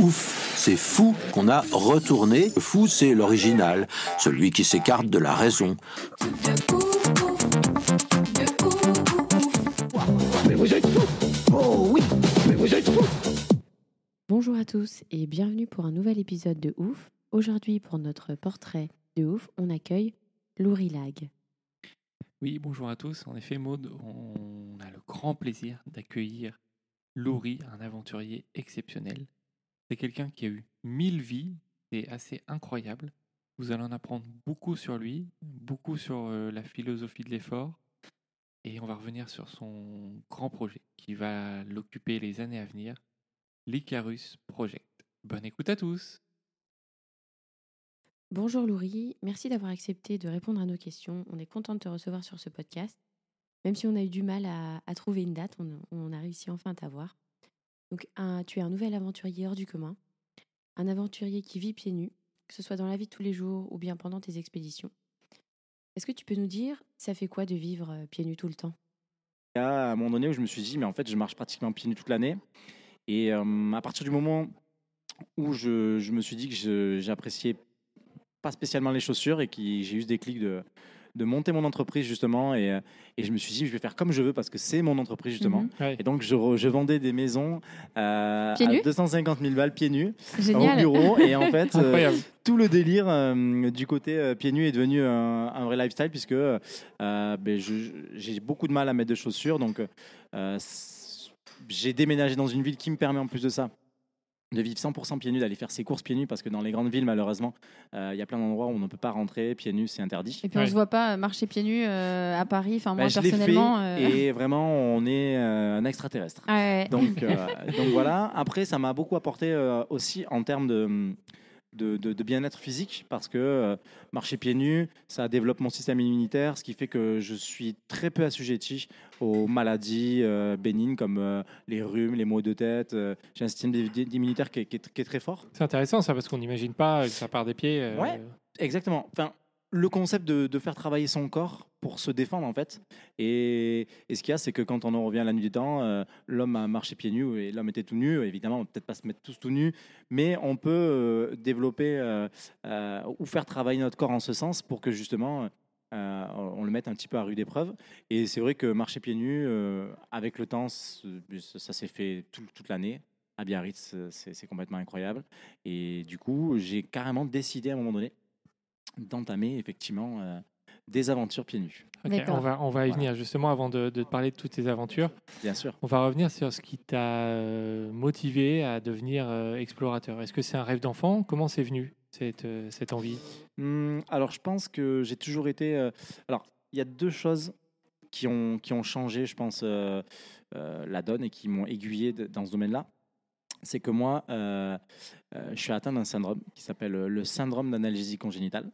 Ouf, c'est fou qu'on a retourné. Le fou, c'est l'original, celui qui s'écarte de la raison. Bonjour à tous et bienvenue pour un nouvel épisode de Ouf. Aujourd'hui, pour notre portrait de Ouf, on accueille Laurie Lag. Oui, bonjour à tous. En effet, Maude, on a le grand plaisir d'accueillir Laurie, un aventurier exceptionnel. C'est quelqu'un qui a eu mille vies, c'est assez incroyable. Vous allez en apprendre beaucoup sur lui, beaucoup sur euh, la philosophie de l'effort, et on va revenir sur son grand projet qui va l'occuper les années à venir, l'Icarus Project. Bonne écoute à tous. Bonjour Laurie, merci d'avoir accepté de répondre à nos questions. On est content de te recevoir sur ce podcast. Même si on a eu du mal à, trouver une date, on a réussi enfin à t'avoir. Donc, un- tu es un nouvel aventurier hors du commun, un aventurier qui vit pieds nus, que ce soit dans la vie de tous les jours ou bien pendant tes expéditions. Est-ce que tu peux nous dire, ça fait quoi de vivre euh, pieds nus tout le temps? Il y a un moment donné où je me suis dit, mais en fait, je marche pratiquement pieds nus toute l'année. Et à partir du moment où je, je me suis dit que j'appréciais pas spécialement les chaussures et que j'ai eu ce déclic de, de monter mon entreprise justement, et, euh, et je me suis dit, je vais faire comme je veux parce que c'est mon entreprise justement. Mhm. Ouais. Et donc, je, re- je vendais des maisons euh, Pieds à nus 250 000 balles pieds nus au bureau. Et en fait, euh, tout le délire euh, du côté euh, pieds nus est devenu un, un vrai lifestyle puisque euh, ben, j'ai beaucoup de mal à mettre de chaussures. Donc, euh, j'ai déménagé dans une ville qui me permet en plus de ça de vivre 100% pieds nus, d'aller faire ses courses pieds nus parce que dans les grandes villes, malheureusement, euh, il y a plein d'endroits où on ne peut pas rentrer pieds nus, c'est interdit. Et puis on Ouais. se voit pas marcher pieds nus euh, à Paris. Enfin, moi fait personnellement. euh, et vraiment, on est euh, un extraterrestre. ah ouais. Donc, euh, donc voilà. Après, ça m'a beaucoup apporté euh, aussi en termes de, de, de- de bien-être physique parce que euh, marcher pieds nus, ça développe mon système immunitaire, ce qui fait que je suis très peu assujetti aux maladies euh, bénignes comme euh, les rhumes, les maux de tête. euh, J'ai un système immunitaire qui est, qui est- qui est très fort. C'est intéressant ça parce qu'on n'imagine pas que ça part des pieds. Ouais. Exactement. Enfin, le concept de, faire travailler son corps pour se défendre, en fait. Et, et ce qu'il y a, c'est que quand on en revient à la nuit des temps, euh, l'homme a marché pieds nus et l'homme était tout nu. Évidemment, on va peut-être pas se mettre tous tout nus, mais on peut euh, développer euh, ou faire travailler notre corps en ce sens pour que justement. on le mette un petit peu à rude épreuve. Et c'est vrai que marcher pieds nus, avec le temps, ça, s'est fait tout- toute l'année. À Biarritz, c'est complètement incroyable. Et du coup, j'ai carrément décidé à un moment donné d'entamer effectivement euh, des aventures pieds nus. On va, on va y Voilà. venir justement avant de, de te parler de toutes tes aventures. Bien sûr. On va revenir sur ce qui t'a euh, motivé à devenir euh, explorateur. Est-ce que c'est un rêve d'enfant? Comment c'est venu cette, euh, cette envie? Hum, alors, je pense que j'ai toujours été. euh, alors, il y a deux choses qui ont, qui ont changé, je pense, euh, euh, la donne et qui m'ont aiguillé de- dans ce domaine-là. C'est que moi, euh, euh, je suis atteint d'un syndrome qui s'appelle le syndrome d'analgésie congénitale.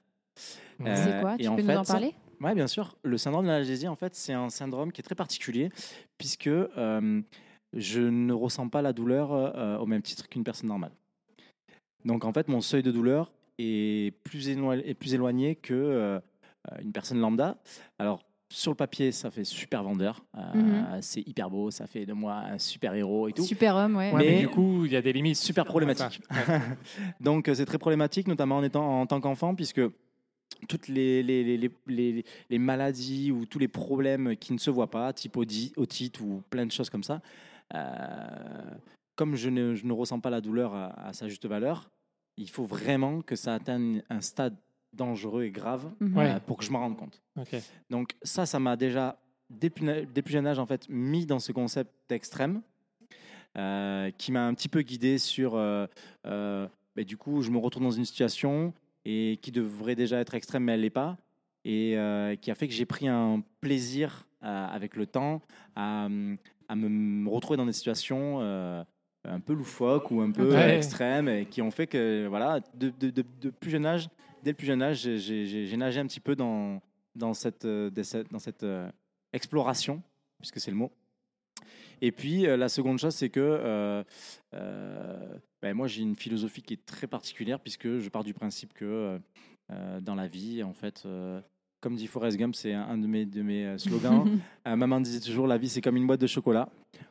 Euh, C'est quoi et Tu en peux nous en parler? Oui, bien sûr. Le syndrome de l'analgésie, en fait, c'est un syndrome qui est très particulier puisque euh, je ne ressens pas la douleur euh, au même titre qu'une personne normale. Donc, en fait, mon seuil de douleur est plus, éloigné, est plus éloigné que euh, une personne lambda. Alors, sur le papier, ça fait super vendeur. Euh, Mhm. C'est hyper beau, ça fait de moi un super héros et tout. Super homme, ouais. Ouais, mais, Mais- du coup, il y a des limites. Super problématique. Donc euh, c'est très problématique, notamment en étant en tant qu'enfant, puisque toutes les, les, les, les- maladies ou tous les problèmes qui ne se voient pas, type otite ou plein de choses comme ça, euh, comme je ne, je ne ressens pas la douleur à, à sa juste valeur, il faut vraiment que ça atteigne un stade dangereux et grave Mhm. Euh, pour que je m'en rende compte. Donc ça, ça m'a déjà, dès plus, na- dès plus jeune âge, en fait, mis dans ce concept extrême, euh, qui m'a un petit peu guidé sur, euh, euh, ben, du coup, je me retrouve dans une situation et qui devrait déjà être extrême, mais elle l'est pas, et euh, qui a fait que j'ai pris un plaisir euh, avec le temps à, à me retrouver dans des situations euh, un peu loufoques ou un peu Ouais. extrêmes et qui ont fait que, voilà, de, de- de- de plus jeune âge, dès le plus jeune âge, j'ai- nagé un petit peu dans, dans cette, dans cette, exploration, puisque c'est le mot. Et puis, euh, la seconde chose, c'est que euh, euh, ben, moi, j'ai une philosophie qui est très particulière, puisque je pars du principe que dans la vie, en fait, comme dit Forrest Gump, c'est un de mes, de mes slogans. Euh, maman disait toujours la vie, c'est comme une boîte de chocolat.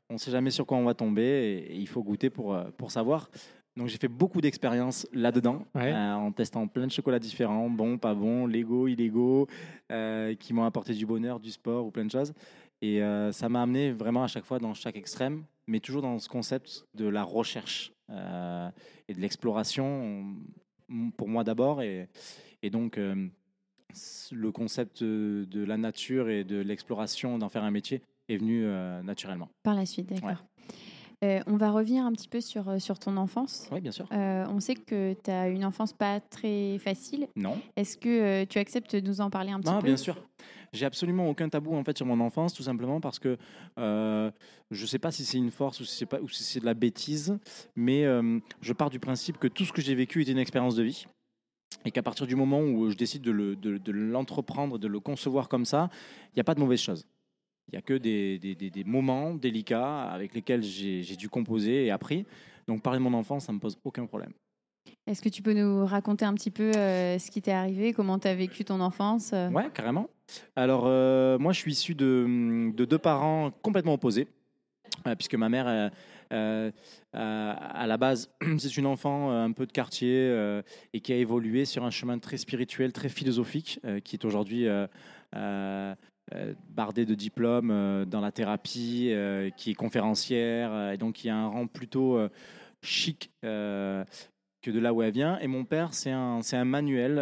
On ne sait jamais sur quoi on va tomber et, et il faut goûter pour, pour savoir. Donc, j'ai fait beaucoup d'expériences là-dedans, Ouais. euh, en testant plein de chocolats différents, bons, pas bons, légaux, illégaux, euh, qui m'ont apporté du bonheur, du sport ou plein de choses. Et euh, ça m'a amené vraiment à chaque fois dans chaque extrême, mais toujours dans ce concept de la recherche euh, et de l'exploration, m- pour moi d'abord. Et, et donc, euh, le concept de, de la nature et de l'exploration, d'en faire un métier, est venu naturellement. Par la suite, d'accord. Euh, on va revenir un petit peu sur, sur ton enfance. Oui, bien sûr. Euh, on sait que tu as une enfance pas très facile. Non. Est-ce que euh, tu acceptes de nous en parler un petit Non, peu? bien sûr. J'ai absolument aucun tabou en fait sur mon enfance, tout simplement parce que euh, je ne sais pas si c'est une force ou si c'est pas ou si c'est de la bêtise, mais euh, je pars du principe que tout ce que j'ai vécu était une expérience de vie et qu'à partir du moment où je décide de, le- de- de l'entreprendre, de le concevoir comme ça, il n'y a pas de mauvaise chose. Il n'y a que des, des- des- des moments délicats avec lesquels j'ai j'ai dû composer et appris. Donc parler de mon enfance, ça me pose aucun problème. Est-ce que tu peux nous raconter un petit peu euh, ce qui t'est arrivé, comment tu as vécu ton enfance euh? Ouais, carrément. Alors, euh, moi, je suis issu de, de deux parents complètement opposés, euh, puisque ma mère, euh, à la base, c'est une enfant un peu de quartier et qui a évolué sur un chemin très spirituel, très philosophique, qui est aujourd'hui euh, euh, euh, bardé de diplômes dans la thérapie, qui est conférencière, et donc qui a un rang plutôt chic. que de là où elle vient. Et mon père, c'est un, un manuel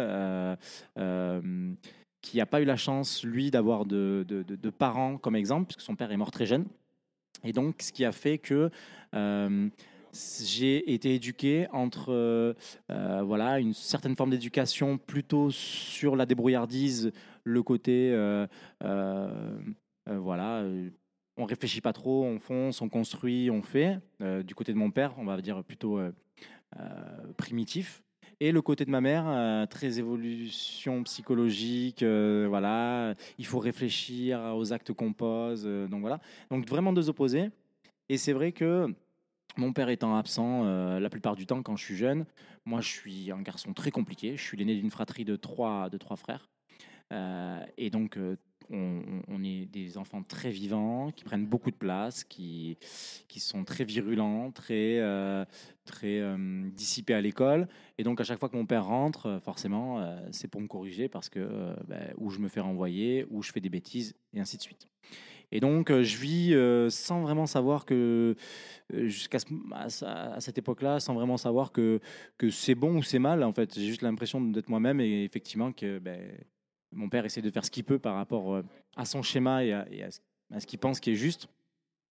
qui n'a pas eu la chance, lui, d'avoir de, parents comme exemple, puisque son père est mort très jeune. Et donc, ce qui a fait que euh, j'ai été éduqué entre euh, voilà, une certaine forme d'éducation plutôt sur la débrouillardise, le côté euh, euh, voilà. on réfléchit pas trop, on fonce, on construit, on fait. Du côté de mon père, on va dire plutôt primitif. Et le côté de ma mère, euh, très évolution psychologique, euh, voilà, il faut réfléchir aux actes qu'on pose, euh, donc voilà. Donc vraiment deux opposés. Et c'est vrai que mon père étant absent la plupart du temps quand je suis jeune, moi je suis un garçon très compliqué. Je suis l'aîné d'une fratrie de trois, de trois frères. Et donc on, est des enfants très vivants, qui prennent beaucoup de place, qui, qui sont très virulents, très, euh, très euh, dissipés à l'école. Et donc, à chaque fois que mon père rentre, euh, forcément, c'est pour me corriger parce que ben, ou je me fais renvoyer, ou je fais des bêtises, et ainsi de suite. Et donc, je vis sans vraiment savoir que, jusqu'à à cette époque-là, sans vraiment savoir que, que c'est bon ou c'est mal, en fait. J'ai juste l'impression d'être moi-même et effectivement que ben, mon père essaie de faire ce qu'il peut par rapport euh, à son schéma et à, ce, qu'il pense qui est juste.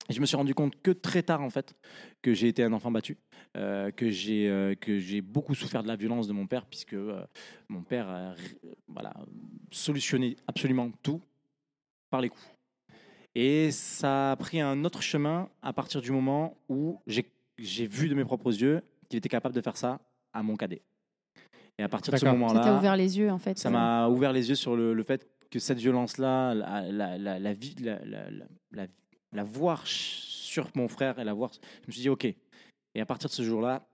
Je me suis rendu compte que très tard, en fait, que j'ai été un enfant battu, euh, que j'ai euh, que j'ai beaucoup souffert de la violence de mon père, puisque mon père a voilà, solutionné absolument tout par les coups. Et ça a pris un autre chemin à partir du moment où j'ai vu de mes propres yeux qu'il était capable de faire ça à mon cadet. Et à partir de ce D'accord. Ça moment-là, t'a ouvert les yeux, en fait. ça m'a ouvert les yeux sur le, le fait que cette violence-là, la, la, la, la, vie- la, la, la- la- la voir sur mon frère et la voir, je me suis dit ok. Et à partir de ce jour-là,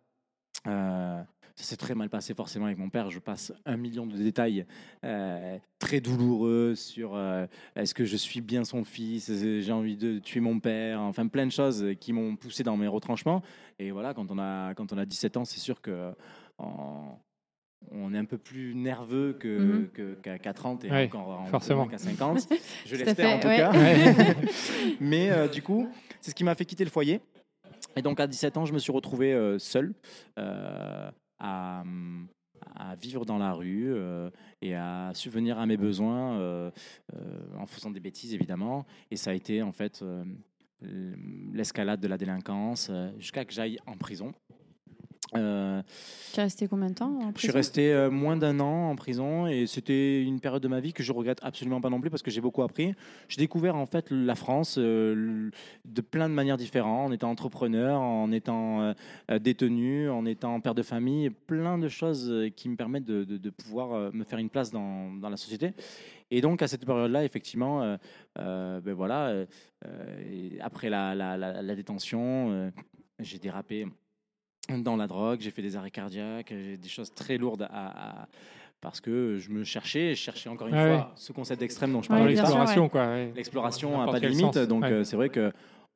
euh, ça s'est très mal passé forcément avec mon père. Je passe un million de détails euh, très douloureux sur euh, est-ce que je suis bien son fils, j'ai envie de tuer mon père, enfin plein de choses qui m'ont poussé dans mes retranchements. Et voilà, quand on a, quand on a 17 ans, c'est sûr que en- on est un peu plus nerveux que, Mhm. que- qu'à qu'à 30 et Ouais, encore en- forcément. qu'à 50. Je l'espère en tout ouais. cas. Mais euh, du coup, c'est ce qui m'a fait quitter le foyer. Et donc à 17 ans, je me suis retrouvé euh, seul euh, à, à vivre dans la rue euh, et à subvenir à mes besoins euh, euh, en faisant des bêtises évidemment. Et ça a été en fait euh, l'escalade de la délinquance jusqu'à que j'aille en prison. Euh, Tu es resté combien de temps en je suis prison resté euh, moins d'un an en prison et c'était une période de ma vie que je regrette absolument pas non plus parce que j'ai beaucoup appris. J'ai découvert en fait la France euh, de plein de manières différentes, en étant entrepreneur, en étant euh, détenu, en étant père de famille, plein de choses qui me permettent de, de- de pouvoir me faire une place dans, dans la société. Et donc à cette période-là, effectivement, euh, euh, ben voilà, euh, après la, la- la- la détention, j'ai dérapé dans la drogue, j'ai fait des arrêts cardiaques, j'ai des choses très lourdes à, à- parce que je me cherchais, je cherchais encore une Ah fois ouais. ce concept d'extrême dont je parlais. l'exploration, quoi. ouais. L'exploration n'a N'importe pas de limite, sens, donc ouais. euh, c'est vrai que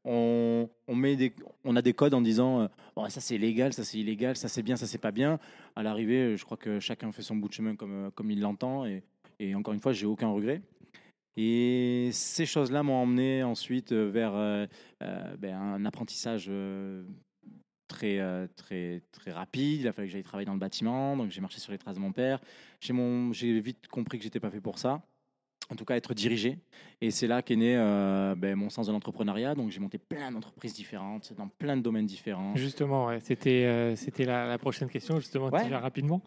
on, on met des, on a des codes en disant euh, Bon, ça c'est légal, ça c'est illégal, ça c'est bien, ça c'est pas bien. À l'arrivée, je crois que chacun fait son bout de chemin comme, euh, comme il l'entend et, et encore une fois, j'ai aucun regret. Et ces choses-là m'ont emmené ensuite euh, vers euh, ben, un apprentissage très, euh, très, très rapide. Il a fallu que j'aille travailler dans le bâtiment, donc j'ai marché sur les traces de mon père. J'ai mon- vite compris que j'étais pas fait pour ça. En tout cas, être dirigé. Et c'est là qu'est né euh, ben, mon sens de l'entrepreneuriat. Donc j'ai monté plein d'entreprises différentes, dans plein de domaines différents. Justement, ouais, c'était euh, c'était la, la prochaine question, justement, Ouais. viens rapidement.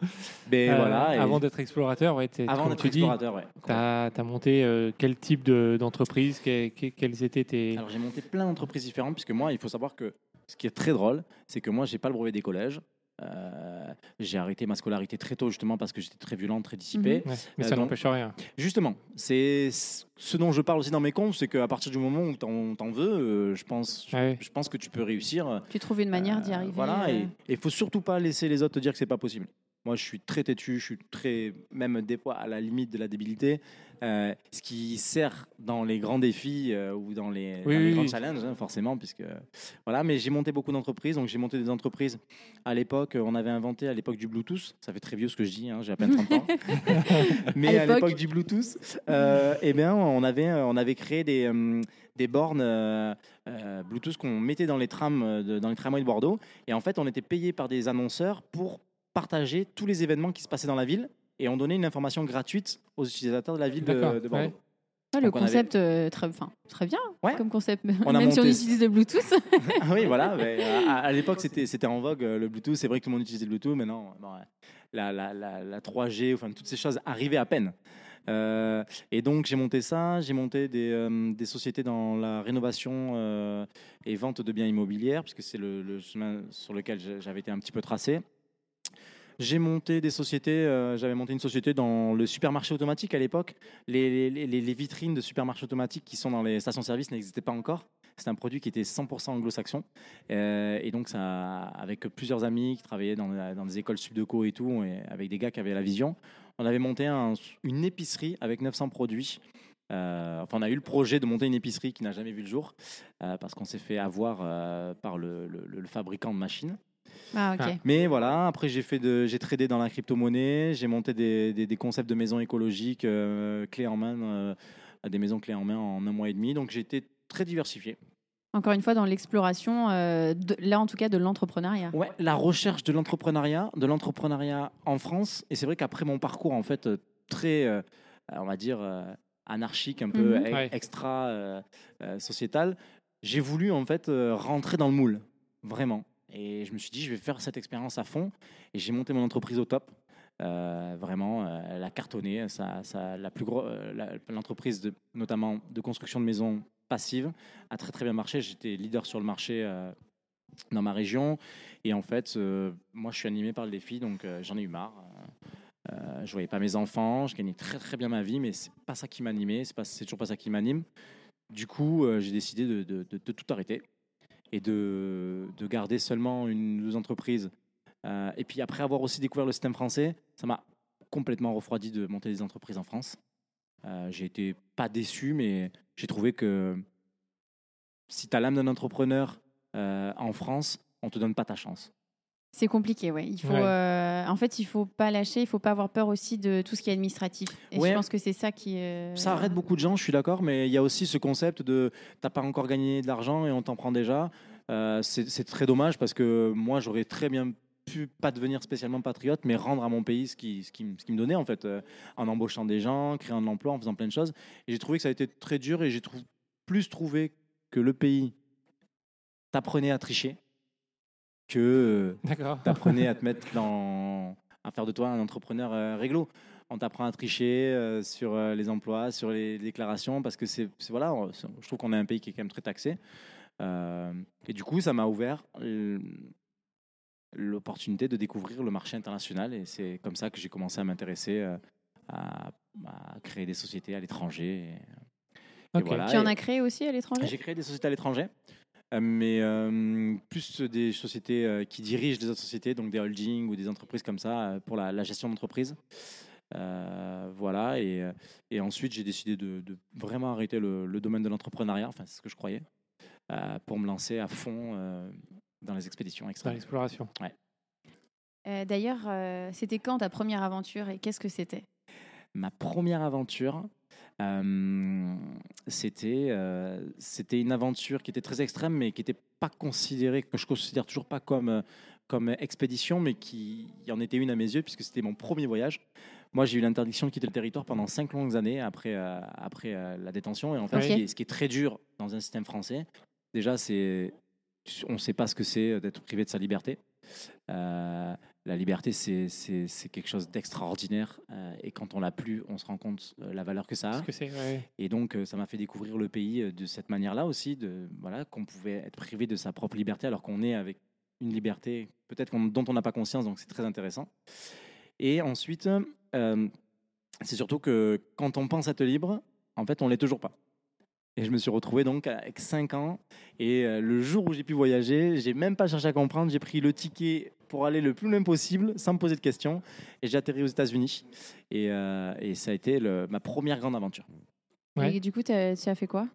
Ben, Euh, voilà, et avant d'être explorateur, ouais, avant d'être explorateur, ouais. tu as, monté quel type de- d'entreprise que- que- Quels étaient tes. Alors j'ai monté plein d'entreprises différentes puisque moi, il faut savoir que ce qui est très drôle, c'est que moi, j'ai pas le brevet des collèges. Euh, j'ai arrêté ma scolarité très tôt justement parce que j'étais très violent, très dissipé. Ouais, mais Euh, ça donc- n'empêche rien. Justement, c'est ce dont je parle aussi dans mes comptes, c'est qu'à partir du moment où t'en en veux, euh, je pense, je, pense que tu peux réussir. Tu trouves une manière d'y Euh, arriver. Voilà, euh, et il faut surtout pas laisser les autres te dire que c'est pas possible. Moi, je suis très têtu, je suis très, même des fois à la limite de la débilité. Euh, ce qui sert dans les grands défis euh, ou dans les, Oui, dans les oui, grands oui. challenges, hein, forcément, puisque voilà. Mais j'ai monté beaucoup d'entreprises, donc j'ai monté des entreprises. À l'époque, on avait inventé à l'époque du Bluetooth. Ça fait très vieux ce que je dis, hein, j'ai à peine 30 ans. Mais À l'époque. du Bluetooth, euh, eh bien, on avait, on avait créé des, des bornes euh, euh, Bluetooth qu'on mettait dans les trams, de- dans les tramways de Bordeaux. Et en fait, on était payé par des annonceurs pour partager tous les événements qui se passaient dans la ville. Et on donnait une information gratuite aux utilisateurs de la ville de, Bordeaux. ouais. ah, le on avait- concept, euh, très, enfin, très bien Ouais. comme concept, On a même si on monté- utilise le Bluetooth. Ah oui, voilà. mais, euh, à à l'époque, c'était c'était en vogue euh, le Bluetooth. C'est vrai que tout le monde utilisait le Bluetooth, mais non, non, ouais. la, la, la, la 3G, enfin toutes ces choses arrivaient à peine. Euh, et donc j'ai monté ça, j'ai monté des, euh, des sociétés dans la rénovation euh, et vente de biens immobiliers, puisque c'est le, le chemin sur lequel j'avais été un petit peu tracé. J'ai monté des sociétés, euh, j'avais monté une société dans le supermarché automatique à l'époque. Les, vitrines de supermarché automatique qui sont dans les stations-service n'existaient pas encore. C'est un produit qui était 100% anglo-saxon. Euh, et donc, avec plusieurs amis qui travaillaient dans, des écoles subdeco et tout, et avec des gars qui avaient la vision, on avait monté un- une épicerie avec 900 produits. Euh, enfin, on a eu le projet de monter une épicerie qui n'a jamais vu le jour parce qu'on s'est fait avoir par le fabricant de machines. Ah, ok. Ah. Mais voilà, après j'ai fait de, j'ai tradé dans la crypto-monnaie, j'ai monté des, des- des concepts de maisons écologiques euh, clés en main, euh, des maisons clés en main en un mois et demi. Donc j'ai été très diversifié. Encore une fois, dans l'exploration, euh, de- là en tout cas, de l'entrepreneuriat. Ouais, la recherche de l'entrepreneuriat, de l'entrepreneuriat en France. Et c'est vrai qu'après mon parcours en fait euh, très, euh, on va dire euh, anarchique, un peu Mhm. e- Ouais. extra euh, euh, sociétal, j'ai voulu en fait euh, rentrer dans le moule, vraiment. Et je me suis dit, je vais faire cette expérience à fond. Et j'ai monté mon entreprise au top. Euh, vraiment, euh, elle a cartonné. Ça, la plus gros, euh, l'entreprise notamment de construction de maisons passives a très très bien marché. J'étais leader sur le marché euh, dans ma région. Et en fait, moi, je suis animé par le défi, donc j'en ai eu marre. Je voyais pas mes enfants, je gagnais très très bien ma vie, mais c'est pas ça qui m'animait. C'est pas, toujours pas ça qui m'anime. Du coup, j'ai décidé de tout arrêter et de, de garder seulement une ou deux entreprises. Euh, et puis après avoir aussi découvert le système français, ça m'a complètement refroidi de monter des entreprises en France. Euh, j'ai été pas déçu, mais j'ai trouvé que si tu as l'âme d'un entrepreneur euh, en France, on te donne pas ta chance. C'est compliqué, ouais. Il faut, Ouais. euh, en fait, il faut pas lâcher, il faut pas avoir peur aussi de tout ce qui est administratif. Et Ouais. je pense que c'est ça qui. euh, Ça arrête beaucoup de gens, je suis d'accord, mais il y a aussi ce concept de t'as pas encore gagné de l'argent et on t'en prend déjà. Euh, c'est très dommage parce que moi j'aurais très bien pu pas devenir spécialement patriote, mais rendre à mon pays ce qui, ce qui, me- ce qui me donnait en fait, en embauchant des gens, créant de l'emploi, en faisant plein de choses. Et j'ai trouvé que ça a été très dur et j'ai trou- plus trouvé que le pays t'apprenait à tricher que D'accord. t'apprenais à te mettre dans, à faire de toi un entrepreneur euh, réglo. On t'apprend à tricher euh, sur euh, les emplois, sur les déclarations, parce que c'est, voilà, on- je trouve qu'on est un pays qui est quand même très taxé. Euh, et du coup, ça m'a ouvert euh, l'opportunité de découvrir le marché international, et c'est comme ça que j'ai commencé à m'intéresser euh, à, à créer des sociétés à l'étranger. Et, et Ok. voilà. Tu en Et- as créé aussi à l'étranger? J'ai créé des sociétés à l'étranger, euh, mais euh, plus des sociétés euh, qui dirigent des autres sociétés, donc des holdings ou des entreprises comme ça euh, pour la, la gestion d'entreprise. Euh, voilà, et, euh, et ensuite j'ai décidé de, de vraiment arrêter le, le domaine de l'entrepreneuriat, enfin c'est ce que je croyais, euh, pour me lancer à fond euh, dans les expéditions Dans extrêmes. l'exploration. Euh, D'ailleurs, euh, c'était quand ta première aventure et qu'est-ce que c'était? Ma première aventure, euh, c'était euh, c'était une aventure qui était très extrême, mais qui n'était pas considérée, que je considère toujours pas comme, euh, comme expédition, mais qui en était une à mes yeux, puisque c'était mon premier voyage. Moi, j'ai eu l'interdiction de quitter le territoire pendant cinq longues années après, euh, après la détention. Et en fait, ce, qui est, ce qui est très dur dans un système français, déjà, c'est on ne sait pas ce que c'est d'être privé de sa liberté. Euh, la liberté, c'est quelque chose d'extraordinaire. euh, et quand on l'a plus, on se rend compte euh, la valeur que ça a. Que ouais. Et donc, euh, ça m'a fait découvrir le pays euh, de cette manière-là aussi, de voilà, qu'on pouvait être privé de sa propre liberté alors qu'on est avec une liberté peut-être dont on n'a pas conscience. Donc, c'est très intéressant. Et ensuite, c'est surtout que quand on pense être libre, en fait, on l'est toujours pas. Et je me suis retrouvé donc avec 5 ans. Et euh, le jour où j'ai pu voyager, j'ai même pas cherché à comprendre. J'ai pris le ticket pour aller le plus loin possible, sans me poser de questions. Et j'ai atterri aux États-Unis. Et, euh, et ça a été le- ma première grande aventure. Ouais. Et du coup, tu as fait quoi?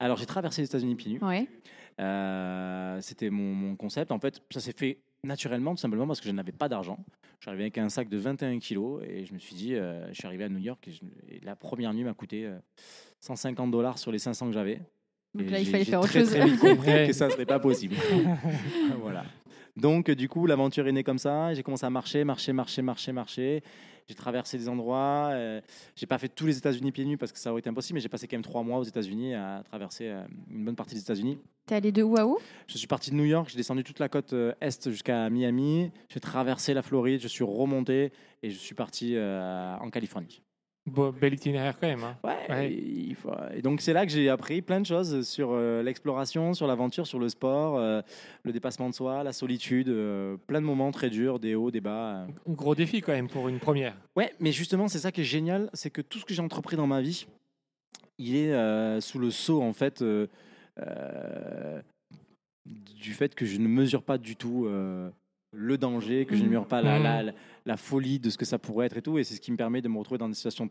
Alors, j'ai traversé les États-Unis pieds nus. Ouais. Euh, C'était mon, mon concept. En fait, ça s'est fait naturellement, tout simplement parce que je n'avais pas d'argent. Je suis arrivé avec un sac de 21 kilos et je me suis dit, euh, je suis arrivé à New York et, je- et la première nuit m'a coûté euh, 150 dollars sur les 500 que j'avais. Donc Et là, il j'ai- fallait j'ai faire autre très, chose. Très vite compris que ça ne serait pas possible. voilà. Donc, du coup, l'aventure est née comme ça. J'ai commencé à marcher, marcher, marcher, marcher, marcher. J'ai traversé des endroits. Euh, j'ai pas fait tous les États-Unis pieds nus parce que ça aurait été impossible, mais j'ai passé quand même trois mois aux États-Unis à traverser euh, une bonne partie des États-Unis. T'es allé de où à où? Je suis parti de New York, j'ai descendu toute la côte euh, est jusqu'à Miami. J'ai traversé la Floride, je suis remonté et je suis parti en Californie. Bon, bel itinéraire quand même. hein. Ouais. Ouais. Et, il faut- et donc c'est là que j'ai appris plein de choses sur euh, l'exploration, sur l'aventure, sur le sport, euh, le dépassement de soi, la solitude, euh, plein de moments très durs, des hauts, des bas. euh. Gros défi quand même pour une première. Ouais, mais justement c'est ça qui est génial, c'est que tout ce que j'ai entrepris dans ma vie, il est euh, sous le sceau en fait euh, euh, du fait que je ne mesure pas du tout euh, le danger, que je ne mesure pas la, Mhm. la- folie de ce que ça pourrait être et tout. Et c'est ce qui me permet de me retrouver dans des situations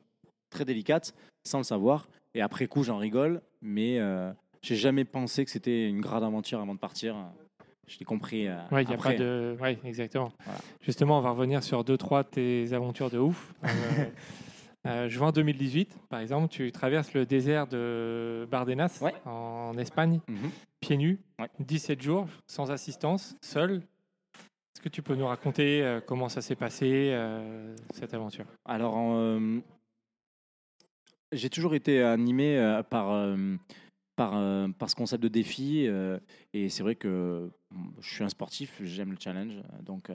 très délicates sans le savoir. Et après coup, j'en rigole, mais euh, j'ai jamais pensé que c'était une grande aventure avant de partir. Je l'ai compris. euh, Ouais, il y a après. pas de. Ouais, exactement. Voilà. Justement, on va revenir sur deux, trois de tes aventures de ouf. Euh, euh, juin 2018, par exemple, tu traverses le désert de Bardenas Ouais. en Espagne, Mhm. pieds nus, Ouais. 17 jours, sans assistance, seul. Est-ce que tu peux nous raconter euh, comment ça s'est passé, euh, cette aventure? Alors, euh, j'ai toujours été animé par, par, ce concept de défi. et c'est vrai que je suis un sportif, j'aime le challenge. Donc,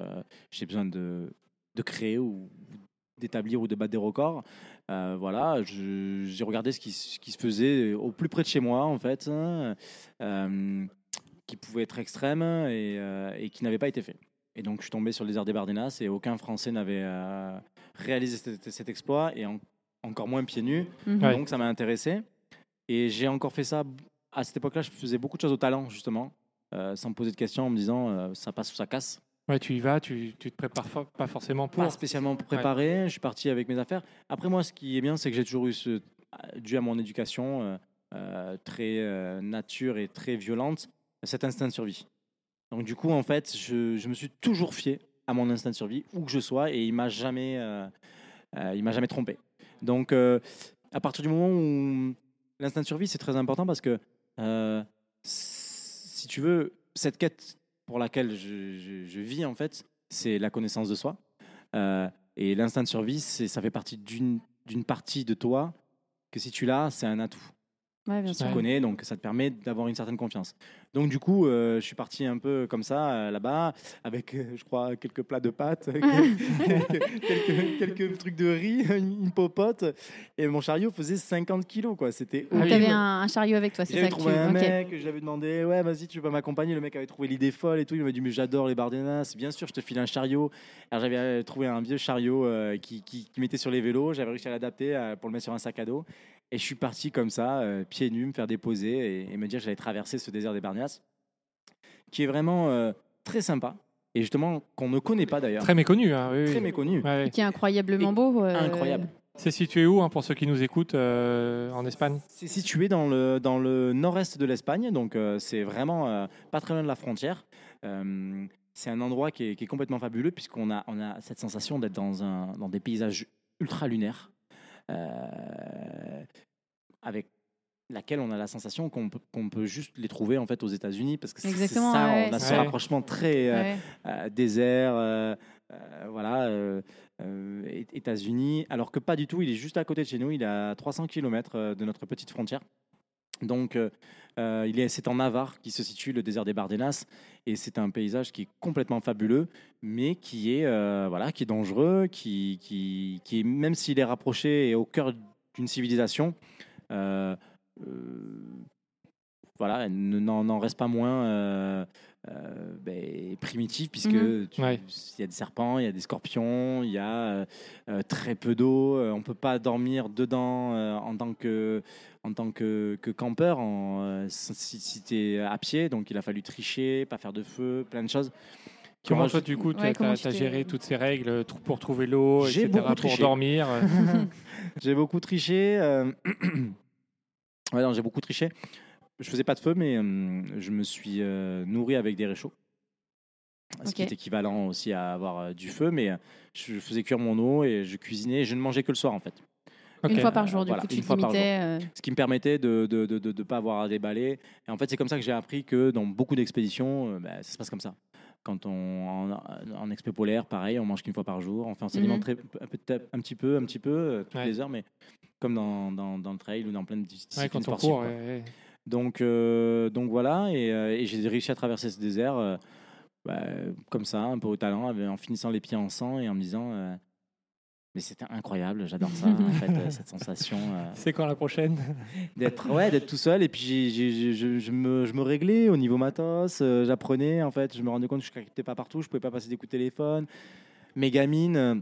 j'ai besoin de, de créer ou d'établir ou de battre des records. Voilà, j'ai regardé ce qui, se faisait au plus près de chez moi, en fait, qui pouvait être extrême et qui n'avait pas été fait. Et donc, je suis tombé sur le désert des Bardenas et aucun Français n'avait euh, réalisé cet, cet exploit et en- encore moins pieds nus. Mhm. Ouais. Donc, ça m'a intéressé. Et j'ai encore fait ça. À cette époque-là, je faisais beaucoup de choses au talent, justement, euh, sans me poser de questions, en me disant euh, ça passe ou ça casse. Ouais, tu y vas, tu, tu te prépares fo- pas forcément pour. Pas spécialement préparé. Je suis parti avec mes affaires. Après, moi, ce qui est bien, c'est que j'ai toujours eu, ce, dû à mon éducation très nature et très violente, cet instinct de survie. Donc, du coup, en fait, je, me suis toujours fié à mon instinct de survie, où que je sois, et il m'a jamais, euh, euh, il m'a jamais trompé. Donc, euh, à partir du moment où l'instinct de survie, c'est très important parce que, si tu veux, cette quête pour laquelle je, vis, en fait, c'est la connaissance de soi. Et l'instinct de survie, ça fait partie d'une partie de toi que si tu l'as, c'est un atout. Ouais, bien tu sûr. connais, donc ça te permet d'avoir une certaine confiance. Donc du coup, euh, je suis parti un peu comme ça euh, là-bas, avec, euh, je crois, quelques plats de pâtes, quelques, trucs de riz, une, popote, et mon chariot faisait 50 kilos, quoi. C'était Ah horrible. T'avais un, un chariot avec toi, c'est ça que tu trouvé un mec, je lui avais demandé, ouais, vas-y, tu peux m'accompagner. Le mec avait trouvé l'idée folle et tout. Il m'a dit, mais j'adore les Bardenas. Bien sûr, je te file un chariot. Alors, j'avais trouvé un vieux chariot qui, qui, qui mettait sur les vélos. J'avais réussi à l'adapter pour le mettre sur un sac à dos. Et je suis parti comme ça, euh, pieds nus, me faire déposer et, et me dire que j'allais traverser ce désert des Bardenas, qui est vraiment euh, très sympa. Et justement, qu'on ne connaît pas d'ailleurs. Très méconnu. hein, oui, oui. Très méconnu. Ouais, ouais. Qui est incroyablement Et- beau. euh, Incroyable. C'est situé où hein, pour ceux qui nous écoutent euh, en Espagne? C'est situé dans le, dans le nord-est de l'Espagne, donc euh, c'est vraiment euh, pas très loin de la frontière. Euh, c'est un endroit qui est, qui est complètement fabuleux puisqu'on a, on a cette sensation d'être dans, un, dans des paysages ultra lunaires, avec laquelle on a la sensation qu'on peut, juste les trouver en fait aux États-unis parce que c'est ça, ouais, on a ce rapprochement très euh, ouais. euh, désert, euh, euh, voilà, euh, euh, États-Unis, alors que pas du tout. Il est juste à côté de chez nous. Il est à 300 km de notre petite frontière. Donc, euh, euh, c'est en Navarre qui se situe le désert des Bardenas, et c'est un paysage qui est complètement fabuleux, mais qui est, euh, voilà, qui est dangereux, qui, qui, qui est, même s'il est rapproché et au cœur d'une civilisation, voilà, ne- n'en reste pas moins euh, euh, ben, primitif, puisque Mhm. Ouais. il y a des serpents, il y a des scorpions, il y a euh, euh, très peu d'eau, euh, on peut pas dormir dedans euh, en tant que en tant que, que campeur, en, euh, si, si tu es à pied, donc il a fallu tricher, pas faire de feu, plein de choses. Comment toi, du coup, tu as, géré toutes ces règles pour trouver l'eau, J'ai etc., beaucoup pour triché. dormir J'ai beaucoup triché. euh, ouais, non, j'ai beaucoup triché. Je faisais pas de feu, mais euh, je me suis euh, nourri avec des réchauds. Ce qui est équivalent aussi à avoir euh, du feu, mais euh, je faisais cuire mon eau et je cuisinais. et Je ne mangeais que le soir en fait. Une fois par jour, du Voilà, coup, tu une te fois par limitais. euh, Ce qui me permettait de ne de, de, de, de pas avoir à déballer. Et en fait, c'est comme ça que j'ai appris que dans beaucoup d'expéditions, euh, bah, ça se passe comme ça. Quand on en, en expé polaire, pareil, on mange qu'une fois par jour. On fait on s'alimente Mhm. très- un, peu- un petit peu, un petit peu, euh, toutes Ouais. les heures, mais comme dans, dans, dans le trail ou dans plein de dis- disciplines ouais, quand on sportives, court. quoi. ouais, ouais. Donc, euh, donc voilà, et, euh, et j'ai réussi à traverser ce désert euh, bah, comme ça, un peu au talent, en finissant les pieds en sang et en me disant, mais c'était incroyable, j'adore ça, en fait, cette sensation C'est quand la prochaine? d'être ouais, d'être tout seul. Et puis je, je me, je me réglais au niveau matos, j'apprenais, en fait, je me rendais compte que je ne pas partout, je pouvais pas passer des coups de téléphone. Mes gamines,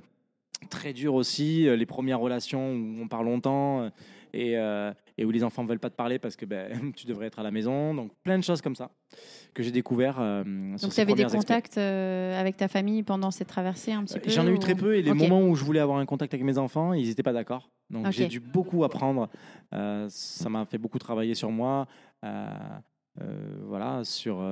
très dur aussi, les premières relations où on parle longtemps. et, euh, et où les enfants ne veulent pas te parler parce que ben, tu devrais être à la maison. Donc plein de choses comme ça que j'ai découvert. euh, sur Donc, tu avais des contacts euh, avec ta famille pendant cette traversée un petit peu J'en ai eu ou- très peu et les moments où je voulais avoir un contact avec mes enfants, ils n'étaient pas d'accord. Donc j'ai dû beaucoup apprendre. Euh, ça m'a fait beaucoup travailler sur moi. euh, voilà, sur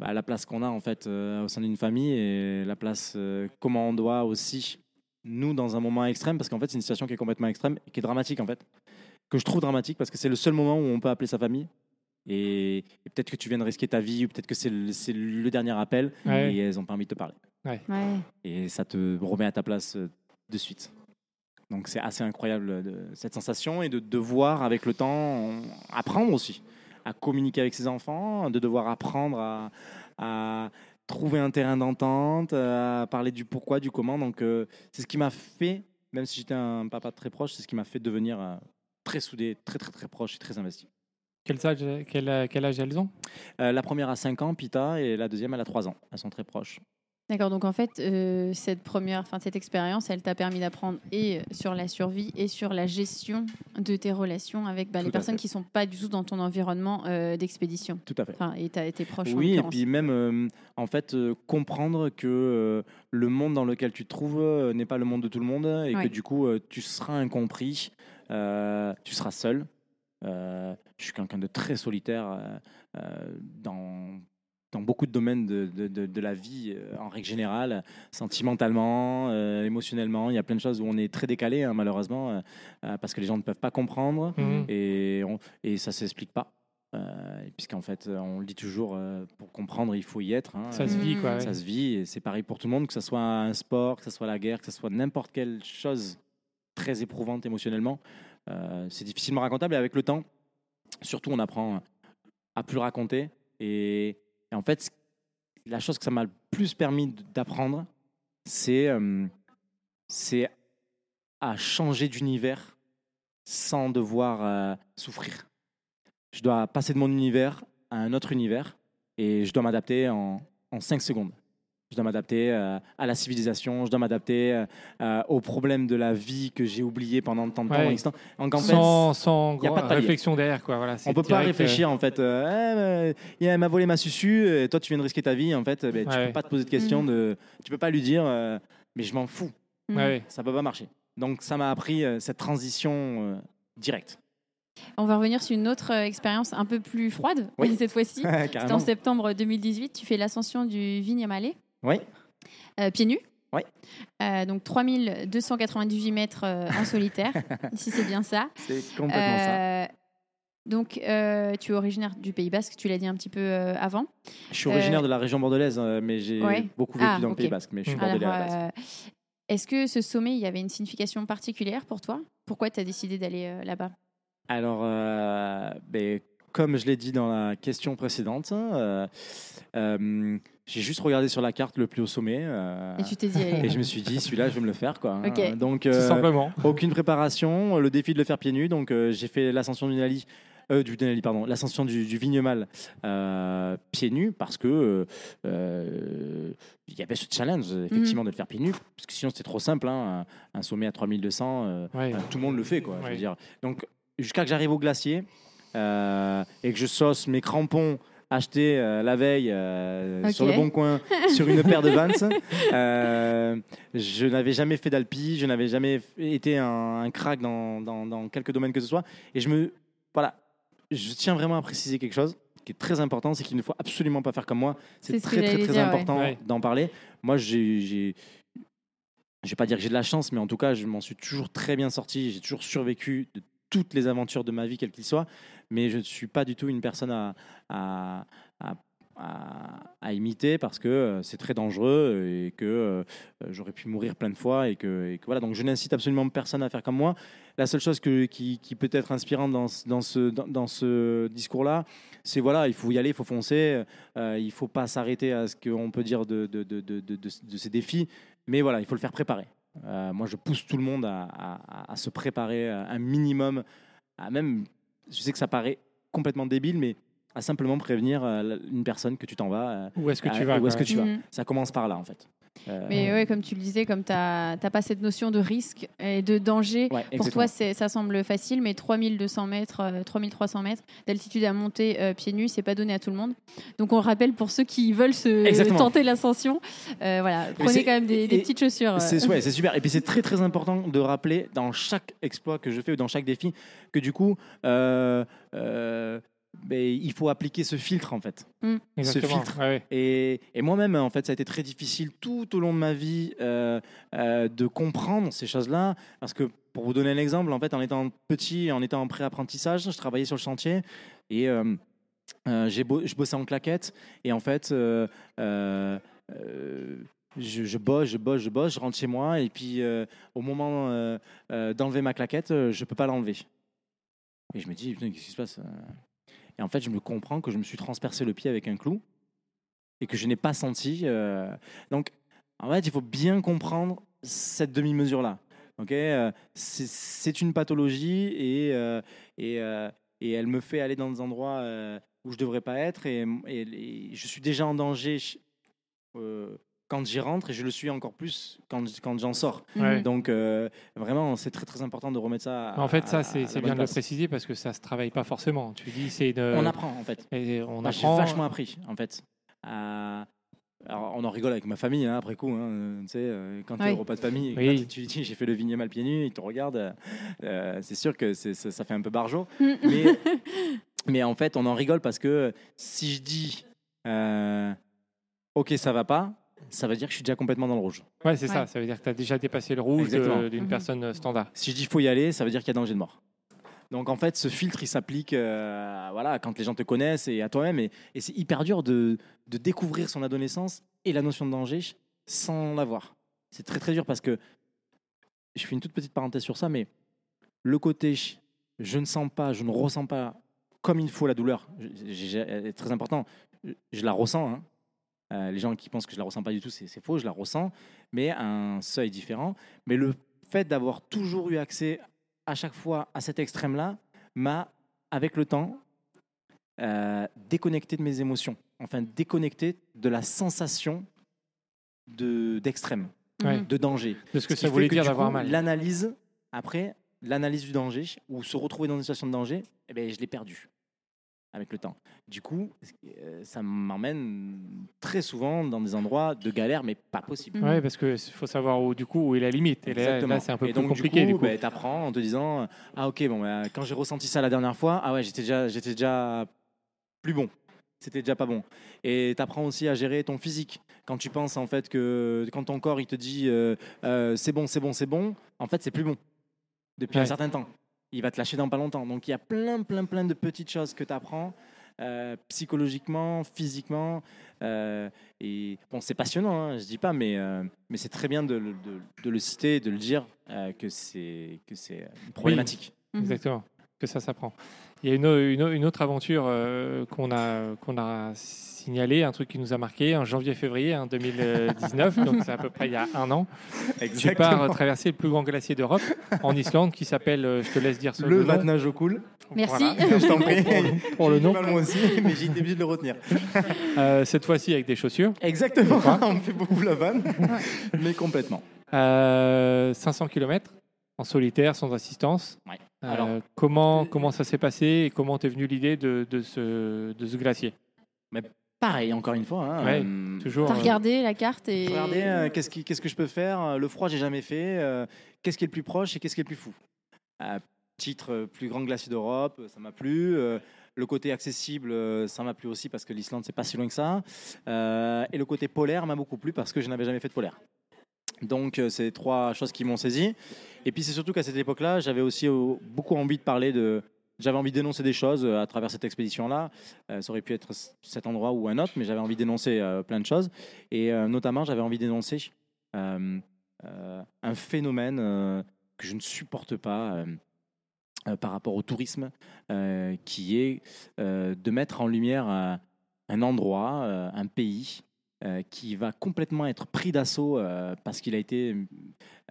bah, la place qu'on a en fait euh, au sein d'une famille et la place euh, comment on doit aussi nous dans un moment extrême parce qu'en fait c'est une situation qui est complètement extrême et qui est dramatique en fait que je trouve dramatique parce que c'est le seul moment où on peut appeler sa famille et, et peut-être que tu viens de risquer ta vie ou peut-être que c'est le, c'est le dernier appel Ouais. et elles ont pas envie de te parler Ouais. et ça te remet à ta place euh, de suite. Donc c'est assez incroyable de, cette sensation et de devoir avec le temps on- apprendre aussi à communiquer avec ses enfants, de devoir apprendre à, à trouver un terrain d'entente, à parler du pourquoi, du comment. Donc euh, c'est ce qui m'a fait, même si j'étais un papa très proche, c'est ce qui m'a fait devenir euh, très soudé, très très très proche et très investi. quel âge, quel, quel âge elles ont? Euh, la première a 5 ans, Pita, et la deuxième elle a 3 ans. Elles sont très proches. D'accord, donc en fait, euh, cette première, enfin cette expérience, elle t'a permis d'apprendre et sur la survie et sur la gestion de tes relations avec bah, les personnes fait. qui sont pas du tout dans ton environnement euh, d'expédition. Tout à fait. Enfin, et t'as été proche en Oui, et puis même, euh, en fait, euh, comprendre que euh, le monde dans lequel tu te trouves euh, n'est pas le monde de tout le monde et que du coup, euh, tu seras incompris, euh, tu seras seul. Euh, je suis quelqu'un de très solitaire euh, euh, dans, dans beaucoup de domaines de, de- de- de la vie, euh, en règle générale, sentimentalement, euh, émotionnellement. Il y a plein de choses où on est très décalé, hein, malheureusement, euh, euh, parce que les gens ne peuvent pas comprendre Mhm. et, on- et ça s'explique pas. Euh, Puisqu'en fait, euh, on le dit toujours, euh, pour comprendre, il faut y être. hein. Ça se vit, quoi. Ouais. Ça se vit et c'est pareil pour tout le monde, que ce soit un sport, que ce soit la guerre, que ce soit n'importe quelle chose très éprouvante émotionnellement. Euh, c'est difficilement racontable et avec le temps, surtout, on apprend à plus raconter. Et, en fait, la chose que ça m'a le plus permis d'apprendre, c'est euh, c'est à changer d'univers sans devoir euh, souffrir. Je dois passer de mon univers à un autre univers et je dois m'adapter en, en 5 secondes. Je dois m'adapter euh, à la civilisation, je dois m'adapter euh, euh, aux problèmes de la vie que j'ai oubliés pendant tant de temps. Ouais. en fait, sans sans y a pas de réflexion derrière. Quoi. Voilà, on c'est peut pas direct, réfléchir en fait. euh, Eh, euh, il elle m'a volé ma susu. Et toi, tu viens de risquer ta vie. En fait, eh ben, tu Ouais. peux pas te poser de questions. De, tu peux pas lui dire. euh, mais je m'en fous. ouais. Ça peut pas marcher. Donc, ça m'a appris euh, cette transition euh, directe. On va revenir sur une autre euh, expérience un peu plus froide, Oui. cette fois-ci. C'était en septembre 2018. Tu fais l'ascension du Vignamale, Oui. euh, pieds nus. Oui. Euh, donc 3298 mètres euh, en solitaire. Ici, c'est bien ça. C'est complètement ça. Euh, Donc, tu es originaire du Pays Basque, tu l'as dit un petit peu avant. Je suis originaire de la région bordelaise, mais j'ai ouais. beaucoup vécu Ah, dans le. Pays Basque. Mais je suis Mm. bordelais Alors, à la base. Est-ce que ce sommet, il y avait une signification particulière pour toi? Pourquoi tu as décidé d'aller là-bas? Alors, ben, comme je l'ai dit dans la question précédente, euh, euh, j'ai juste regardé sur la carte le plus haut sommet. euh, Et tu t'es dit, allez, et je me suis dit, celui-là, je vais me le faire. Quoi. hein. Ok. Donc, Tout simplement. aucune préparation, le défi de le faire pieds nus. Donc, euh, j'ai fait l'ascension du euh, du Denali, pardon, l'ascension du, du Vignemal euh, pieds nus parce que il y avait ce challenge Mhm. effectivement de le faire pieds nus parce que sinon c'était trop simple hein, un, un sommet à 3200 euh, Ouais. Tout le monde le fait, quoi. Je Ouais. veux dire. Donc, jusqu'à que j'arrive au glacier euh, et que je sauce mes crampons achetés euh, la veille euh, sur le bon coin sur une paire de Vans, euh, je n'avais jamais fait d'alpi, je n'avais jamais été un, un crack dans, dans, dans quelque domaine que ce soit. Et je me. Voilà. Je tiens vraiment à préciser quelque chose qui est très important, c'est qu'il ne faut absolument pas faire comme moi. C'est ce très, très, très dire, important Ouais. d'en parler. Moi, j'ai. j'ai- Je vais pas dire que j'ai de la chance, mais en tout cas, je m'en suis toujours très bien sorti. J'ai toujours survécu de toutes les aventures de ma vie, quelles qu'ils soient. Mais je ne suis pas du tout une personne à, imiter parce que euh, c'est très dangereux et que euh, j'aurais pu mourir plein de fois. Et que, voilà. Donc, je n'incite absolument personne à faire comme moi. La seule chose qui, peut être inspirante dans, ce- discours-là, c'est voilà, il faut y aller, il faut foncer. Euh, il ne faut pas s'arrêter à ce qu'on peut dire de, ces défis, mais voilà, il faut le faire préparer. Moi, je pousse tout le monde à, à- se préparer un minimum, à même, je sais que ça paraît complètement débile, mais à simplement prévenir euh, une personne que tu t'en vas. euh, Où est-ce que tu vas Où est-ce quoi. que tu vas Mhm. Ça commence par là, en fait. Euh, Mais ouais, comme tu le disais, comme tu n'as pas cette notion de risque et de danger, ouais, pour toi, ça semble facile, mais 3200 mètres, euh, 3300 mètres d'altitude à monter euh, pieds nus, c'est pas donné à tout le monde. Donc on le rappelle pour ceux qui veulent se Exactement. tenter l'ascension, euh, voilà, prenez quand même des, des et- petites chaussures. euh. C'est ouais, super. Et puis c'est très très important de rappeler dans chaque exploit que je fais ou dans chaque défi que du coup, euh, il faut appliquer ce filtre en fait. Exactement. filtre. Ouais, ouais. Et, et moi-même, en fait, ça a été très difficile tout au long de ma vie euh, euh, de comprendre ces choses-là. Parce que, pour vous donner un exemple, en fait, en étant petit, en étant en pré-apprentissage, je travaillais sur le chantier et euh, euh, je bossais en claquette. Et en fait, euh, euh, euh, je, je bosse, je bosse, je bosse, je rentre chez moi. Et puis, euh, au moment euh, euh, d'enlever ma claquette, euh, je ne peux pas l'enlever. Et je me dis, putain, qu'est-ce qui se passe Et en fait, je me comprends que je me suis transpercé le pied avec un clou et que je n'ai pas senti. euh, Donc, en fait, il faut bien comprendre cette demi-mesure-là. Ok, Euh, c'est une pathologie et, euh, et, et elle me fait aller dans des endroits où je ne devrais pas être et, je suis déjà en danger quand j'y rentre et je le suis encore plus quand, quand j'en sors. Ouais. Donc, euh, vraiment, c'est très très important de remettre ça. à- En fait, ça, c'est bien de le préciser parce que ça se travaille pas forcément. Tu dis, c'est de. On apprend en fait. et on Moi, j'ai apprend. vachement appris, en fait. à- Alors, on en rigole avec ma famille, hein, après coup. hein, euh, tu sais, euh, quand tu es Oui. au repas de famille, Oui. là, tu lui dis j'ai fait le vignet mal pieds nus, ils te regardent. euh, euh, c'est sûr que ça, ça fait un peu barjot. Mhm. Mais, mais en fait, on en rigole parce que si je dis euh, OK, ça va pas, ça veut dire que je suis déjà complètement dans le rouge. Ouais, c'est Ouais. ça. Ça veut dire que tu as déjà dépassé le rouge Exactement. d'une Mhm. personne euh, standard. Si je dis faut y aller, ça veut dire qu'il y a danger de mort. Donc en fait, ce filtre, il s'applique euh, voilà, quand les gens te connaissent et à toi-même. Et, et c'est hyper dur de, de découvrir son adolescence et la notion de danger sans l'avoir. C'est très très dur parce que, je fais une toute petite parenthèse sur ça, mais le côté je ne sens pas, je ne ressens pas comme il faut la douleur. C'est très important. Je- Je la ressens. hein. Euh, les gens qui pensent que je la ressens pas du tout, c'est faux. Je la ressens, mais à un seuil différent. Mais le fait d'avoir toujours eu accès à chaque fois à cet extrême-là m'a, avec le temps, euh, déconnecté de mes émotions. Enfin, déconnecté de la sensation de- d'extrême, Ouais. Mhm. de danger. De ce que Ce ça voulait dire d'avoir mal. L'analyse, après, l'analyse du danger, ou se retrouver dans une situation de danger, eh ben, je l'ai perdu avec le temps. Du coup, euh, ça m'emmène très souvent dans des endroits de galère, mais pas possible. Ouais, parce qu'il faut savoir où, du coup, où est la limite. Et là, Exactement. là, c'est un peu et plus donc, compliqué, du coup, coup. tu apprends en te disant Ah, ok, bon, bah, quand j'ai ressenti ça la dernière fois, ah ouais, j'étais déjà, déjà plus bon. C'était déjà pas bon. Et tu apprends aussi à gérer ton physique. Quand tu penses en fait que quand ton corps il te dit euh, euh, c'est bon, c'est bon, c'est bon, en fait c'est plus bon depuis un certain temps. Il va te lâcher dans pas longtemps. Donc il y a plein, plein, plein de petites choses que tu apprends euh, psychologiquement, physiquement. euh, et bon, c'est passionnant, hein, je dis pas, mais, euh, mais c'est très bien de, le- de- de le citer, de le dire euh, que c'est que c'est une problématique. Mhm. Exactement, que ça s'apprend. Il y a une, autre aventure euh, qu'on a, qu'on a signalée, un truc qui nous a marqué en janvier-février hein, 2019, donc c'est à peu près il y a un an. Tu pars traverser le plus grand glacier d'Europe en Islande qui s'appelle, euh, je te laisse dire ce Le nom. Vatnage cool. Merci. Voilà. Je t'en prie. Pour le- pour le nom. mal moi aussi, mais j'ai été obligé de le retenir. Euh, cette fois-ci avec des chaussures. Exactement. On fait beaucoup la vanne, mais complètement. Euh, 500 km en solitaire, sans assistance. Ouais. Euh, Alors- comment, comment ça s'est passé et comment t'es venue l'idée de, de, ce, de ce glacier? Pareil, encore une fois. hein, Ouais, euh, Toujours. T'as euh, regardé la carte et. Regardez, euh, qu'est-ce, qui- qu'est-ce que je peux faire? Euh, Le froid, j'ai jamais fait. euh, qu'est-ce qui est le plus proche et qu'est-ce qui est le plus fou? Euh, Titre euh, plus grand glacier d'Europe, euh, ça m'a plu. Euh, le côté accessible, euh, ça m'a plu aussi parce que l'Islande, c'est pas si loin que ça. Euh, et le côté polaire m'a beaucoup plu parce que je n'avais jamais fait de polaire. Donc, euh, c'est trois choses qui m'ont saisi. Et puis, c'est surtout qu'à cette époque-là, j'avais aussi euh, beaucoup envie de parler de. J'avais envie dénoncer des choses euh, à travers cette expédition-là. Euh, ça aurait pu être cet endroit ou un autre, mais j'avais envie dénoncer plein de choses. Et notamment, j'avais envie dénoncer un phénomène que je ne supporte pas par rapport au tourisme, qui est de mettre en lumière un endroit, un pays, euh, qui va complètement être pris d'assaut euh, parce qu'il a été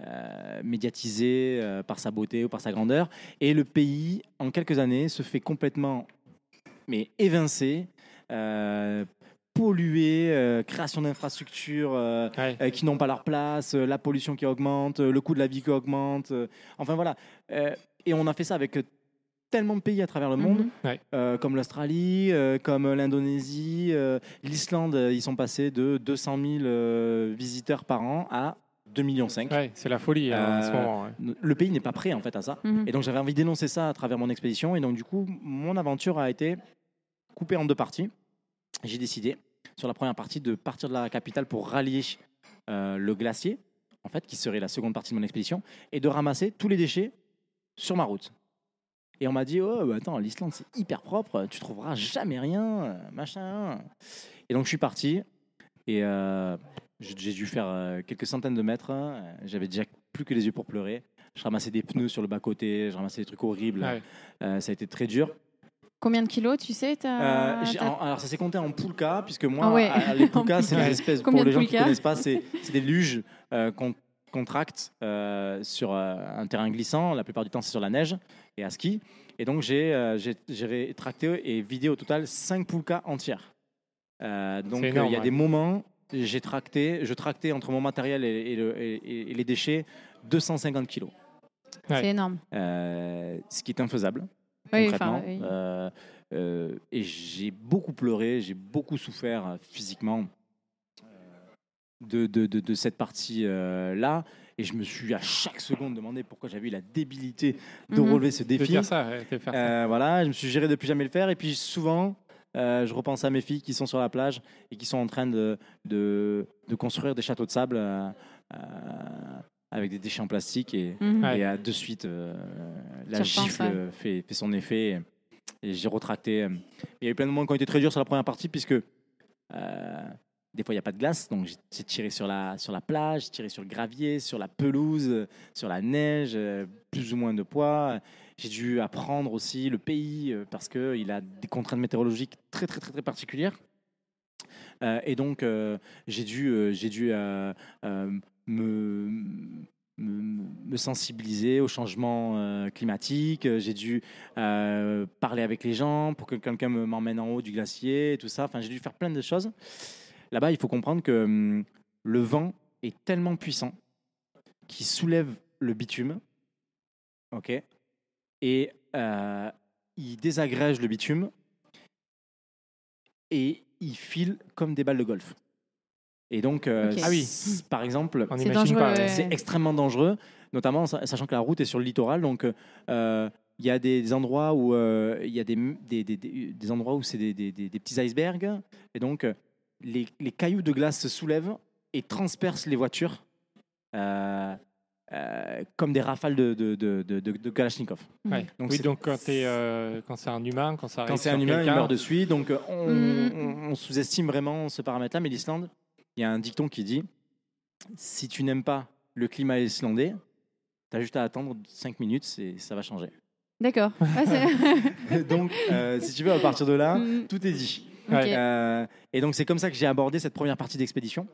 euh, médiatisé par sa beauté ou par sa grandeur. Et le pays, en quelques années, se fait complètement mais évincé. euh, pollué, création d'infrastructures ouais. qui n'ont pas leur place, la pollution qui augmente, le coût de la vie qui augmente. enfin voilà. Et on a fait ça avec tellement de pays à travers le monde, Mhm. Ouais. euh, comme l'Australie, euh, comme l'Indonésie, euh, l'Islande. Ils sont passés de 200 000 euh, visiteurs par an à 2,5 millions. Ouais, c'est la folie hein, en ce moment. ouais. Le pays n'est pas prêt en fait à ça. Mhm. Et donc j'avais envie dénoncer ça à travers mon expédition. Et donc du coup, mon aventure a été coupée en deux parties. J'ai décidé sur la première partie de partir de la capitale pour rallier euh, le glacier, en fait, qui serait la seconde partie de mon expédition, et de ramasser tous les déchets sur ma route. Et on m'a dit, oh, bah, attends, l'Islande, c'est hyper propre, tu trouveras jamais rien, euh, machin. Et donc, je suis parti, et euh, j'ai dû faire euh, quelques centaines de mètres. hein. J'avais déjà plus que les yeux pour pleurer. Je ramassais des pneus sur le bas-côté, je ramassais des trucs horribles. Ouais. Euh, ça a été très dur. Combien de kilos, tu sais Euh, en- alors ça s'est compté en poulka, puisque moi, Ah ouais, à- les poulkas, c'est des espèces, Combien pour les gens qui ne connaissent pas, c'est c'est des luges euh, qu'on qu'on tracte euh, sur euh, un terrain glissant. La plupart du temps, c'est sur la neige et à ski. Et donc, j'ai euh, j'ai- et vidé au total 5 poulkas entières. Euh, donc, C'est euh, il énorme, y a ouais. des moments, j'ai tracté, je tractais entre mon matériel et, et le- et- et les déchets 250 kilos. Ouais. C'est énorme. Euh, ce qui est infaisable Oui, concrètement. enfin, oui. Euh, euh, et j'ai beaucoup pleuré, j'ai beaucoup souffert euh, physiquement de, de, de- de cette partie-là. et je me suis à chaque seconde demandé pourquoi j'avais eu la débilité de Mhm. relever ce défi. dire ça, ouais, de faire ça. Euh, voilà, je me suis géré de plus jamais le faire. Et puis souvent, euh, je repense à mes filles qui sont sur la plage et qui sont en train de, de, de construire des châteaux de sable euh, euh, avec des déchets en plastique. Et, Mhm. Ouais. et euh, de suite, euh, la Tu repenses, gifle ouais. fait, fait son effet. Et j'ai retracté. Il y a eu plein de moments qui ont été très durs sur la première partie, puisque euh, des fois, il n'y a pas de glace, donc j'ai- tiré sur la, sur la plage, j'ai tiré sur le gravier, sur la pelouse, sur la neige, euh, plus ou moins de poids. J'ai dû apprendre aussi le pays euh, parce qu'il a des contraintes météorologiques très, très, très, très particulières. Euh, et donc, j'ai dû, j'ai dû me, sensibiliser au changement euh, climatique. J'ai dû parler avec les gens pour que quelqu'un me- m'emmène en haut du glacier, et tout ça. Enfin, j'ai dû faire plein de choses. Là-bas, il faut comprendre que hum, le vent est tellement puissant qu'il soulève le bitume, ok, et euh, il désagrège le bitume et il file comme des balles de golf. Et donc, euh. Ah oui. par exemple, On C'est n'imagine dangereux, pas. ouais. c'est extrêmement dangereux, notamment sa- sachant que la route est sur le littoral. Donc, euh, il y a des endroits où euh, il y a des, des, des- des- des endroits où c'est des, des- des- des petits icebergs, et donc euh, les, les cailloux de glace se soulèvent et transpercent les voitures euh, euh, comme des rafales de, de, de, de- de- de Kalachnikov. Ouais. Donc oui, donc quand, euh, quand c'est un humain, quand ça Quand c'est un humain, il meurt de suite. Donc, euh, on, on- on sous-estime vraiment ce paramètre-là. Mais l'Islande, il y a un dicton qui dit si tu n'aimes pas le climat islandais, tu as juste à attendre 5 minutes et ça va changer. D'accord. Ah, donc, euh, si tu veux, à partir de là, Mm. tout est dit. Euh, et donc, c'est comme ça que j'ai abordé cette première partie d'expédition.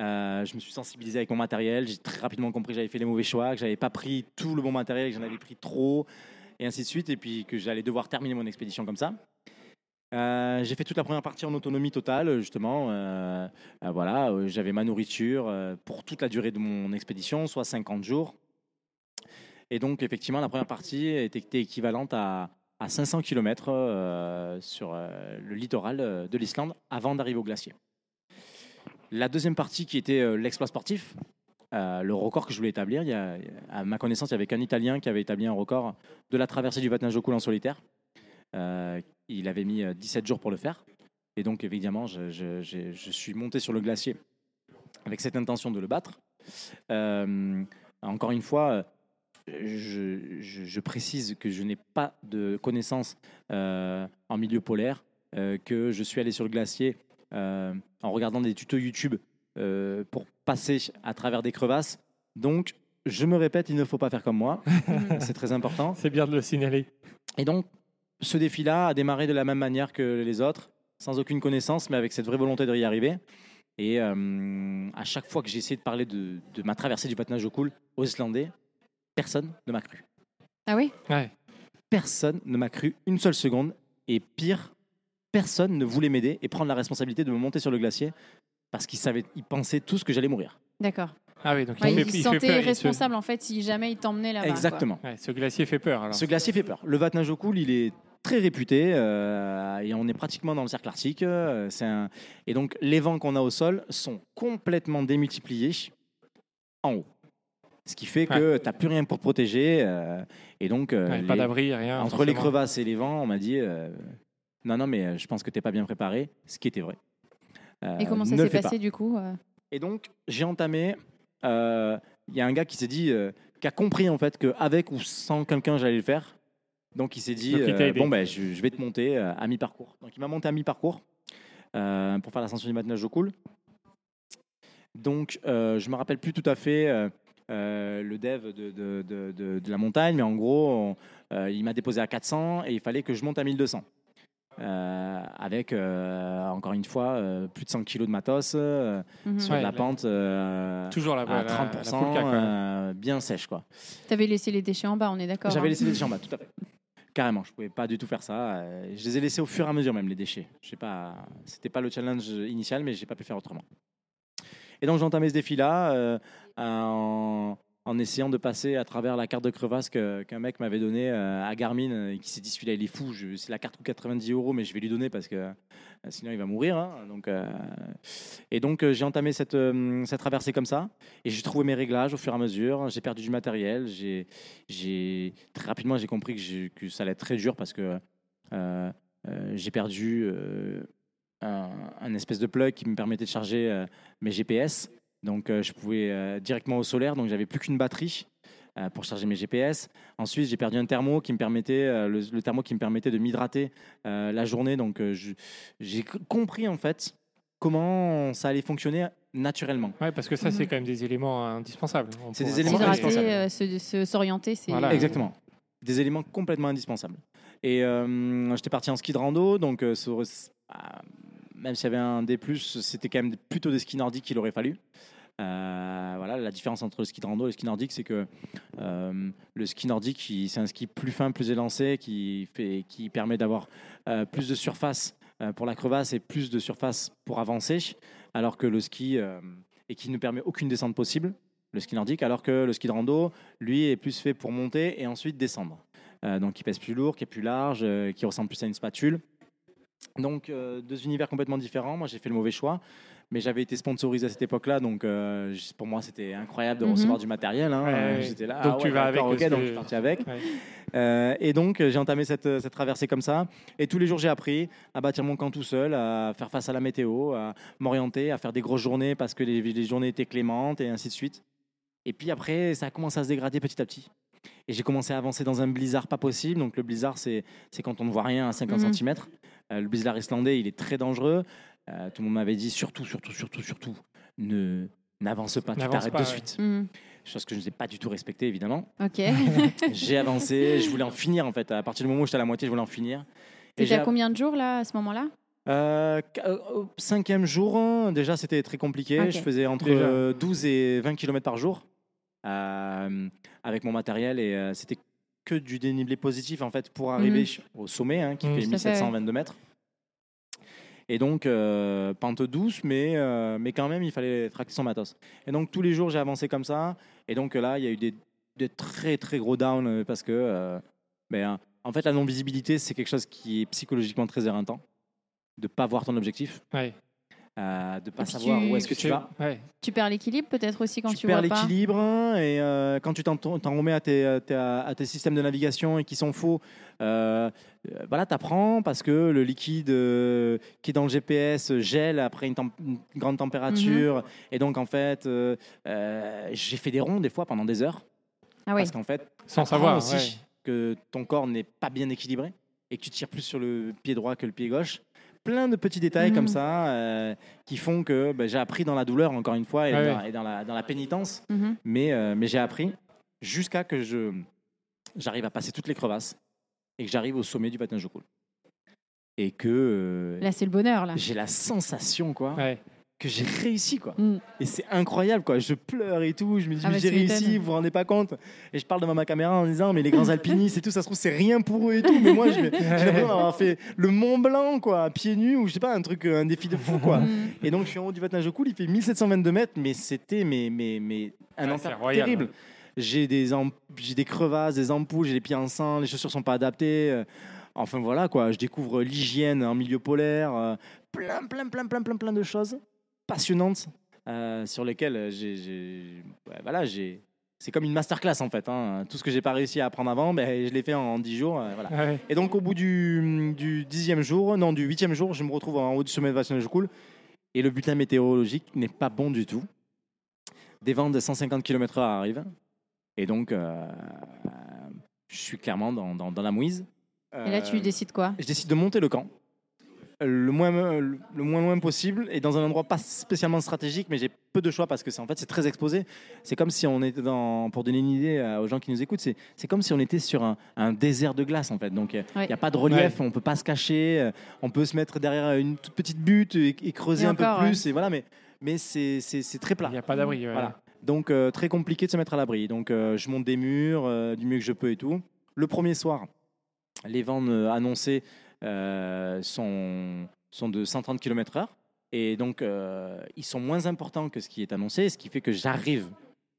Euh, je me suis sensibilisé avec mon matériel. J'ai très rapidement compris que j'avais fait les mauvais choix, que j'avais pas pris tout le bon matériel, que j'en avais pris trop, et ainsi de suite, et puis que j'allais devoir terminer mon expédition comme ça. Euh, j'ai fait toute la première partie en autonomie totale, justement. Voilà, j'avais ma nourriture pour toute la durée de mon expédition, soit 50 jours. Et donc, effectivement, la première partie était, était équivalente à, à 500 km sur euh, le littoral euh, de l'Islande avant d'arriver au glacier. La deuxième partie, qui était euh, l'exploit sportif, euh, le record que je voulais établir, il y a, à ma connaissance, il n'y avait qu'un Italien qui avait établi un record de la traversée du Vatnajökull en solitaire. Euh, il avait mis euh, 17 jours pour le faire. Et donc, évidemment, je, je- suis monté sur le glacier avec cette intention de le battre. Euh, encore une fois, euh, je, je- je précise que je n'ai pas de connaissances euh, en milieu polaire, euh, que je suis allé sur le glacier euh, en regardant des tutos YouTube pour passer à travers des crevasses. Donc, je me répète, il ne faut pas faire comme moi. C'est très important. c'est bien de le signaler. Et donc, ce défi-là a démarré de la même manière que les autres, sans aucune connaissance, mais avec cette vraie volonté de y arriver. Et à chaque fois que j'ai essayé de parler de, de ma traversée du Vatnajökull aux Islandais, personne ne m'a cru. Ah oui? Ouais. Personne ne m'a cru une seule seconde. Et pire, personne ne voulait m'aider et prendre la responsabilité de me monter sur le glacier parce qu'ils savaient, ils pensaient tous que j'allais mourir. D'accord. Ah oui, donc Ouais, il, fait, se il fait sentait peur. il se- responsable en fait si jamais il t'emmenait là-bas. quoi. Exactement. ouais, ce glacier fait peur. Alors. Ce glacier fait peur. Le Vatnajökull, il est très réputé euh, et on est pratiquement dans le cercle arctique. euh, un- Et donc, les vents qu'on a au sol sont complètement démultipliés en haut. Ce qui fait que tu n'as plus rien pour te protéger. euh, et donc, euh, Ouais, Pas d'abri, rien. entre les forcément. crevasses et les vents, on m'a dit euh, Non, non, mais euh, je pense que tu n'es pas bien préparé. Ce qui était vrai. Euh, Et comment ça ne le s'est fais pas. passé du coup euh? Et donc, j'ai entamé. euh, Il y a un gars qui s'est dit, euh, qui a compris en fait qu'avec ou sans quelqu'un, j'allais le faire. Donc, il s'est dit, Donc, il t'a euh, aidé. bon, ben, je, je vais te monter euh, à mi-parcours. Donc, il m'a monté à mi-parcours euh, pour faire l'ascension du Vatnajökull. Donc, euh, je me rappelle plus tout à fait euh, euh, le dev de, de- de- de- de la montagne, mais en gros, on- euh, il m'a déposé à 400 et il fallait que je monte à 1200. Euh, avec, euh, encore une fois, euh, plus de 100 kilos de matos euh, Mhm. sur Ouais, de la pente euh, Toujours la, à la- la 30%, poulka, quoi. euh, bien sèche. quoi. T'avais laissé les déchets en bas, on est d'accord J'avais hein laissé les déchets en bas, tout à fait. Carrément, je pouvais pas du tout faire ça. Je les ai laissés au fur et à mesure même les déchets. Je sais pas, c'était pas le challenge initial, mais j'ai pas pu faire autrement. Et donc entamé ce défi-là euh, en, en essayant de passer à travers la carte de crevasse qu'un mec m'avait donnée euh, à Garmin euh, et qui s'est dit celui-là il est fou. C'est la carte coûte 90 euros, mais je vais lui donner parce que sinon il va mourir. hein. Donc, et donc j'ai entamé cette, cette traversée comme ça et j'ai trouvé mes réglages au fur et à mesure. J'ai perdu du matériel. J'ai très rapidement j'ai compris que, ça allait être très dur parce que j'ai perdu un, un espèce de plug qui me permettait de charger euh, mes GPS. Donc euh, je pouvais euh, directement au solaire, donc j'avais plus qu'une batterie euh, pour charger mes GPS. Ensuite j'ai perdu un thermo qui me permettait euh, le, le thermo qui me permettait de m'hydrater euh, la journée. Donc euh, j'ai compris en fait comment ça allait fonctionner naturellement. Ouais, parce que ça, c'est Mhm. quand même des éléments indispensables. C'est des éléments indispensables. euh, se- se- s'orienter, c'est. Voilà. Exactement. Des éléments complètement indispensables. Et euh, j'étais parti en ski de rando, donc même s'il y avait un D+, c'était quand même plutôt des skis nordiques qu'il aurait fallu. Euh, voilà, la différence entre le ski de rando et le ski nordique, c'est que euh, le ski nordique, c'est un ski plus fin, plus élancé, qui, fait, qui permet d'avoir euh, plus de surface pour la crevasse et plus de surface pour avancer, alors que le ski, et qui ne permet aucune descente possible, le ski nordique, alors que le ski de rando, lui, est plus fait pour monter et ensuite descendre. Donc, qui pèse plus lourd, qui est plus large, qui ressemble plus à une spatule. Donc, euh, deux univers complètement différents. Moi, j'ai fait le mauvais choix, mais j'avais été sponsorisé à cette époque-là, donc euh, pour moi, c'était incroyable de Mhm. recevoir du matériel. hein. Ouais. J'étais là. Donc, ah tu ouais, vas avec, d'accord, ok, parce donc que- je suis parti avec. Ouais. Euh, et donc, j'ai entamé cette, cette traversée comme ça. Et tous les jours, j'ai appris à bâtir mon camp tout seul, à faire face à la météo, à m'orienter, à faire des grosses journées parce que les, les journées étaient clémentes et ainsi de suite. Et puis après, ça a commencé à se dégrader petit à petit. Et j'ai commencé à avancer dans un blizzard pas possible. Donc, le blizzard, c'est quand on ne voit rien à 50 Mhm. cm. Le blizzard islandais, il est très dangereux. Euh, tout le monde m'avait dit surtout, surtout, surtout, surtout, ne n'avance pas, tu t'arrêtes de ouais. suite. Mhm. Chose que je n'ai pas du tout respectée, évidemment. Ok. J'ai avancé, je voulais en finir en fait. À partir du moment où j'étais à la moitié, je voulais en finir. Et T'étais j'ai- à combien de jours là à ce moment-là? Euh, euh, au cinquième jour, hein, déjà c'était très compliqué. Je faisais entre Déjà. euh, 12 et 20 km par jour euh, avec mon matériel et euh, c'était que du dénivelé positif en fait pour arriver au sommet hein, qui Mhm. fait Tout à fait, ouais. 1722 mètres. Et donc, euh, pente douce, mais, euh, mais quand même, il fallait tracter son matos. Et donc, tous les jours, j'ai avancé comme ça. Et donc, là, il y a eu des, des très, très gros downs euh, parce que, euh, ben, en fait, la non-visibilité, c'est quelque chose qui est psychologiquement très éreintant. De ne pas voir ton objectif, Ouais. Euh, de ne pas savoir tu- où est-ce que tu vas. ouais. Tu perds l'équilibre peut-être aussi quand tu, tu perds vois pas. l'équilibre et euh, quand tu t'en remets à tes, à tes- à tes systèmes de navigation et qui sont faux, euh, euh, voilà, tu apprends parce que le liquide euh, qui est dans le GPS gèle après une, temp- une grande température. Et donc, en fait, euh, euh, j'ai fait des ronds des fois pendant des heures Ah oui. parce qu'en fait, Sans t'apprends savoir. aussi ouais. que ton corps n'est pas bien équilibré et que tu tires plus sur le pied droit que le pied gauche. Plein de petits détails comme ça euh, qui font que ben, j'ai appris dans la douleur, encore une fois, et, Ah dans, ouais. et dans la, dans la pénitence. Mhm. Mais, euh, mais j'ai appris jusqu'à que je j'arrive à passer toutes les crevasses et que j'arrive au sommet du patin cool. Et que euh, Là c'est le bonheur là. j'ai la sensation quoi Ouais. Que j'ai réussi quoi. Mm. Et c'est incroyable quoi. Je pleure et tout. Je me dis Ah mais bah, j'ai réussi. Vous vous rendez pas compte? Et je parle devant ma caméra en disant mais les grands alpinistes et tout ça se trouve c'est rien pour eux et tout. Mais moi j'ai l'impression d'avoir fait le Mont Blanc quoi, à pieds nus ou je sais pas un truc un défi de fou quoi. Mhm. Et donc je suis en haut du Vatnajökull, cool, il fait 1722 mètres, mais c'était mais, mais, mais un Ouais, enfer terrible. ouais. J'ai des, j'ai des crevasses, des ampoules, j'ai les pieds en sang, les chaussures sont pas adaptées. euh, Enfin voilà quoi, je découvre l'hygiène en milieu polaire, euh, plein, plein, plein, plein, plein, plein de choses passionnantes euh, sur lesquelles j'ai, j'ai- ouais, voilà, j'ai, c'est comme une masterclass en fait. hein. Tout ce que j'ai pas réussi à apprendre avant, ben, je l'ai fait en 10 jours. euh, voilà. Ouais. Et donc, au bout du, du dixième jour, non, du huitième jour, je me retrouve en haut du sommet de Vatnajökull et le bulletin météorologique n'est pas bon du tout. Des vents de 150 km/h arrivent et donc euh, je suis clairement dans, dans- dans la mouise. Et là tu Euh, décides quoi? je décide de monter le camp le moins, le moins loin possible et dans un endroit pas spécialement stratégique, mais j'ai peu de choix parce que c'est en fait c'est très exposé. C'est comme si on était dans, pour donner une idée euh, aux gens qui nous écoutent, c'est, c'est comme si on était sur un, un désert de glace en fait. Donc il Ouais. n'y a pas de relief, on peut pas se cacher, euh, on peut se mettre derrière une toute petite butte et, et creuser Et un encore, peu plus et voilà. Mais, mais c'est, c'est, c'est très plat. Il n'y a pas d'abri. ouais. Voilà. Donc euh, très compliqué de se mettre à l'abri. Donc euh, je monte des murs euh, du mieux que je peux et tout. Le premier soir, les vents euh, annoncés euh, sont, sont de 130 km/h et donc euh, ils sont moins importants que ce qui est annoncé, ce qui fait que j'arrive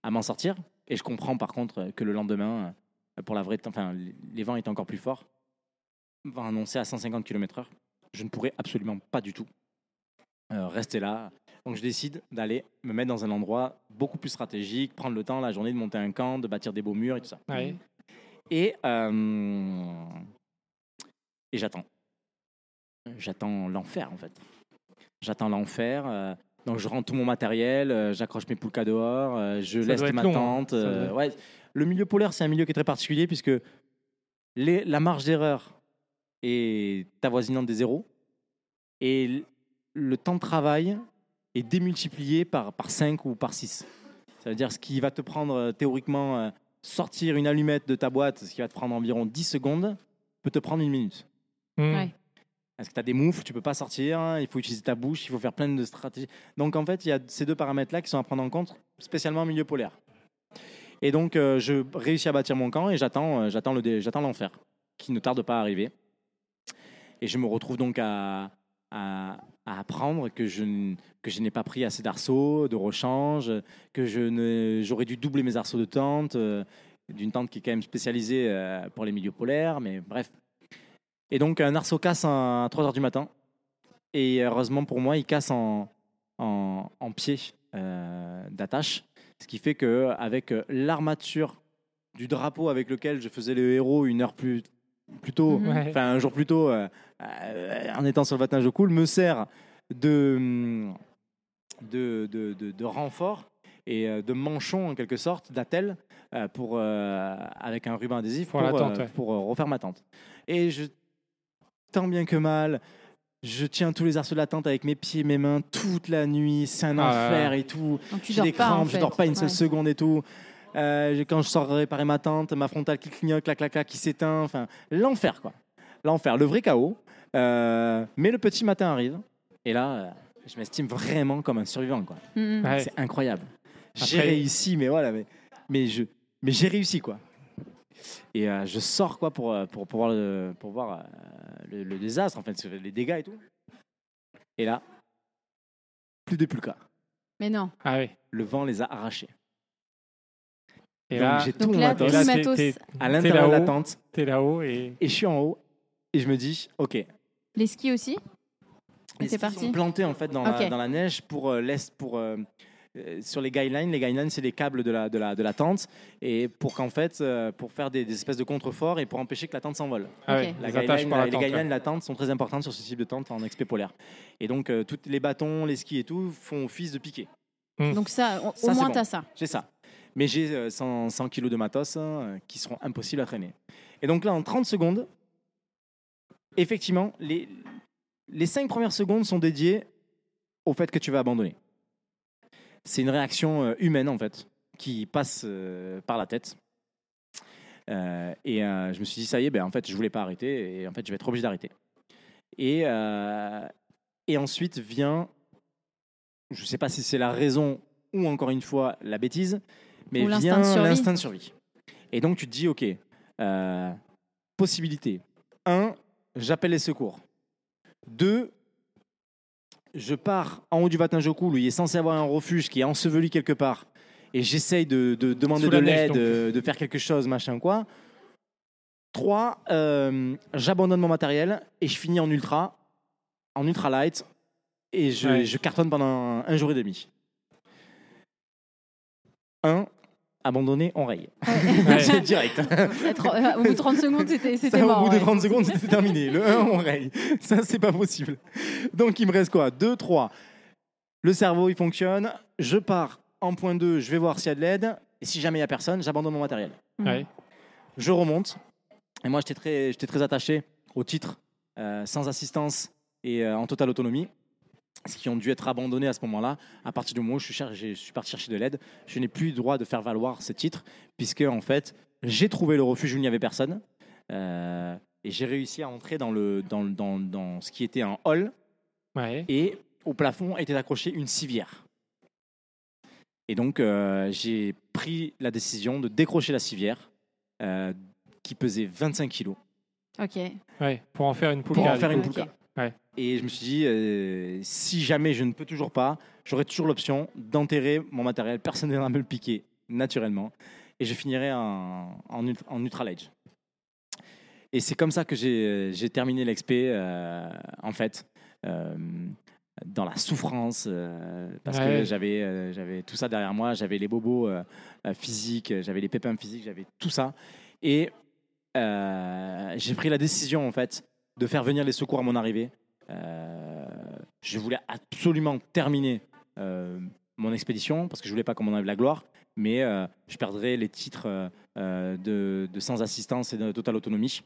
à m'en sortir. Et je comprends par contre que le lendemain, euh, pour la vraie, enfin les vents étaient encore plus forts, vent annoncé à 150 km/h, je ne pourrais absolument pas du tout euh, rester là. Donc je décide d'aller me mettre dans un endroit beaucoup plus stratégique, prendre le temps la journée de monter un camp, de bâtir des beaux murs et tout ça. Ouais. Et, euh, et j'attends. J'attends l'enfer en fait. J'attends l'enfer. euh, donc je rends tout mon matériel, euh, j'accroche mes poulkas dehors, euh, je Ça laisse ma long, hein. tente. Doit ouais. Le milieu polaire, c'est un milieu qui est très particulier puisque les- la marge d'erreur est avoisinante des zéros et le temps de travail est démultiplié par, par 5 ou par 6. Ça veut dire ce qui va te prendre théoriquement sortir une allumette de ta boîte, ce qui va te prendre environ 10 secondes, peut te prendre une minute. Hmm. Ouais. Parce que tu as des moufles, tu peux pas sortir, hein, il faut utiliser ta bouche, il faut faire plein de stratégies. Donc en fait, il y a ces deux paramètres-là qui sont à prendre en compte, spécialement en milieu polaire. Et donc euh, je réussis à bâtir mon camp et j'attends euh, j'attends le dé- j'attends l'enfer, qui ne tarde pas à arriver. Et je me retrouve donc à, à, à apprendre que je, n- que je n'ai pas pris assez d'arceaux, de rechange, que j'aurais dû doubler mes arceaux de tente, euh, d'une tente qui est quand même spécialisée euh, pour les milieux polaires, mais bref. Et donc un arceau casse à 3 heures du matin. Et heureusement pour moi, il casse en, en, en pied euh, d'attache. Ce qui fait que avec l'armature du drapeau avec lequel je faisais le héros une heure plus, plus tôt, Mhm. Ouais. enfin un jour plus tôt, euh, euh, en étant sur le Vatin cool, me sert de, de, de, de, de renfort et de manchon en quelque sorte, d'attelle, pour, avec un ruban adhésif Pour pour, ouais. refaire ma tente. Et je, tant bien que mal, je tiens tous les arceaux de la tente avec mes pieds, mes mains toute la nuit, c'est un Ah enfer et tout. Donc tu J'ai dors des pas en crampes, je fait. dors pas une seule Ouais. seconde et tout. Euh, quand je sors réparer ma tente, ma frontale qui clignote, clac, clac, clac, qui s'éteint. Enfin, l'enfer, quoi. L'enfer, le vrai chaos. Euh, mais le petit matin arrive. Et là, euh, je m'estime vraiment comme un survivant, quoi. Mhm. Ouais. C'est incroyable. J'ai Après- réussi, mais voilà. Mais, mais, je, mais j'ai réussi, quoi. Et euh, je sors, quoi, pour, euh, pour, pour voir, le, pour voir euh, le, le désastre, en fait, les dégâts et tout. Et là, plus de cas. Mais non. Ah oui. Le vent les a arrachés. Et Donc, là, j'ai tout mon là, matos là, matos. t'es- à l'intérieur de la là-haut. tente t'es là-haut et et je suis en haut et je me dis ok Les skis aussi? Les skis parti? sont plantés en fait dans, la, dans la neige pour euh, l'est pour euh, sur les guidelines les guidelines c'est les câbles de la, de la, de la tente et pour qu'en fait euh, pour faire des, des espèces de contreforts et pour empêcher que la tente s'envole ah la les attaches guideline- par la les tente. guidelines de la tente sont très importantes sur ce type de tente en expé polaire et donc euh, tous les bâtons les skis et tout font office de piquet Donc ça, au- Ça, au c'est moins bon. t'as ça. J'ai ça. Mais j'ai euh, 100, 100 kilos de matos hein, euh, qui seront impossibles à traîner. Et donc là, en 30 secondes, effectivement, les, les 5 premières secondes sont dédiées au fait que tu vas abandonner. C'est une réaction euh, humaine, en fait, qui passe euh, par la tête. Euh, et euh, je me suis dit, ça y est, ben, en fait, je voulais pas arrêter, et en fait, je vais être obligé d'arrêter. Et, et ensuite vient, je ne sais pas si c'est la raison ou encore une fois la bêtise, mais Ou vient l'instinct de survie. Et donc tu te dis, ok, possibilité. Un, j'appelle les secours. Deux, je pars en haut du Vatinjoku où il est censé avoir un refuge qui est enseveli quelque part et j'essaye de, demander de l'aide, euh, de faire quelque chose, machin quoi. 3. Euh, J'abandonne mon matériel et je finis en ultra, en ultra light et je, cartonne pendant un, un jour et demi. 1 abandonner, on raye. Ouais. c'est direct. Euh, au bout de 30 secondes, c'était mort. Au bout de 30 secondes, c'était terminé. Le 1, on raye. Ça, c'est pas possible. Donc, il me reste quoi? 2, 3. Le cerveau, il fonctionne. Je pars en point 2, je vais voir s'il y a de l'aide. Et si jamais il n'y a personne, j'abandonne mon matériel. Mmh. Je remonte. Et moi, j'étais très, très attaché au titre, euh, sans assistance et euh, en totale autonomie. Ce qui ont dû être abandonnés à ce moment-là. À partir du moment où je suis, cher- je suis parti chercher de l'aide, je n'ai plus le droit de faire valoir ce titre, puisque en fait, j'ai trouvé le refuge où il n'y avait personne. Euh, et j'ai réussi à entrer dans, le, dans, dans, dans ce qui était un hall. Ouais. Et au plafond était accrochée une civière. Et donc, euh, j'ai pris la décision de décrocher la civière, euh, qui pesait 25 kilos, Ok. Ouais. Pour en faire une poule. pour en faire une poulka. Ouais. Et je me suis dit, euh, si jamais je ne peux toujours pas, j'aurai toujours l'option d'enterrer mon matériel. Personne ne viendra me le piquer, naturellement. Et je finirai en, en, en Ultra Ledge. Et c'est comme ça que j'ai j'ai terminé l'expé, euh, en fait, euh, dans la souffrance, euh, parce Ouais. que j'avais euh, j'avais tout ça derrière moi, j'avais les bobos euh, euh, physiques, j'avais les pépins physiques, j'avais tout ça. Et euh, j'ai pris la décision, en fait, de faire venir les secours à mon arrivée. Euh, je voulais absolument terminer euh, mon expédition parce que je voulais pas qu'on m'en enlève la gloire, mais euh, je perdrais les titres de, sans assistance et de totale autonomie.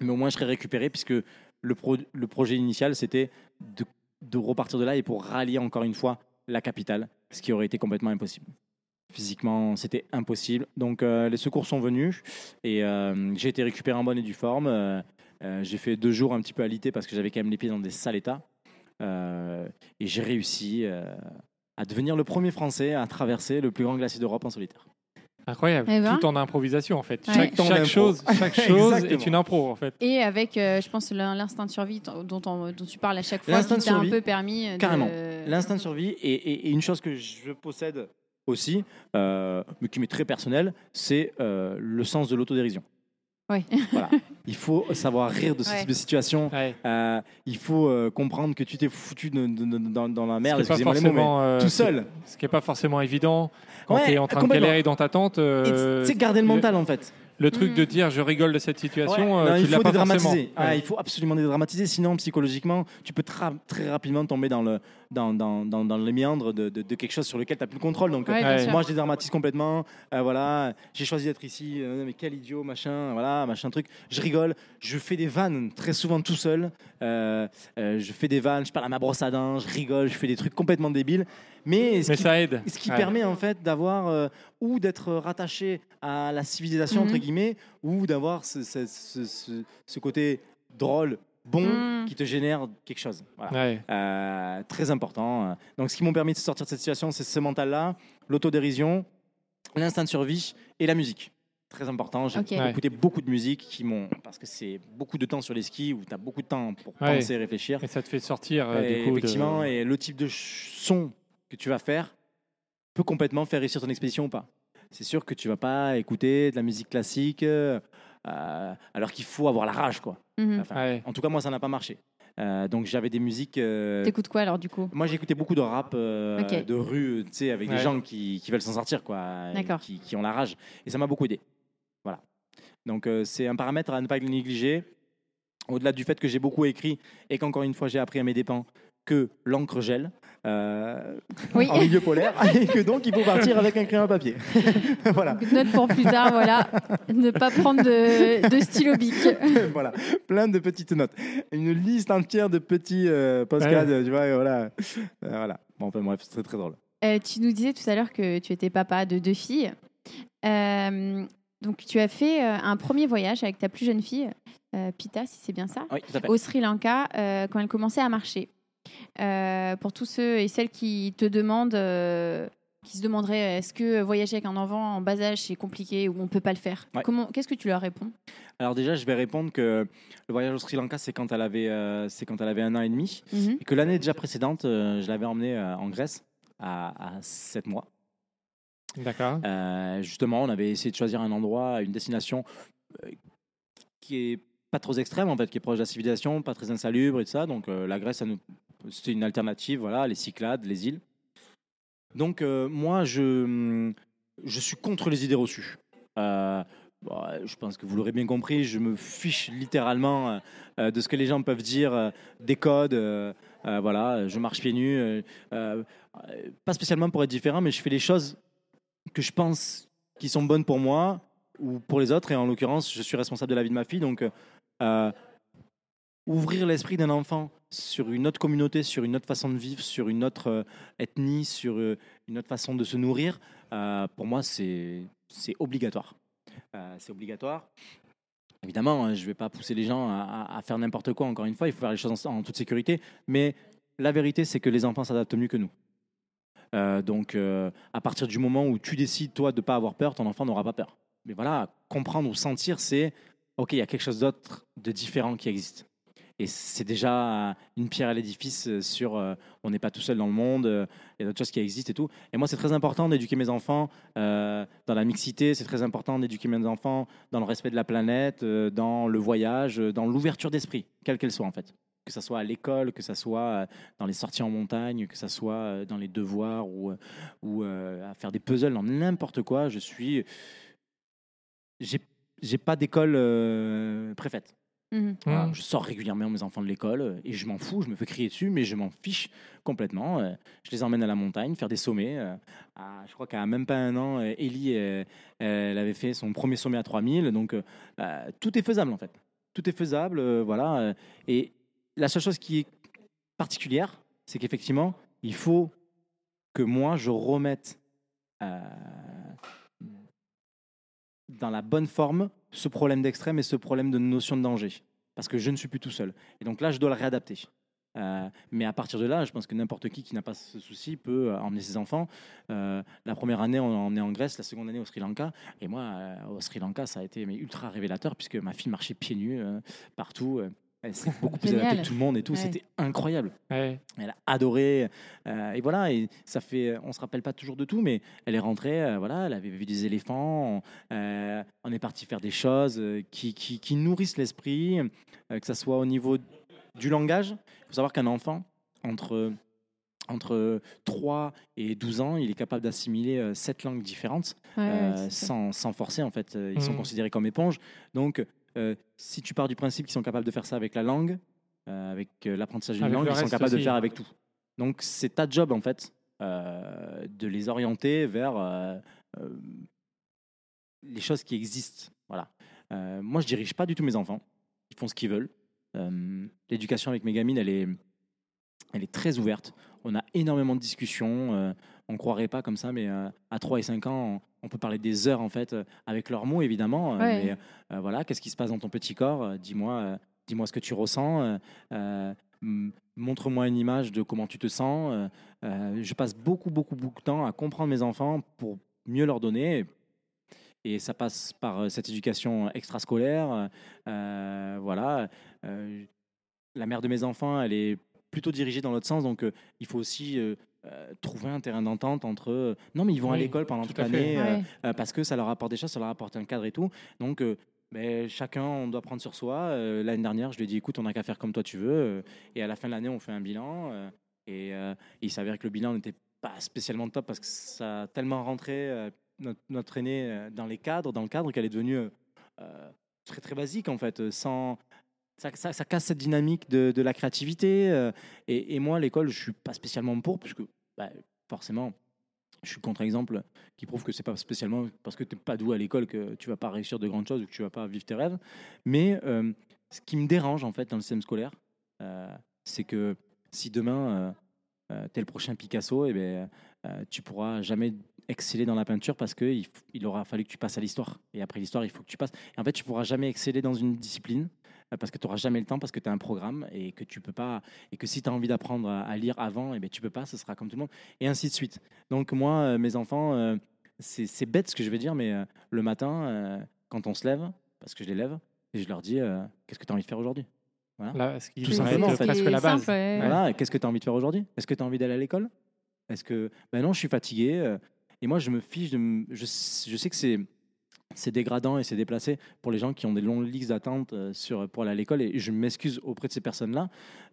Mais au moins, je serais récupéré puisque le, pro- le projet initial, c'était de repartir de là et pour rallier encore une fois la capitale, ce qui aurait été complètement impossible. Physiquement, c'était impossible. Donc les secours sont venus et j'ai été récupéré en bonne et due forme. Euh, j'ai fait deux jours un petit peu alité parce que j'avais quand même les pieds dans des sales états. Euh, et j'ai réussi euh, à devenir le premier Français à traverser le plus grand glacier d'Europe en solitaire. Incroyable. Eh ben. Tout en improvisation en fait. Ouais. Chaque, chose, chaque chose est une impro en fait. Et avec, euh, je pense, l'in- l'instinct de survie dont, on- dont tu parles à chaque fois, L'instinct qui de t'a un survie, peu permis de... carrément. L'instinct de survie et, et- et une chose que je possède aussi, euh, mais qui m'est très personnelle, c'est euh, le sens de l'autodérision. Voilà. Il faut savoir rire de ce Ouais. type de situation. Ouais. Euh, il faut euh, comprendre que tu t'es foutu de- de- de- dans, dans la merde, excusez-moi les mots, mais euh, tout seul. Ce qui est pas forcément évident quand Ouais, tu es en train de galérer dans ta tente. Euh, C'est garder le le- mental en fait. Le truc de dire je rigole de cette situation, Ouais. euh, Non, tu il faut pas forcément. dédramatiser. Ouais. il faut absolument dédramatiser, sinon psychologiquement, tu peux tra- très rapidement tomber dans, le, dans, dans, dans, dans les méandres de, de- de quelque chose sur lequel tu n'as plus le contrôle. Donc, sûr. moi, je dédramatise complètement. Euh, voilà, j'ai choisi d'être ici. euh, mais quel idiot, machin, voilà, machin truc. Je rigole. Je fais des vannes très souvent tout seul. Euh, euh, je fais des vannes. Je parle à ma brosse à dents. Je rigole. Je fais des trucs complètement débiles. Mais, ce Mais qui ça aide. ce qui Ouais. permet en fait d'avoir euh, ou d'être rattaché à la civilisation entre Mhm. guillemets ou d'avoir ce, ce- ce- ce- ce côté drôle, bon, Mhm. qui te génère quelque chose. Voilà. Ouais. Euh, très important. Donc ce qui m'ont permis de sortir de cette situation, c'est ce mental-là, l'autodérision, l'instinct de survie et la musique. Très important. J'ai. Ouais. écouté beaucoup de musique qui m'ont parce que c'est beaucoup de temps sur les skis où tu as beaucoup de temps pour Ouais. penser, réfléchir. Et ça te fait sortir euh, Et du coup. de- effectivement, et le type de son que tu vas faire peut complètement faire réussir ton expédition ou pas. C'est sûr que tu vas pas écouter de la musique classique euh, euh, alors qu'il faut avoir la rage, quoi. Mhm. Enfin, Ouais. En tout cas, moi, ça n'a pas marché. Euh, donc j'avais des musiques. euh, T'écoutes quoi alors du coup? moi, j'écoutais beaucoup de rap euh, de rue, tu sais, avec Ouais. des gens qui, qui veulent s'en sortir, quoi, qui, qui ont la rage. Et ça m'a beaucoup aidé. Voilà. Donc euh, c'est un paramètre à ne pas négliger. Au-delà du fait que j'ai beaucoup écrit et qu'encore une fois j'ai appris à mes dépens que l'encre gèle euh, Oui. en milieu polaire et que donc il faut partir avec un crayon à papier. voilà, Note pour plus tard, voilà. ne pas prendre de, de stylo bic. voilà, plein de petites notes, une liste entière de petits euh, postcards, tu vois, et voilà, Euh, voilà. Bon, enfin bref, c'est très très drôle. Euh, tu nous disais tout à l'heure que tu étais papa de deux filles. Euh, donc, tu as fait un premier voyage avec ta plus jeune fille, euh, Pita, si c'est bien ça, Oui, tout à fait. au Sri Lanka, euh, quand elle commençait à marcher. Euh, pour tous ceux et celles qui te demandent, euh, qui se demanderaient est-ce que voyager avec un enfant en bas âge c'est compliqué ou on peut pas le faire? Ouais. Comment Qu'est-ce que tu leur réponds? Alors déjà, je vais répondre que le voyage au Sri Lanka, c'est quand elle avait, euh, c'est quand elle avait un an et demi, Mhm. et que l'année déjà précédente, euh, je l'avais emmenée euh, en Grèce à, à 7 mois. D'accord. Euh, justement, on avait essayé de choisir un endroit, une destination euh, qui est pas trop extrême en fait, qui est proche de la civilisation, pas très insalubre et tout ça. Donc euh, la Grèce, ça nous- c'était une alternative, voilà, les Cyclades, les îles. Donc euh, moi, je, je suis contre les idées reçues. Euh, euh, je pense que vous l'aurez bien compris, je me fiche littéralement euh, de ce que les gens peuvent dire, des codes. voilà, je marche pieds nus. pas spécialement pour être différent, mais je fais les choses que je pense qui sont bonnes pour moi ou pour les autres. Et en l'occurrence, je suis responsable de la vie de ma fille. Donc, ouvrir l'esprit d'un enfant sur une autre communauté, sur une autre façon de vivre, sur une autre euh, ethnie, sur euh, une autre façon de se nourrir, euh, pour moi, c'est obligatoire. C'est obligatoire. Évidemment, hein, je ne vais pas pousser les gens à, faire n'importe quoi. Encore une fois, il faut faire les choses en, en toute sécurité. Mais la vérité, c'est que les enfants s'adaptent mieux que nous. Donc, à partir du moment où tu décides, toi, de ne pas avoir peur, ton enfant n'aura pas peur. Mais voilà, comprendre ou sentir, c'est OK, il y a quelque chose d'autre, de différent qui existe. Et c'est déjà une pierre à l'édifice euh, sur euh, on n'est pas tout seul dans le monde, euh, il y a d'autres choses qui existent et tout. Et moi, c'est très important d'éduquer mes enfants dans la mixité, c'est très important d'éduquer mes enfants dans le respect de la planète, dans le voyage, dans l'ouverture d'esprit, quelle qu'elle soit en fait. Que ça soit à l'école, que ça soit dans les sorties en montagne, que ça soit dans les devoirs ou, à faire des puzzles, dans n'importe quoi. Je suis. J'ai pas d'école préfète. Mhm. Voilà, Mhm. Je sors régulièrement mes enfants de l'école euh, et je m'en fous, je me fais crier dessus, mais je m'en fiche complètement. euh, Je les emmène à la montagne, faire des sommets. euh, à- je crois qu'à même pas un an, Ellie, elle avait fait son premier sommet à 3000. Donc euh, euh, tout est faisable en fait. Tout est faisable, euh, voilà. Et la seule chose qui est particulière, c'est qu'effectivement, il faut que moi, je remette euh, dans la bonne forme ce problème d'extrême et ce problème de notion de danger. Parce que je ne suis plus tout seul. Et donc là, je dois le réadapter. Euh, mais à partir de là, je pense que n'importe qui qui n'a pas ce souci peut euh, emmener ses enfants. Euh, la première année, on emmené en Grèce, la seconde année au Sri Lanka. Et moi, au Sri Lanka, ça a été ultra révélateur puisque ma fille marchait pieds nus partout. Euh, Elle s'est beaucoup plus Génial. adaptée que tout le monde et tout. Ouais. C'était incroyable. Ouais. Elle a adoré. euh, et voilà, et ça fait. On se rappelle pas toujours de tout, mais elle est rentrée. euh, voilà, elle avait vu des éléphants. On, euh, on est parti faire des choses euh, qui, qui, qui nourrissent l'esprit, euh, que ça soit au niveau du langage. Il faut savoir qu'un enfant entre entre 3 et 12 ans, il est capable d'assimiler euh, sept langues différentes Ouais, euh, sans, sans forcer en fait. Euh, Ils sont Mhm. considérés comme éponges. Donc, euh, si tu pars du principe qu'ils sont capables de faire ça avec la langue, euh, avec euh, l'apprentissage d'une langue, ils sont capables de le faire avec tout. Donc, c'est ta job en fait euh, de les orienter vers euh, euh, les choses qui existent. Voilà. Euh, moi, je dirige pas du tout mes enfants. Ils font ce qu'ils veulent. Euh, L'éducation avec mes gamines, elle est, elle est très ouverte. On a énormément de discussions. On ne croirait pas comme ça, mais euh, à 3 et 5 ans, on, on peut parler des heures en fait, euh, avec leurs mots évidemment. euh, Ouais. Mais voilà, qu'est-ce qui se passe dans ton petit corps Dis-moi, dis-moi ce que tu ressens. Montre-moi une image de comment tu te sens. je passe beaucoup, beaucoup, beaucoup de temps à comprendre mes enfants pour mieux leur donner. Et ça passe par cette éducation extrascolaire. voilà. La mère de mes enfants, elle est plutôt dirigée dans l'autre sens. Donc, euh, il faut aussi euh, euh, trouver un terrain d'entente entre. euh, non, mais ils vont à l'école pendant tout toute l'année euh, Ouais. euh, parce que ça leur apporte des choses, ça leur apporte un cadre et tout. Donc, euh, ben, chacun, on doit prendre sur soi. Euh, L'année dernière, je lui ai dit écoute, on n'a qu'à faire comme toi tu veux. et à la fin de l'année, on fait un bilan. euh, et euh, il s'avère que le bilan n'était pas spécialement top parce que ça a tellement rentré euh, notre, notre aîné dans les cadres, dans le cadre, qu'elle est devenue très très basique en fait, sans ça, casse cette dynamique de, la créativité. euh, et, moi, l'école, je suis pas spécialement pour, puisque bah, forcément, je suis contre-exemple qui prouve que c'est pas spécialement parce que tu n'es pas doué à l'école que tu vas pas réussir de grandes choses ou que tu vas pas vivre tes rêves. Mais euh, ce qui me dérange en fait dans le système scolaire, euh, c'est que si demain tu es le prochain Picasso, et ben, euh, tu pourras jamais exceller dans la peinture parce qu'il il aura fallu que tu passes à l'histoire. Et après l'histoire, il faut que tu passes. Et en fait, tu pourras jamais exceller dans une discipline euh, parce que tu n'auras jamais le temps, parce que tu as un programme et que tu peux pas. Et que si tu as envie d'apprendre à, lire avant, et ben, tu peux pas, ce sera comme tout le monde. Et ainsi de suite. Donc, moi, euh, mes enfants, euh, c'est c'est bête ce que je vais dire, mais euh, le matin, euh, quand on se lève, parce que je les lève, et je leur dis euh, Qu'est-ce que tu as envie de faire aujourd'hui? Là, ce qui Tout simplement, en fait. presque la base. simple, ouais. voilà, et qu'est-ce que tu as envie de faire aujourd'hui? Est-ce que tu as envie d'aller à l'école? Est-ce que ben non, je suis fatigué euh, et moi je me fiche de m- je, je sais que c'est c'est dégradant et c'est déplacé pour les gens qui ont des longues listes d'attente euh, sur pour aller à l'école et je m'excuse auprès de ces personnes-là.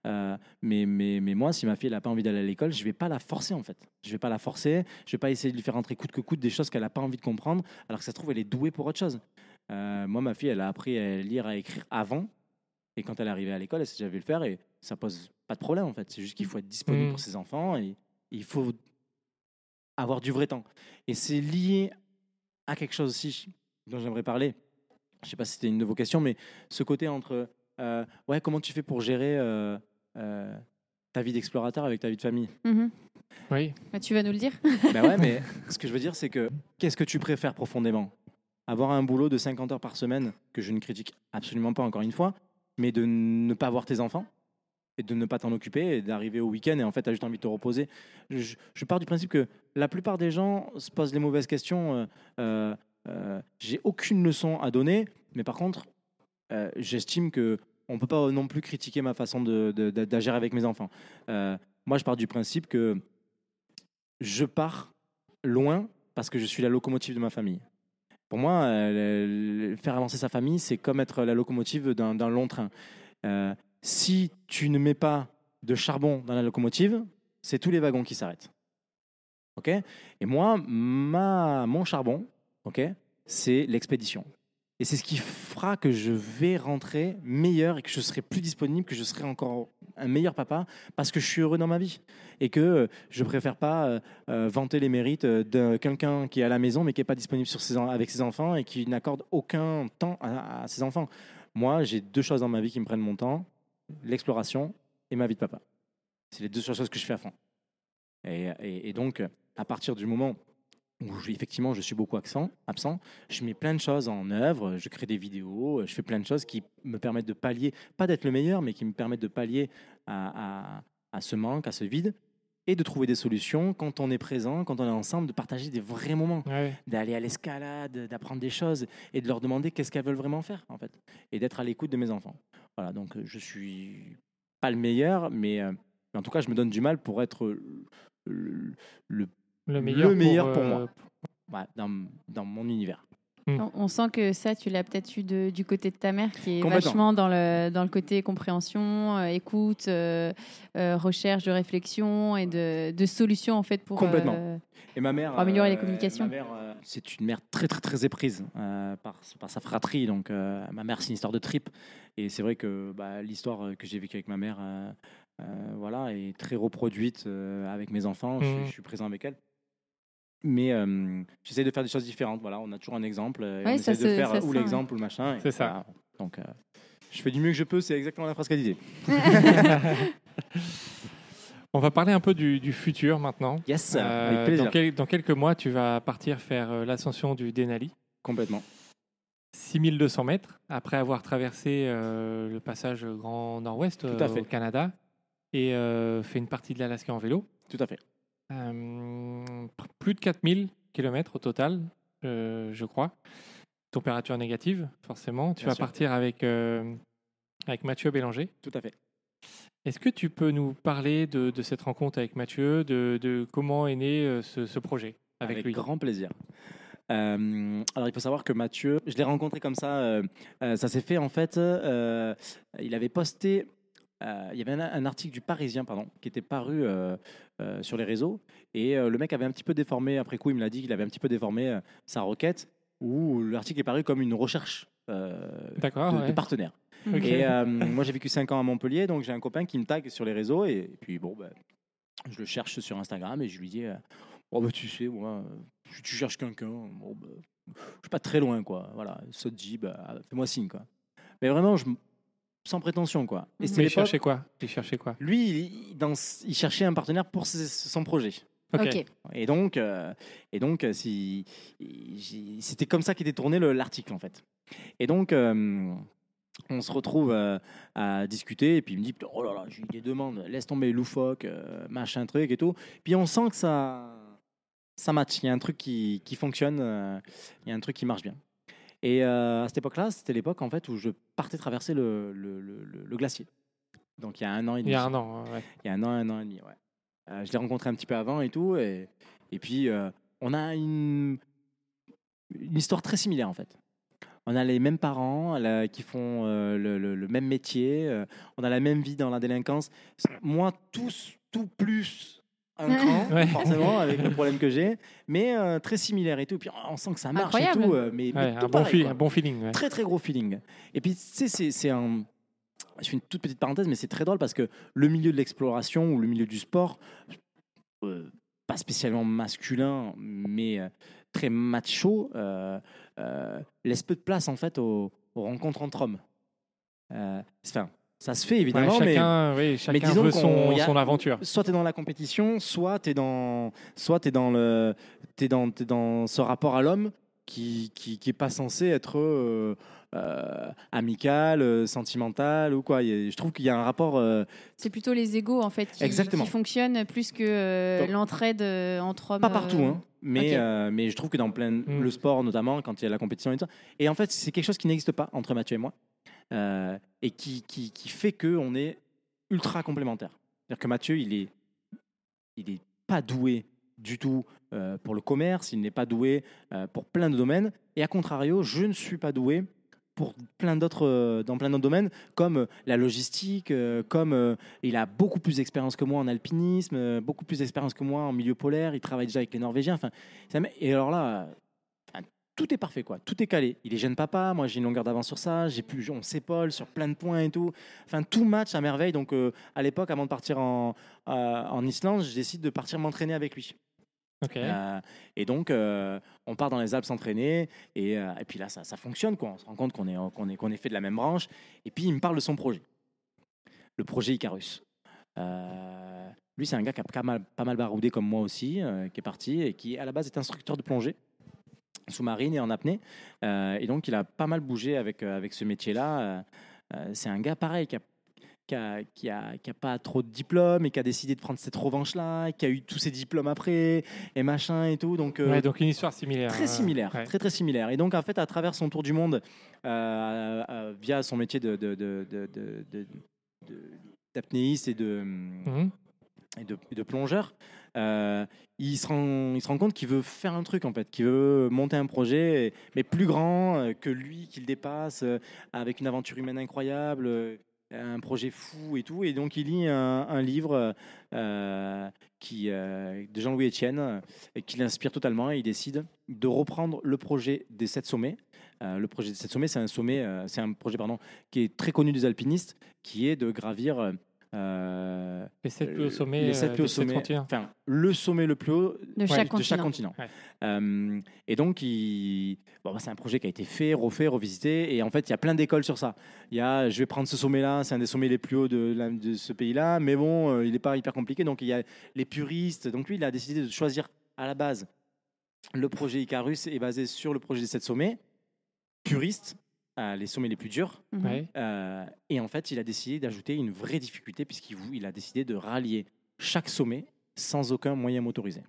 Euh, mais, mais, mais moi, si ma fille n'a pas envie d'aller à l'école, je vais pas la forcer en fait. Je vais pas la forcer. Je vais pas essayer de lui faire entrer coûte que coûte des choses qu'elle n'a pas envie de comprendre, alors que ça se trouve elle est douée pour autre chose. Euh, moi, ma fille, elle a appris à lire, à écrire avant. Et quand elle est arrivée à l'école, elle s'est déjà vu le faire et ça pose pas de problème en fait. C'est juste qu'il faut être disponible Mm. pour ses enfants et il faut avoir du vrai temps. Et c'est lié à quelque chose aussi dont j'aimerais parler. Je sais pas si c'était une de vos questions, mais ce côté entre euh, ouais, comment tu fais pour gérer euh, euh, ta vie d'explorateur avec ta vie de famille? Mhm. Oui. Bah, tu vas nous le dire Ben ouais, mais ce que je veux dire, c'est que qu'est-ce que tu préfères profondément? Avoir un boulot de 50 heures par semaine, que je ne critique absolument pas encore une fois, mais de ne pas voir tes enfants et de ne pas t'en occuper et d'arriver au week-end et en fait, tu as juste envie de te reposer? Je, je pars du principe que la plupart des gens se posent les mauvaises questions. euh, euh, J'ai aucune leçon à donner, mais par contre, euh, j'estime que on peut pas non plus critiquer ma façon d'agir avec mes enfants. Euh, moi, je pars du principe que je pars loin parce que je suis la locomotive de ma famille. Pour moi, faire avancer sa famille, c'est comme être la locomotive d'un long train. Si tu ne mets pas de charbon dans la locomotive, c'est tous les wagons qui s'arrêtent. Ok? Et moi, ma, mon charbon, ok, c'est l'expédition. Et c'est ce qui fera que je vais rentrer meilleur et que je serai plus disponible, que je serai encore un meilleur papa parce que je suis heureux dans ma vie et que euh, je préfère pas euh, euh, vanter les mérites de quelqu'un qui est à la maison mais qui n'est pas disponible avec ses enfants et qui n'accorde aucun temps à, ses enfants. Moi, j'ai deux choses dans ma vie qui me prennent mon temps l'exploration et ma vie de papa. C'est les deux choses que je fais à fond. Et- et donc, à partir du moment où je- effectivement je suis beaucoup absent, absent, je mets plein de choses en œuvre, je crée des vidéos, je fais plein de choses qui me permettent de pallier, pas d'être le meilleur, mais qui me permettent de pallier à, à- à ce manque, à ce vide, et de trouver des solutions quand on est présent, quand on est ensemble, de partager des vrais moments Ouais. d'aller à l'escalade, d'apprendre des choses et de leur demander qu'est-ce qu'elles veulent vraiment faire en fait, et d'être à l'écoute de mes enfants. Voilà, donc euh, je suis pas le meilleur, mais, euh, mais en tout cas je me donne du mal pour être euh, le, le- Le meilleur, meilleur pour euh, moi. ouais, dans, dans mon univers. On, on sent que ça, tu l'as peut-être eu de- du côté de ta mère, qui est vachement dans le, dans le côté compréhension, euh, écoute, euh, euh, recherche de réflexion et de, de solutions en fait pour Complètement. euh, Et ma mère, Pour améliorer les euh, communications. ma mère, euh, c'est une mère très très très éprise euh, par, par sa fratrie. Donc euh, ma mère, c'est une histoire de trip. Et c'est vrai que bah, l'histoire euh, que j'ai vécue avec ma mère, euh, euh, voilà, est très reproduite euh, avec mes enfants. Je, suis- je suis présent avec elle. Mais euh, j'essaie de faire des choses différentes. Voilà, on a toujours un exemple. euh, et Ouais, on ça essaie de se- faire ça euh, se ou sent, l'exemple ou le machin. et C'est ça. voilà. Donc euh, je fais du mieux que je peux. C'est exactement la phrase qu'elle disait. On va parler un peu du, du futur maintenant. Yes, Euh, avec plaisir. dans, quel- dans quelques mois, tu vas partir faire euh, l'ascension du Denali. Complètement. 6200 mètres, après avoir traversé euh, le passage Grand Nord-Ouest Tout à euh, fait. au Canada et euh, fait une partie de l'Alaska en vélo. Tout à fait. Euh, plus de 4000 km au total, euh, je crois. Température négative, forcément. Tu Bien vas sûr. partir avec, euh, avec Mathieu Bélanger. Tout à fait. Est-ce que tu peux nous parler de, de cette rencontre avec Mathieu, de, de comment est né ce, ce projet avec, lui? grand plaisir. Euh, alors il faut savoir que Mathieu, je l'ai rencontré comme ça. euh, ça s'est fait en fait. euh, il avait posté. Euh, il y avait un, un article du Parisien, pardon, qui était paru euh, euh, sur les réseaux. Et le mec avait un petit peu déformé, après coup, il me l'a dit qu'il avait un petit peu déformé sa requête, où l'article est paru comme une recherche D'accord, de, de partenaires. Et moi, j'ai vécu 5 ans à Montpellier, donc j'ai un copain qui me tag sur les réseaux. Et, puis, bon, ben, je le cherche sur Instagram et je lui dis Oh, bah, tu sais, moi, tu, tu cherches quelqu'un. Bon, bah, je suis pas très loin, quoi. Voilà, ça te dit, bah, fais-moi signe, quoi. Mais vraiment, je, sans prétention, quoi. Et Mhm. c'est Mais il cherchait quoi? Il cherchait quoi? Lui, il, dans, il cherchait un partenaire pour ses- son projet. Ok. Et donc, euh, et donc euh, si, c'était comme ça qu'était tourné le- l'article, en fait. Et donc, euh, on se retrouve euh, à discuter, et puis il me dit Oh là là, j'ai eu des demandes, laisse tomber loufoque, euh, machin truc et tout. Puis on sent que ça, ça match, il y a un truc qui, qui fonctionne, euh, il y a un truc qui marche bien. Et euh, à cette époque-là, c'était l'époque en fait où je partais traverser le, le- le- le- le glacier. Donc il y a un an et Il demi. y a un an, ouais. Il y a un an, un an et demi, ouais. Euh, je l'ai rencontré un petit peu avant et tout. Et, et puis, euh, on a une, une histoire très similaire, en fait. On a les mêmes parents là, qui font le, même métier. on a la même vie dans la délinquance. Moi, tous, tout plus un cran, Ouais. forcément, avec le problème que j'ai. Mais euh, très similaire et tout. Puis on sent que ça marche Incroyable. et tout. euh, mais, mais Ouais, tout un, bon pareil, fi- quoi un bon feeling. ouais. très très gros feeling. Et puis tu sais, c'est c'est un. Je fais une toute petite parenthèse, mais c'est très drôle parce que le milieu de l'exploration ou le milieu du sport, euh, pas spécialement masculin, mais très macho, euh, euh, laisse peu de place en fait aux, aux rencontres entre hommes. Euh, enfin, ça se fait Ouais, évidemment, mais chacun, oui, chacun disons veut son, y a- son aventure. soit tu es dans la compétition, soit tu es dans, soit es dans, le, es dans, t'es dans ce rapport à l'homme qui, qui, qui est pas censé être euh, euh, amical, euh, sentimental ou quoi. Je trouve qu'il y a un rapport. euh, C'est plutôt les égaux en fait qui, fonctionnent plus que euh, l'entraide entre hommes. pas partout, hein, mais, euh, mais je trouve que dans plein, Mm. le sport notamment, quand il y a la compétition et tout ça. Et en fait, c'est quelque chose qui n'existe pas entre Mathieu et moi euh, et qui, qui, qui fait qu'on est ultra complémentaires. C'est-à-dire que Mathieu, il est, il est pas doué du tout euh, pour le commerce, il n'est pas doué euh, pour plein de domaines. Et à contrario, je ne suis pas doué pour plein d'autres, dans plein d'autres domaines, comme la logistique, comme il a beaucoup plus d'expérience que moi en alpinisme, beaucoup plus d'expérience que moi en milieu polaire, il travaille déjà avec les Norvégiens. Enfin, et alors là, tout est parfait, quoi. Tout est calé. Il est jeune papa, moi j'ai une longueur d'avance sur ça, j'ai pu, on s'épaule sur plein de points et tout. Enfin, tout match à merveille. Donc, euh, à l'époque, avant de partir en, euh, en Islande, je décide de partir m'entraîner avec lui. Ok. Euh, et donc, on part dans les Alpes s'entraîner. Et, et puis là, ça, ça fonctionne. Quoi. On se rend compte qu'on est, qu'on est, qu'on est fait de la même branche. Et puis, il me parle de son projet. Le projet Icarus. Lui, c'est un gars qui a pas mal, pas mal baroudé comme moi aussi, qui est parti et qui, à la base, est instructeur de plongée sous-marine et en apnée. Euh, et donc, il a pas mal bougé avec, euh, avec ce métier-là. Euh, c'est un gars pareil qui a, qui, a, qui, a, qui a pas trop de diplômes et qui a décidé de prendre cette revanche-là, qui a eu tous ses diplômes après et machin et tout. Donc, euh, Ouais, donc une histoire similaire. très similaire, Ouais. très très similaire. Et donc en fait, à travers son tour du monde, euh, via son métier de, de, de, de- de- de- de- d'apnéiste et de, Mhm. et de, et de plongeur, euh, il, se rend, il se rend compte qu'il veut faire un truc en fait, qu'il veut monter un projet, mais plus grand euh, que lui, qu'il dépasse, euh, avec une aventure humaine incroyable. un projet fou et tout, et donc il lit un, livre qui, de Jean-Louis Etienne et qui l'inspire totalement. Et il décide de reprendre le projet des sept sommets. Le projet des sept sommets, c'est un sommet, c'est un projet pardon, qui est très connu des alpinistes, qui est de gravir euh, Les sept plus hauts sommets, les sept euh, plus hauts sommets, enfin le sommet le plus haut De chaque de chaque continent. Ouais. Euh, et donc, il... bon, bah, c'est un projet qui a été fait, refait, revisité. Et en fait, il y a plein d'écoles sur ça. Il y a, je vais prendre ce sommet-là, c'est un des sommets les plus hauts de, ce pays-là, mais bon, euh, il n'est pas hyper compliqué. Donc, il y a les puristes. Donc, lui, il a décidé de choisir à la base le projet Icarus est basé sur le projet des sept sommets, puriste, euh, les sommets les plus durs. Mhm. Euh, et en fait, il a décidé d'ajouter une vraie difficulté puisqu'il il a décidé de rallier chaque sommet sans aucun moyen motorisé.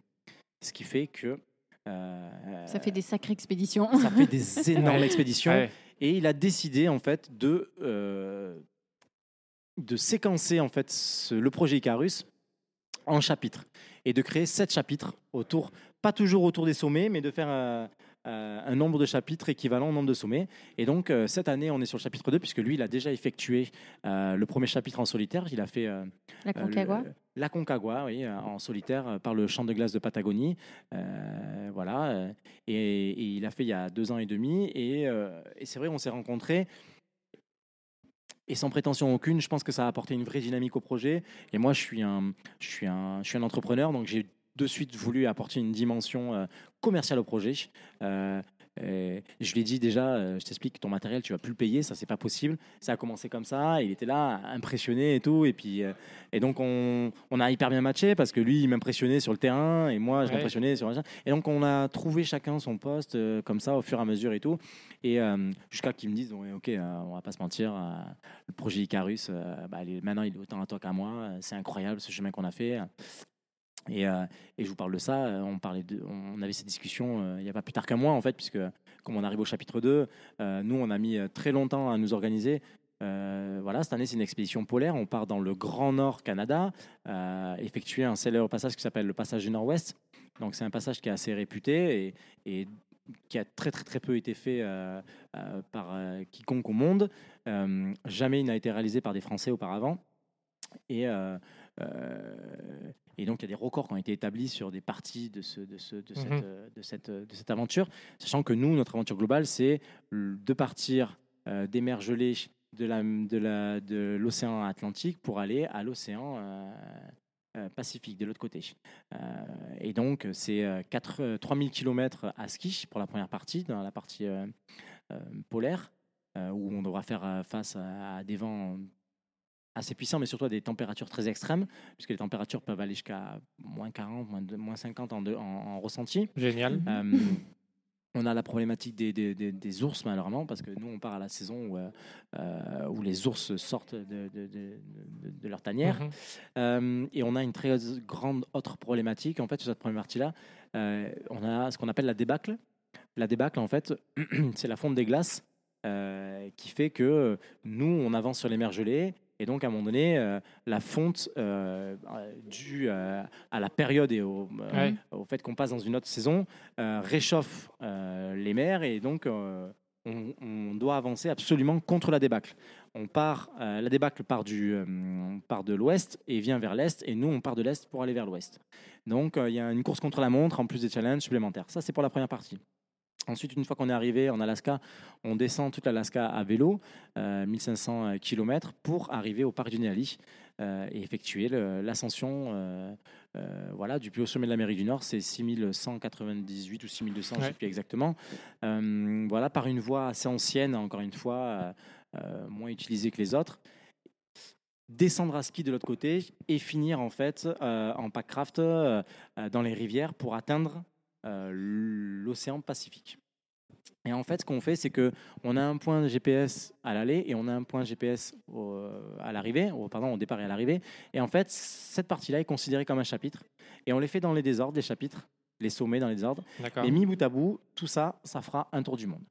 Ce qui fait que euh, Ça fait des sacrées expéditions. ça fait des énormes expéditions. Ouais. Et il a décidé en fait de euh, de séquencer en fait ce- le projet Icarus en chapitres et de créer sept chapitres autour, pas toujours autour des sommets, mais de faire un nombre de chapitres équivalent au nombre de sommets. Et donc euh, cette année, on est sur le chapitre 2 puisque lui, il a déjà effectué euh, le premier chapitre en solitaire. Il a fait euh, La euh, Concagua. le- la Concagua, oui, euh, en solitaire euh, par le champ de glace de Patagonie. Euh, voilà. euh, Et, et il a fait il y a deux ans et demi. Et, euh, et c'est vrai, on s'est rencontrés. Et sans prétention aucune, je pense que ça a apporté une vraie dynamique au projet. Et moi, je suis un, je suis un, je suis un entrepreneur, donc j'ai de suite voulu apporter une dimension euh, commerciale au projet. Euh, et je lui ai dit déjà, euh, je t'explique, ton matériel, tu vas plus le payer, ça c'est pas possible. Ça a commencé comme ça, il était là, impressionné et tout. Et puis, et donc on, on a hyper bien matché parce que lui, il m'impressionnait sur le terrain et moi, je Ouais. l'impressionnais sur le Et donc on a trouvé chacun son poste euh, comme ça au fur et à mesure et tout. Et euh, jusqu'à qu'ils me disent, ok, euh, on va pas se mentir, le projet Icarus, bah, maintenant il est autant à toi qu'à moi. C'est incroyable ce chemin qu'on a fait. Et, euh, et je vous parle de ça, euh, on, parlait on avait cette discussion euh, il n'y a pas plus tard qu'un mois en fait, puisque comme on arrive au chapitre 2, euh, nous on a mis très longtemps à nous organiser. Voilà, cette année c'est une expédition polaire, on part dans le Grand Nord Canada, effectuer un célèbre passage qui s'appelle le passage du Nord-Ouest. Donc c'est un passage qui est assez réputé et, qui a très très très peu été fait par quiconque au monde. Jamais il n'a été réalisé par des Français auparavant. Et, et donc, il y a des records qui ont été établis sur des parties de, ce, de, ce- de, cette, de, cette, de cette aventure, sachant que nous, notre aventure globale, c'est de partir euh, des mers gelées de la- de la- de l'océan Atlantique pour aller à l'océan euh, euh, Pacifique, de l'autre côté. Et donc, c'est euh, quatre- euh, 3000 km à ski pour la première partie, dans la partie polaire, où on devra faire face à, à des vents assez puissants, mais surtout à des températures très extrêmes, puisque les températures peuvent aller jusqu'à moins 40, moins, de- moins 50 en, de- en- en ressenti. Génial. Euh, on a la problématique des, des- des- des ours, malheureusement, parce que nous, on part à la saison où, euh, où les ours sortent de, de- de- de- de leur tanière. Mhm. Euh, et on a une très grande autre problématique, en fait, sur cette première partie-là. Euh, on a ce qu'on appelle la débâcle. La débâcle, en fait, c'est la fonte des glaces qui fait que nous, on avance sur les mers gelées. Et donc, à un moment donné, euh, la fonte euh, euh, due euh, à la période et au, Ouais. au fait qu'on passe dans une autre saison réchauffe les mers. Et donc, on, on doit avancer absolument contre la débâcle. On part, la débâcle part, du, on part de l'ouest et vient vers l'est, et nous, on part de l'est pour aller vers l'ouest. Donc, il y a une course contre la montre en plus des challenges supplémentaires. Ça, c'est pour la première partie. Ensuite, une fois qu'on est arrivé en Alaska, on descend toute l'Alaska à vélo, euh, 1500 km, pour arriver au parc du Neali euh, et effectuer l'ascension euh, euh, voilà, du plus haut sommet de l'Amérique du Nord. C'est 6198 ou 6200, je ne sais plus exactement. Euh, voilà, par une voie assez ancienne, encore une fois, euh, euh, moins utilisée que les autres. descendre à ski de l'autre côté et finir en fait euh, en packcraft euh, euh, dans les rivières pour atteindre euh, l'océan Pacifique. Et en fait, ce qu'on fait, c'est que on a un point GPS à l'aller et on a un point GPS au- à l'arrivée, au- pardon, au départ et à l'arrivée. Et en fait, cette partie-là est considérée comme un chapitre. Et on les fait dans les désordres, les chapitres, les sommets dans les désordres. Et mis bout à bout, tout ça, ça fera un tour du monde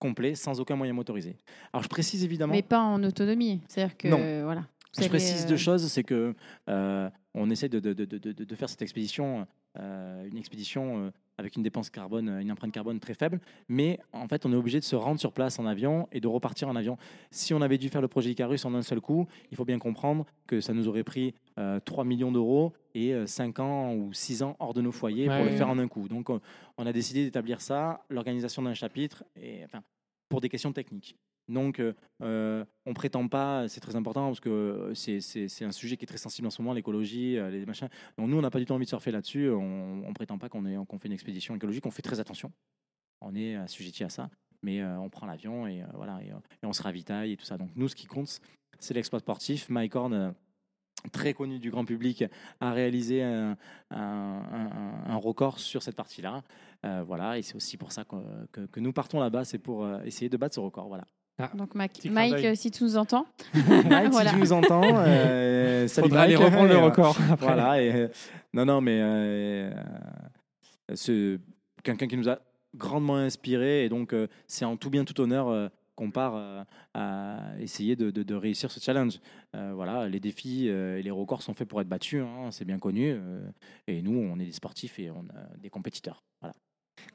complet, sans aucun moyen motorisé. Alors je précise évidemment. Mais pas en autonomie. C'est-à-dire que, Non. euh, voilà. Je précise euh, deux choses, c'est que euh, on essaie de, de- de- de- de- de faire cette expédition, euh, une expédition euh, avec une dépense carbone, une empreinte carbone très faible, mais en fait on est obligé de se rendre sur place en avion et de repartir en avion. Si on avait dû faire le projet Icarus en un seul coup, il faut bien comprendre que ça nous aurait pris euh, 3 millions d'euros et 5 ans ou 6 ans hors de nos foyers Ouais, pour le faire en un coup. Donc on on a décidé d'établir ça, l'organisation d'un chapitre, et, enfin, pour des questions techniques. Donc, euh, euh, on prétend pas, c'est très important parce que euh, c'est- un sujet qui est très sensible en ce moment, l'écologie, euh, les machins. Donc, nous, on n'a pas du tout envie de surfer là-dessus. On, on prétend pas qu'on fait une expédition écologique. On fait très attention. On est assujetti à ça, mais on prend l'avion et voilà, et, on se ravitaille et tout ça. Donc, nous, ce qui compte, c'est l'exploit sportif. Mike Horn, très connu du grand public, a réalisé un, record sur cette partie-là. Voilà, et c'est aussi pour ça que, que- nous partons là-bas, c'est pour essayer de battre ce record. Voilà. Donc, Mac- Petit clin Mike, euh, si tu nous entends, Mike, Voilà. si tu nous entends, euh, salut Faudra aller Mike. reprendre le euh, record. après. Voilà. Et, euh, non, non, mais euh, euh, c'est quelqu'un qui nous a grandement inspiré et donc euh, c'est en tout bien tout honneur euh, qu'on part euh, à essayer de, de- de réussir ce challenge. Euh, voilà, les défis euh, et les records sont faits pour être battus, hein, c'est bien connu. euh, et nous, on est des sportifs et on a des compétiteurs. Voilà.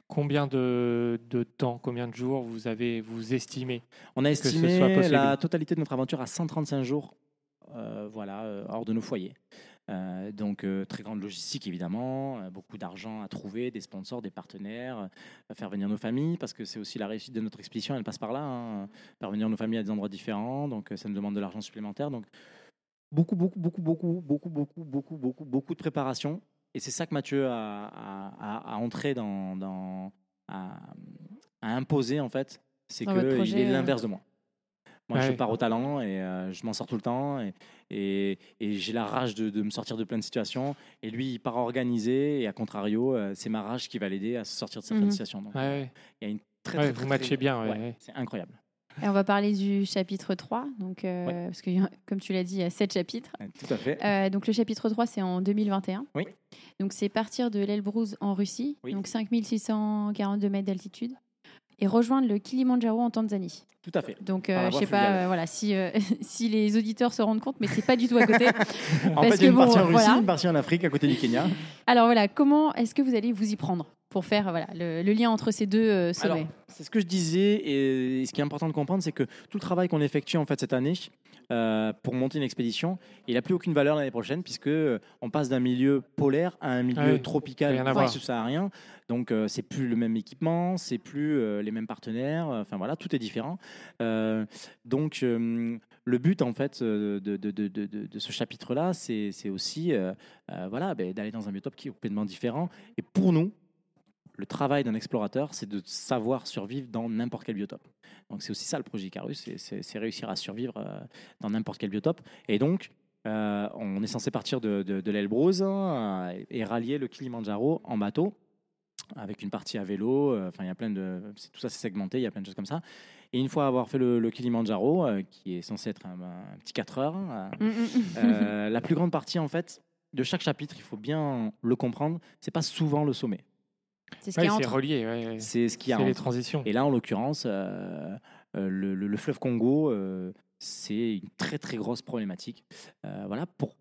Combien de, de temps, combien de jours vous avez vous estimez On a ce estimé soit possible. la totalité de notre aventure à 135 jours, euh, voilà, euh, hors de nos foyers. Euh, donc euh, très grande logistique évidemment, euh, beaucoup d'argent à trouver, des sponsors, des partenaires, faire venir nos familles parce que c'est aussi la réussite de notre expédition, elle passe par là, hein, faire venir nos familles à des endroits différents, donc ça nous demande de l'argent supplémentaire. Donc beaucoup, beaucoup, beaucoup, beaucoup, beaucoup, beaucoup, beaucoup, beaucoup, beaucoup de préparation. Et c'est ça que Mathieu a, a, a- a entré dans, dans a, a imposé en fait, c'est qu'il est euh. l'inverse de moi. Moi, je pars au talent et euh, je m'en sors tout le temps et, et, et j'ai la rage de, de me sortir de plein de situations. Et lui, il part organiser et à contrario, euh, c'est ma rage qui va l'aider à se sortir de certaines Mhm. situations. Donc, Ouais, ouais. il y a une très, Ouais, très, vous très, matchez très- bien. C'est incroyable. Et on va parler du chapitre 3, donc, euh, parce que, comme tu l'as dit, il y a 7 chapitres. Tout à fait. Euh, donc le chapitre 3, c'est en 2021. Oui. Donc c'est partir de l'Elbrus en Russie, Oui. donc 5642 mètres d'altitude, et rejoindre le Kilimandjaro en Tanzanie. Tout à fait. Donc euh, je sais pas euh, voilà, si, euh, si les auditeurs se rendent compte, mais c'est pas du tout à côté. En Parce fait, il y a que une partie bon, en Russie, voilà. une partie en Afrique, à côté du Kenya. Alors voilà, comment est-ce que vous allez vous y prendre? Pour faire voilà, le, le lien entre ces deux euh, sommets c'est ce que je disais, et ce qui est important de comprendre, c'est que tout le travail qu'on effectue en fait cette année euh, pour monter une expédition, il n'a plus aucune valeur l'année prochaine, puisque euh, on passe d'un milieu polaire à un milieu Ah oui, tropical, rien à voire voir. subsaharien. Donc, euh, c'est plus le même équipement, c'est plus euh, les mêmes partenaires. Enfin voilà, tout est différent. Euh, donc, euh, le but en fait de, de- de- de- de- de ce chapitre-là, c'est c'est aussi euh, euh, voilà, ben, d'aller dans un biotope qui est complètement différent. Et pour nous, le travail d'un explorateur, c'est de savoir survivre dans n'importe quel biotope. Donc c'est aussi ça le projet Icarus, c'est- réussir à survivre euh, dans n'importe quel biotope. Et donc, euh, on est censé partir de, de, de l'Elbrus hein, et rallier le Kilimandjaro en bateau, avec une partie à vélo. euh, Enfin, il y a plein de, tout ça c'est segmenté, il y a plein de choses comme ça. Et une fois avoir fait le, le Kilimandjaro, euh, qui est censé être un, un petit 4 heures, Mm, mm, mm. euh, la plus grande partie en fait de chaque chapitre, il faut bien le comprendre, c'est pas souvent le sommet. C'est ce Ouais, qui est entre. relié. ouais. C'est ce qu'il y a les transitions. Et là, en l'occurrence, euh, euh, le, le- le fleuve Congo, euh, c'est une très très grosse problématique. Euh, voilà, pour,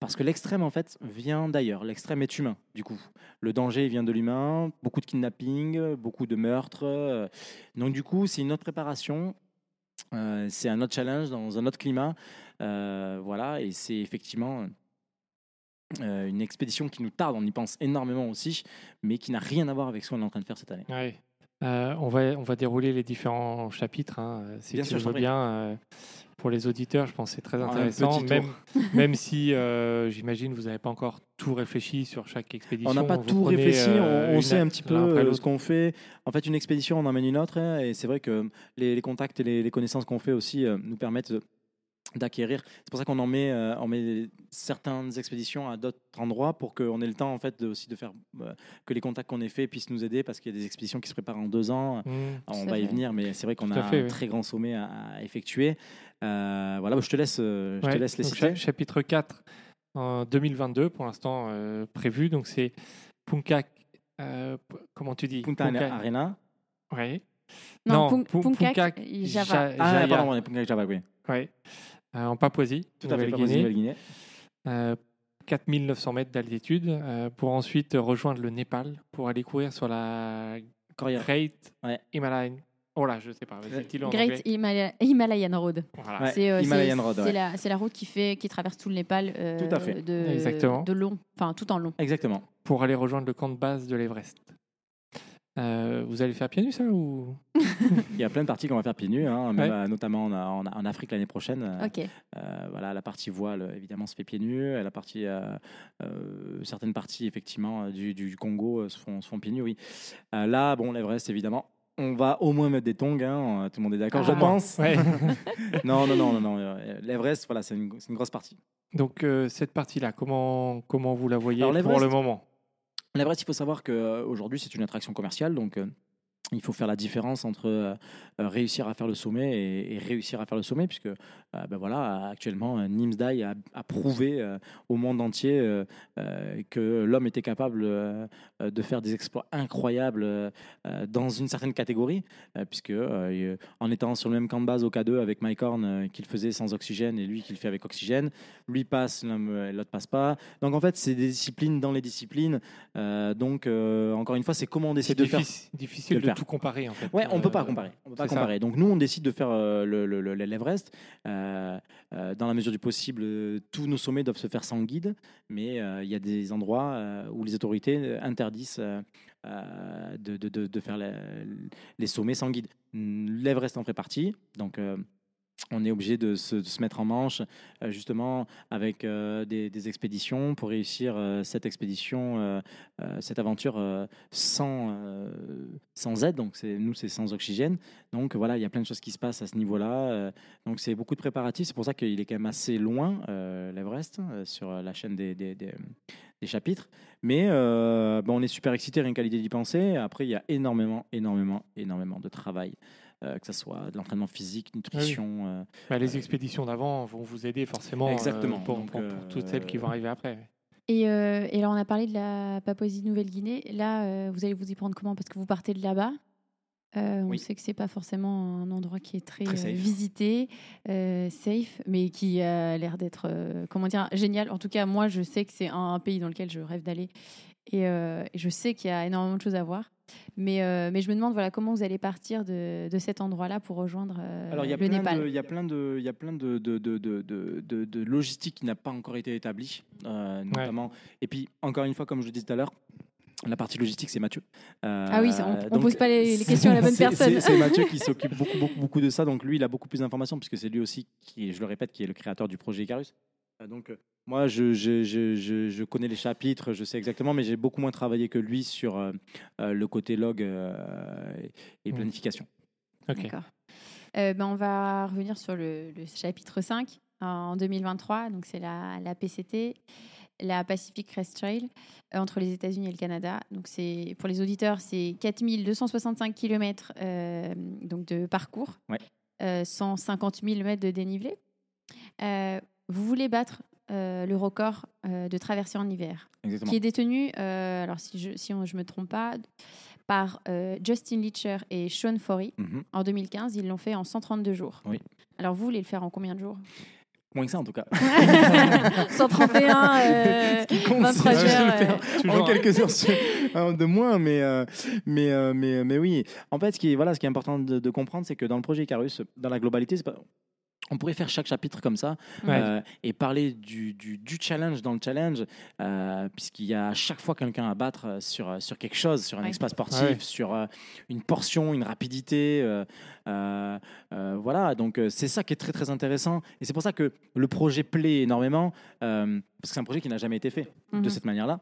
parce que l'extrême, en fait, vient d'ailleurs. L'extrême est humain, du coup. Le danger vient de l'humain, beaucoup de kidnapping, beaucoup de meurtres. donc, du coup, c'est une autre préparation. euh, c'est un autre challenge dans un autre climat. euh, voilà, et c'est effectivement euh, une expédition qui nous tarde. On y pense énormément aussi, mais qui n'a rien à voir avec ce qu'on est en train de faire cette année. Ouais. Euh, on, va, on va dérouler les différents chapitres, hein, euh, si Bien tu sûr, veux bien. euh, pour les auditeurs, je pense que c'est très intéressant, même, même si j'imagine vous n'avez pas encore tout réfléchi sur chaque expédition. On n'a pas tout réfléchi, on, sait a- un petit peu ce qu'on fait. En fait, une expédition, on emmène une autre, hein, et c'est vrai que les, les contacts et les, les connaissances qu'on fait aussi nous permettent de, d'acquérir. C'est pour ça qu'on en met, euh, on met certaines expéditions à d'autres endroits pour qu'on ait le temps en fait de- aussi de faire euh, que les contacts qu'on ait faits puissent nous aider parce qu'il y a des expéditions qui se préparent en deux ans. Mmh. on va y venir, mais c'est vrai qu'on a fait, un oui. très grand sommet à, à effectuer. Euh, voilà, je te laisse, euh, je te Ouais, laisse les citer. chapitre 4 en 2022 pour l'instant euh, prévu. Donc c'est Punkak. euh, p- comment tu dis? Punta Punkak- Arena. Ouais. Non, Punkak, Java. Ja- Ah, pardon, Punta Java, oui. Ouais. Euh, en Papouasie, Tout à fait, Nouvelle-Guinée. Nouvelle-Guinée. Euh, 4900 mètres d'altitude euh, pour ensuite rejoindre le Népal pour aller courir sur la. Great Ouais. Himalayan. Oh là, je sais pas. Vas-y, dis-le en Great. Himala- Himalayan Road. Voilà. Ouais, C'est euh, ouais. la, route qui, fait, qui traverse tout le Népal euh, Tout à fait. de, Exactement. de long, enfin tout en long. Exactement. Pour aller rejoindre le camp de base de l'Everest. Euh, vous allez faire pieds nus ça ou? Il y a plein de parties qu'on va faire pieds nus, hein, même, Ouais. euh, notamment en, en- en Afrique l'année prochaine. Euh, Ok. Euh, voilà, la partie voile, évidemment, se fait pieds nus. Et La partie, euh, euh, certaines parties, effectivement, du, du Congo euh, se, font, se font pieds nus, oui. Euh, là, bon, l'Everest, évidemment, on va au moins mettre des tongs, hein, tout le monde est d'accord, Ah. je pense. Ouais. Non, non, non, non, non. L'Everest, voilà, c'est une, grosse partie. Donc euh, cette partie-là, comment comment vous la voyez Alors, pour le moment? L'Everest, il faut savoir qu'aujourd'hui, c'est une attraction commerciale, donc euh, il faut faire la différence entre euh, euh, réussir à faire le sommet et, et réussir à faire le sommet, puisque euh, ben voilà, actuellement, Nimsdai a, a prouvé euh, au monde entier que l'homme était capable de faire des exploits incroyables dans une certaine catégorie, puisque en étant sur le même camp de base au K2 avec Mike Horn, qu'il faisait sans oxygène et lui qu'il fait avec oxygène, lui passe, l'homme, l'autre passe pas. Donc en fait, c'est des disciplines dans les disciplines. Donc encore une fois, c'est comment on décide de faire. difficile, difficile de le de, faire. Tout comparer en fait. Ouais, on peut pas Euh, comparer. On peut pas ça. comparer. Donc nous, on décide de faire euh, le, le- l'Everest. Euh, dans la mesure du possible, tous nos sommets doivent se faire sans guide, mais il y a des endroits où les autorités interdisent de, de- de- de faire la- les sommets sans guide. L'Everest en fait partie. Donc on est obligé de se, mettre en manche euh, justement avec euh, des, expéditions pour réussir euh, cette expédition, cette aventure sans, aide. Donc nous, c'est sans oxygène. Donc voilà, il y a plein de choses qui se passent à ce niveau-là. donc c'est beaucoup de préparatifs. C'est pour ça qu'il est quand même assez loin, l'Everest, sur la chaîne des, chapitres. Mais on est super excités, rien qu'à l'idée d'y penser. Après, il y a énormément, énormément, énormément de travail. Euh, que ce soit de l'entraînement physique, nutrition, euh, bah, les expéditions d'avant vont vous aider forcément euh, Exactement. pour, Donc, pour- pour euh, toutes celles qui vont arriver après. Et, euh, et alors, on a parlé de la Papouasie-Nouvelle-Guinée. Là, euh, vous allez vous y prendre comment? Parce que vous partez de là-bas. Euh, On Oui. sait que c'est pas forcément un endroit qui est très, euh, visité, euh, safe, mais qui a l'air d'être, euh, comment dire, génial. En tout cas, moi, je sais que c'est un, un pays dans lequel je rêve d'aller, et, euh, et je sais qu'il y a énormément de choses à voir. Mais, euh, mais je me demande, voilà, comment vous allez partir de, de cet endroit-là pour rejoindre euh, Alors, il y a le plein Népal? il y a plein de, y a plein de, de, de, de, de, de- de logistique qui n'a pas encore été établie, euh, notamment. Et puis, encore une fois, comme je le disais tout à l'heure, la partie logistique, c'est Mathieu. Euh, Ah oui, ça, on- donc, pose pas les- les questions à la bonne personne. c'est- C'est Mathieu qui s'occupe beaucoup, beaucoup, beaucoup de ça. Donc, lui, il a beaucoup plus d'informations, puisque c'est lui aussi, qui, je le répète, qui est le créateur du projet Icarus. Euh, Donc, euh, moi, je, je, je, je, je connais les chapitres, je sais exactement, mais j'ai beaucoup moins travaillé que lui sur euh, le côté log euh, et, et Mm. planification. D'accord. Euh, ben, on va revenir sur le, le chapitre 5 en 2023. Donc, c'est la, la PCT, la Pacific Crest Trail, euh, entre les États-Unis et le Canada. Donc, c'est, pour les auditeurs, c'est 4265 km donc de parcours, Ouais. euh, 150 000 mètres de dénivelé. Vous voulez battre euh, le record euh, de traversée en hiver Exactement. qui est détenu, euh, alors si je si je me trompe pas, par euh, Justin Leacher et Sean Forey Mhm. en 2015. Ils l'ont fait en 132 jours. Oui. Alors vous voulez le faire en combien de jours? Moins que ça, en tout cas. 131, euh, Ce qui compte, 23 c'est de heures, le euh, faire en quelques heures hein, de moins, mais, euh, mais, mais, mais oui. En fait, ce qui est, voilà, ce qui est important de, de comprendre, c'est que dans le projet Icarus, dans la globalité, c'est pas- on pourrait faire chaque chapitre comme ça Ouais. euh, et parler du, du, du challenge dans le challenge, euh, puisqu'il y a à chaque fois quelqu'un à battre euh, sur, sur quelque chose, sur un Ouais. espace sportif, Ouais. sur euh, une portion, une rapidité. euh, euh, euh, voilà, donc euh, c'est ça qui est très très intéressant. Et c'est pour ça que le projet plaît énormément, euh, parce que c'est un projet qui n'a jamais été fait de Mhm. cette manière-là.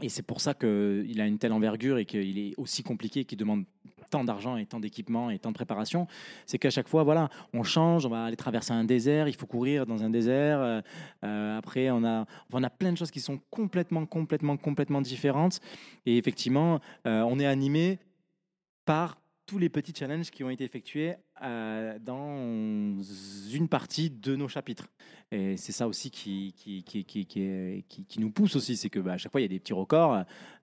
Et c'est pour ça qu'il a une telle envergure et qu'il est aussi compliqué, qu'il demande tant d'argent et tant d'équipements et tant de préparation, c'est qu'à chaque fois, voilà, on change, on va aller traverser un désert, il faut courir dans un désert. euh, euh, après, on a, on a plein de choses qui sont complètement, complètement, complètement différentes. Et effectivement, euh, on est animé par tous les petits challenges qui ont été effectués euh, dans une partie de nos chapitres. Et c'est ça aussi qui, qui, qui, qui, nous pousse aussi, c'est que bah, à chaque fois il y a des petits records,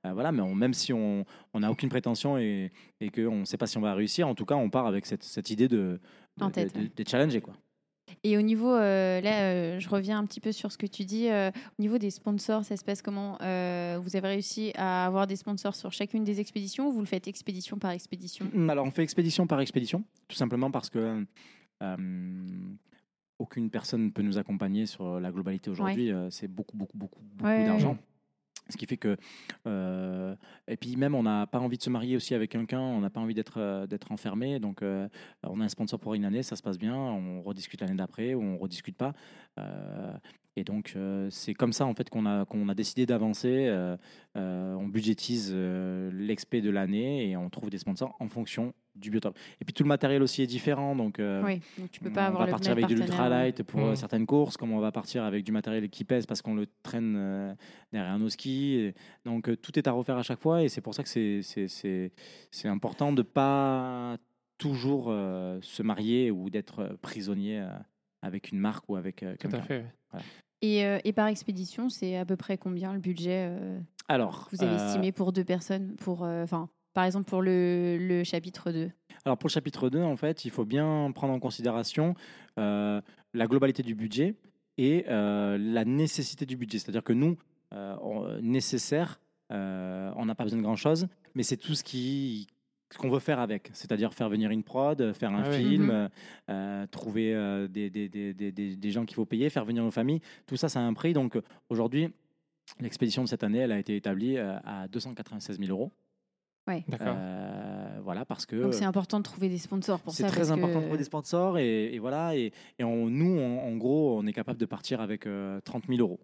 euh, voilà, mais on- même si on on n'a aucune prétention et, et qu'on ne sait pas si on va réussir, en tout cas on part avec cette, cette idée de, de, En tête, de- de challenger. Quoi. Et au niveau, euh, là, euh, je reviens un petit peu sur ce que tu dis. euh, au niveau des sponsors, ça se passe comment Vous avez réussi à avoir des sponsors sur chacune des expéditions ou vous le faites expédition par expédition? Alors, on fait expédition par expédition, tout simplement parce que aucune personne ne peut nous accompagner sur la globalité aujourd'hui. C'est beaucoup, beaucoup, beaucoup, beaucoup ouais, d'argent. Ce qui fait que. euh, et puis, même, on n'a pas envie de se marier aussi avec quelqu'un, on n'a pas envie d'être euh, enfermé. Donc, euh, on a un sponsor pour une année, ça se passe bien, on rediscute l'année d'après ou on rediscute pas. Et donc, euh, c'est comme ça en fait qu'on a, qu'on a décidé d'avancer. Euh, euh, on budgétise euh, l'expé de l'année et on trouve des sponsors en fonction du biotope. Et puis tout le matériel aussi est différent. Donc, euh, Oui, donc tu peux on pas avoir va le partir avec de l'ultralight pour Mm. certaines courses, comme on va partir avec du matériel qui pèse parce qu'on le traîne euh, derrière nos skis. Et donc euh, tout est à refaire à chaque fois et c'est pour ça que c'est- c'est c'est- c'est important de pas toujours euh, se marier ou d'être prisonnier euh, avec une marque ou avec euh, Tout à quelqu'un. fait. ouais. Et, euh, et par expédition, c'est à peu près combien le budget euh, Alors, que vous avez euh, estimé pour deux personnes pour, enfin, Par exemple, pour le, le chapitre 2. Alors pour le chapitre 2, en fait, il faut bien prendre en considération la globalité du budget et la nécessité du budget. C'est-à-dire que nous, on- nécessaire, on n'a pas besoin de grand-chose, mais c'est tout ce qui ce qu'on veut faire avec, c'est-à-dire faire venir une prod, faire un Ah oui. film, euh, euh, trouver euh, des, des, des, des, des- des gens qu'il faut payer, faire venir nos familles, tout ça, ça a un prix. Donc euh, aujourd'hui, l'expédition de cette année, elle a été établie euh, à 296 000 euros. D'accord. Euh, voilà, parce que Donc c'est important de trouver des sponsors pour c'est ça. très parce important que- de trouver des sponsors et, et voilà. Et, et on- nous, en, en gros, on est capable de partir avec euh, 30 000 euros.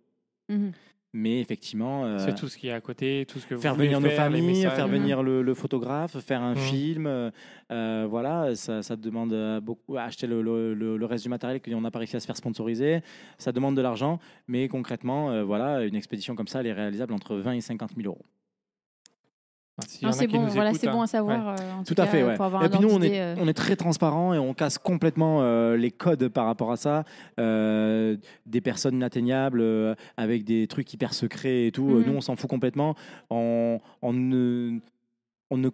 Mhm. Mais effectivement, euh, C'est tout ce qui est à côté, tout ce que vous faire venir nos faire, familles, faire venir le, le photographe, faire un Mhm. film, euh, euh, voilà, ça, ça demande beaucoup. Acheter le, le- le- le reste du matériel qu'on n'a pas réussi à se faire sponsoriser, ça demande de l'argent. Mais concrètement, euh, voilà, une expédition comme ça, elle est réalisable entre 20 et 50 000 euros. Non, c'est bon, voilà, c'est bon hein. à savoir. euh, en Tout tout à cas, fait, ouais. Pour avoir Et puis nous, on est, euh. on est très transparent et on casse complètement euh, les codes par rapport à ça. Euh, des personnes inatteignables euh, avec des trucs hyper secrets et tout. Mhm. Nous, on s'en fout complètement. On, on ne, on ne,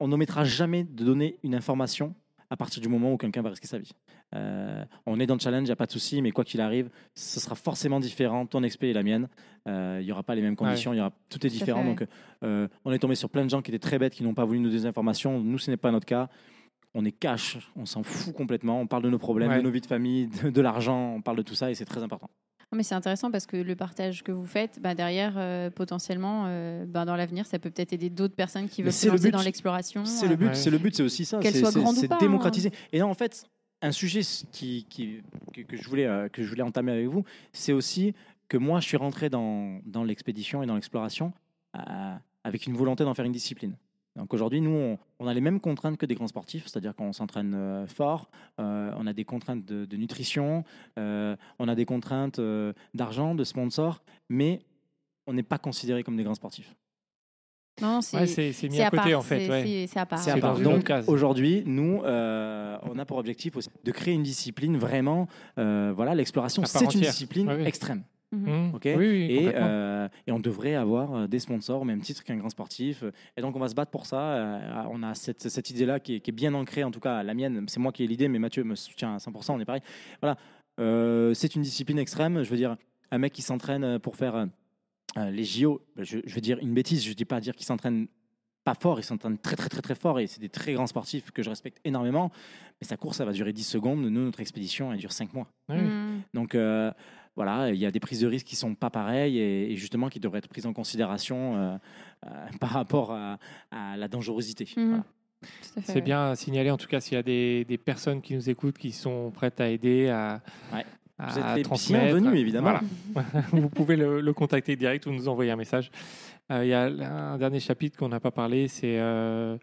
on n'omettra jamais de donner une information à partir du moment où quelqu'un va risquer sa vie. Euh, on est dans le challenge, il n'y a pas de souci, mais quoi qu'il arrive, ce sera forcément différent, ton expé et la mienne. Euh, Il n'y aura pas les mêmes conditions, y aura, tout est différent. donc, euh, on est tombé sur plein de gens qui étaient très bêtes, qui n'ont pas voulu nous donner des informations. Nous, ce n'est pas notre cas. On est cash, on s'en fout complètement. On parle de nos problèmes, Ouais. de nos vies de famille, de, de l'argent, on parle de tout ça et c'est très important. Non, mais c'est intéressant parce que le partage que vous faites, bah, derrière, euh, potentiellement, euh, bah, dans l'avenir, ça peut peut-être aider d'autres personnes qui veulent se lancer dans l'exploration. C'est le euh, but, Ouais. c'est le but, c'est aussi ça. Qu'elle c'est- soit grande ou c'est pas, hein. démocratiser. Et là, en fait, un sujet qui, qui- que, que je voulais, que je voulais entamer avec vous, c'est aussi que moi, je suis rentré dans, dans l'expédition et dans l'exploration euh, avec une volonté d'en faire une discipline. Donc aujourd'hui, nous, on, on a les mêmes contraintes que des grands sportifs, c'est-à-dire qu'on s'entraîne euh, fort, euh, on a des contraintes de, de nutrition, euh, on a des contraintes euh, d'argent, de sponsors, mais on n'est pas considéré comme des grands sportifs. Non, c'est Ouais, mis à à côté part. en fait. c'est- ouais. à part. À Donc case. aujourd'hui, nous, euh, on a pour objectif aussi de créer une discipline vraiment. euh, voilà, l'exploration, c'est une discipline ouais. extrême. Mmh. Oui, oui, Et, euh, et on devrait avoir euh, des sponsors au même titre qu'un grand sportif. Et donc, on va se battre pour ça. Euh, on a cette, cette idée-là qui, est- qui est bien ancrée, en tout cas la mienne. C'est moi qui ai l'idée, mais Mathieu me soutient à 100%. On est pareil. Voilà. Euh, c'est une discipline extrême. Je veux dire, un mec qui s'entraîne pour faire les JO, ben, je, je veux dire une bêtise. Je ne dis pas dire qu'il s'entraîne pas fort, il s'entraîne très très très très fort et c'est des très grands sportifs que je respecte énormément. Mais sa course, ça va durer 10 secondes. Nous, notre expédition, elle dure 5 mois. Oui. Mhm. Donc euh, voilà, il y a des prises de risques qui sont pas pareilles et, et justement qui devraient être prises en considération euh, euh, par rapport à, à la dangerosité. Mhm. Voilà. C'est bien à signaler, en tout cas, s'il y a des, des personnes qui nous écoutent, qui sont prêtes à aider, à, Ouais. à Vous êtes les transmettre. bienvenus, évidemment. Voilà. Vous pouvez le, le contacter direct ou nous envoyer un message. Euh, Il y a un dernier chapitre qu'on n'a pas parlé, c'est euh,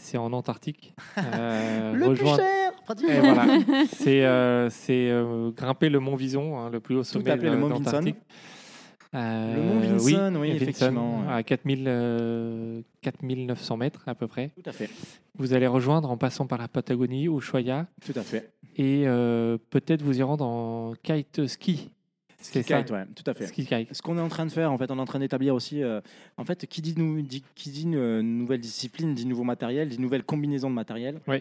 c'est en Antarctique. Euh, Le plus rejoindre- cher Et pratiquement. voilà. C'est euh, euh, grimper le mont Vison, hein, le plus haut sommet à fait, le de- mont. Euh, Le mont Vinson, oui, Vinson, effectivement, ouais. À 4000, euh, 4900 mètres à peu près. Tout à fait, Vous allez rejoindre en passant par la Patagonie, Ushuaia, tout à fait. et euh, peut-être vous y rendre en kite ski. C'est ça Kite, ouais, tout à fait. Ski kite. Ce qu'on est en train de faire, en fait, on est en train d'établir aussi. euh, en fait, qui dit, nou- dit- qui dit une nouvelle discipline, dit nouveau matériel, dit nouvelle combinaison de matériel. Oui.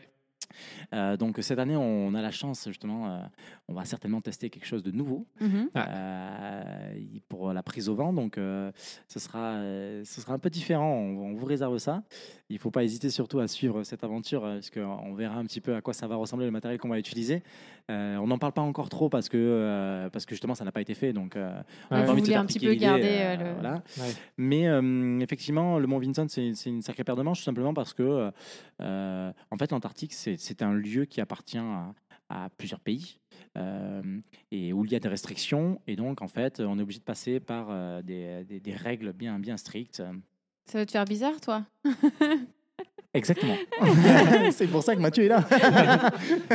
Euh, donc cette année, on a la chance justement, euh, on va certainement tester quelque chose de nouveau Mhm. Euh, pour la prise au vent. Donc euh, ce sera, euh, ce sera un peu différent. On, on vous réserve ça. Il ne faut pas hésiter surtout à suivre cette aventure, parce qu'on verra un petit peu à quoi ça va ressembler le matériel qu'on va utiliser. Euh, on n'en parle pas encore trop parce que, euh, parce que justement ça n'a pas été fait. Donc euh, on a Ouais. Vous envie de un petit peu garder, le- voilà. Ouais. Mais euh, effectivement, le Mont Vinson, c'est c'est une sacrée paire de manches, tout simplement parce que, euh, en fait, l'Antarctique, c'est c'est un lieu qui appartient à, à plusieurs pays euh, et où il y a des restrictions. Et donc, en fait, on est obligé de passer par euh, des, des- des règles bien, bien strictes. Ça va te faire bizarre, toi? Exactement. c'est pour ça que Mathieu est là.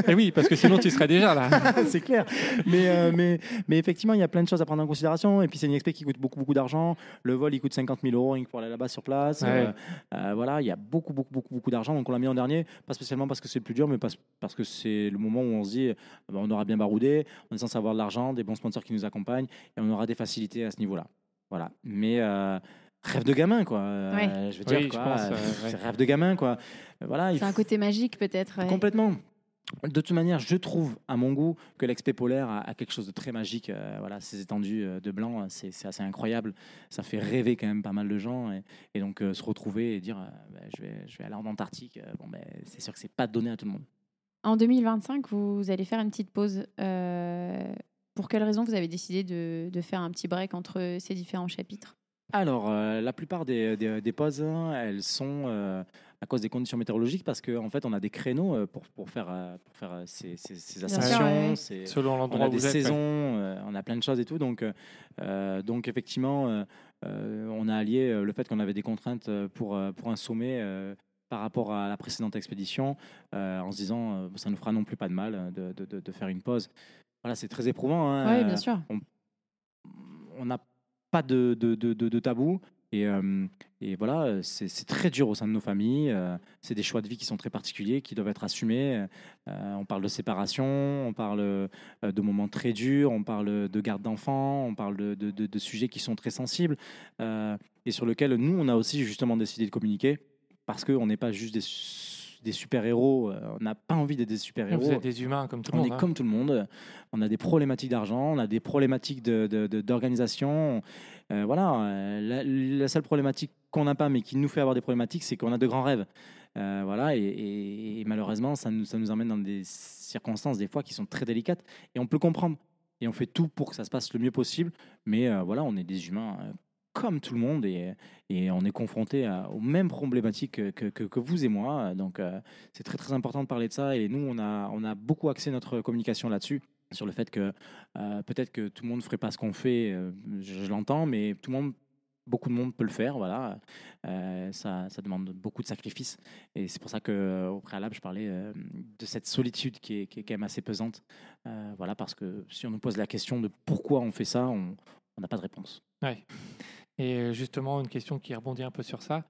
Eh oui, parce que sinon tu serais déjà là. c'est clair. Mais, euh, mais, mais effectivement, il y a plein de choses à prendre en considération. Et puis, c'est une expé qui coûte beaucoup, beaucoup d'argent. Le vol, il coûte 50 000 euros pour aller là-bas sur place. Ouais. Euh, euh, voilà, il y a beaucoup, beaucoup, beaucoup, beaucoup d'argent. Donc, on l'a mis en dernier, pas spécialement parce que c'est le plus dur, mais parce, parce que c'est le moment où on se dit, bah, on aura bien baroudé, on est censé avoir de l'argent, des bons sponsors qui nous accompagnent, et on aura des facilités à ce niveau-là. Voilà. Mais euh, rêve de gamin, quoi. Euh. Je veux dire, Oui, je quoi, pense, euh, rêve de gamin, quoi. Euh, Voilà, il C'est un côté magique, peut-être. ouais. Complètement. De toute manière, je trouve, à mon goût, que l'expé polaire a, a quelque chose de très magique. Euh, voilà, ces étendues de blanc, c'est c'est assez incroyable. Ça fait rêver quand même pas mal de gens. Et, et donc, euh, se retrouver et dire, euh, bah, je, vais, je vais aller en Antarctique, euh, bon, ben, c'est sûr que c'est pas donné à tout le monde. En 2025, vous allez faire une petite pause. Euh, pour quelle raison vous avez décidé de, de faire un petit break entre ces différents chapitres? Alors, euh, la plupart des, des- des pauses, hein, elles sont euh, à cause des conditions météorologiques parce qu'en fait, on a des créneaux euh, pour, pour faire, euh, pour faire euh, ces, ces- ascensions. ces- Selon on l'endroit a où des vous êtes. ouais. saisons, euh, on a plein de choses et tout. Donc, euh, donc effectivement, euh, euh, on a allié euh, le fait qu'on avait des contraintes euh, pour, euh, pour un sommet euh, par rapport à la précédente expédition, euh, en se disant euh, ça nous fera non plus pas de mal euh, de, de- de- de faire une pause. Voilà, c'est très éprouvant. hein, Oui, bien sûr. on n'a pas de, de, de- tabou. Et, euh, et voilà, c'est très dur au sein de nos familles. euh, c'est des choix de vie qui sont très particuliers, qui doivent être assumés. Euh, on parle de séparation, on parle de moments très durs, on parle de garde d'enfants, on parle de, de- de- sujets qui sont très sensibles et sur lesquels nous, on a aussi justement décidé de communiquer parce qu'on n'est pas juste des, des super-héros. euh, on n'a pas envie d'être des super-héros. Vous êtes des humains comme tout le On monde. est hein. comme tout le monde. On a des problématiques d'argent, on a des problématiques de- de- de- d'organisation. Euh, voilà, euh, la, la seule problématique qu'on n'a pas, mais qui nous fait avoir des problématiques, c'est qu'on a de grands rêves. Euh, voilà, et, et- et malheureusement, ça nous, ça nous emmène dans des circonstances des fois qui sont très délicates, et on peut le comprendre. Et on fait tout pour que ça se passe le mieux possible, mais euh, voilà, on est des humains euh, comme tout le monde, et, on est confronté aux mêmes problématiques que, vous et moi. Donc, euh, c'est très très important de parler de ça, et nous, on a, on a beaucoup axé notre communication là-dessus sur le fait que euh, peut-être que tout le monde ne ferait pas ce qu'on fait, euh, je, l'entends, mais tout le monde, beaucoup de monde peut le faire, voilà. Ça, demande beaucoup de sacrifices, et c'est pour ça que au préalable, je parlais de cette solitude qui est, quand même assez pesante, voilà, parce que si on nous pose la question de pourquoi on fait ça, on n'a pas de réponse. Ouais. Et euh, justement, une question qui rebondit un peu sur ça.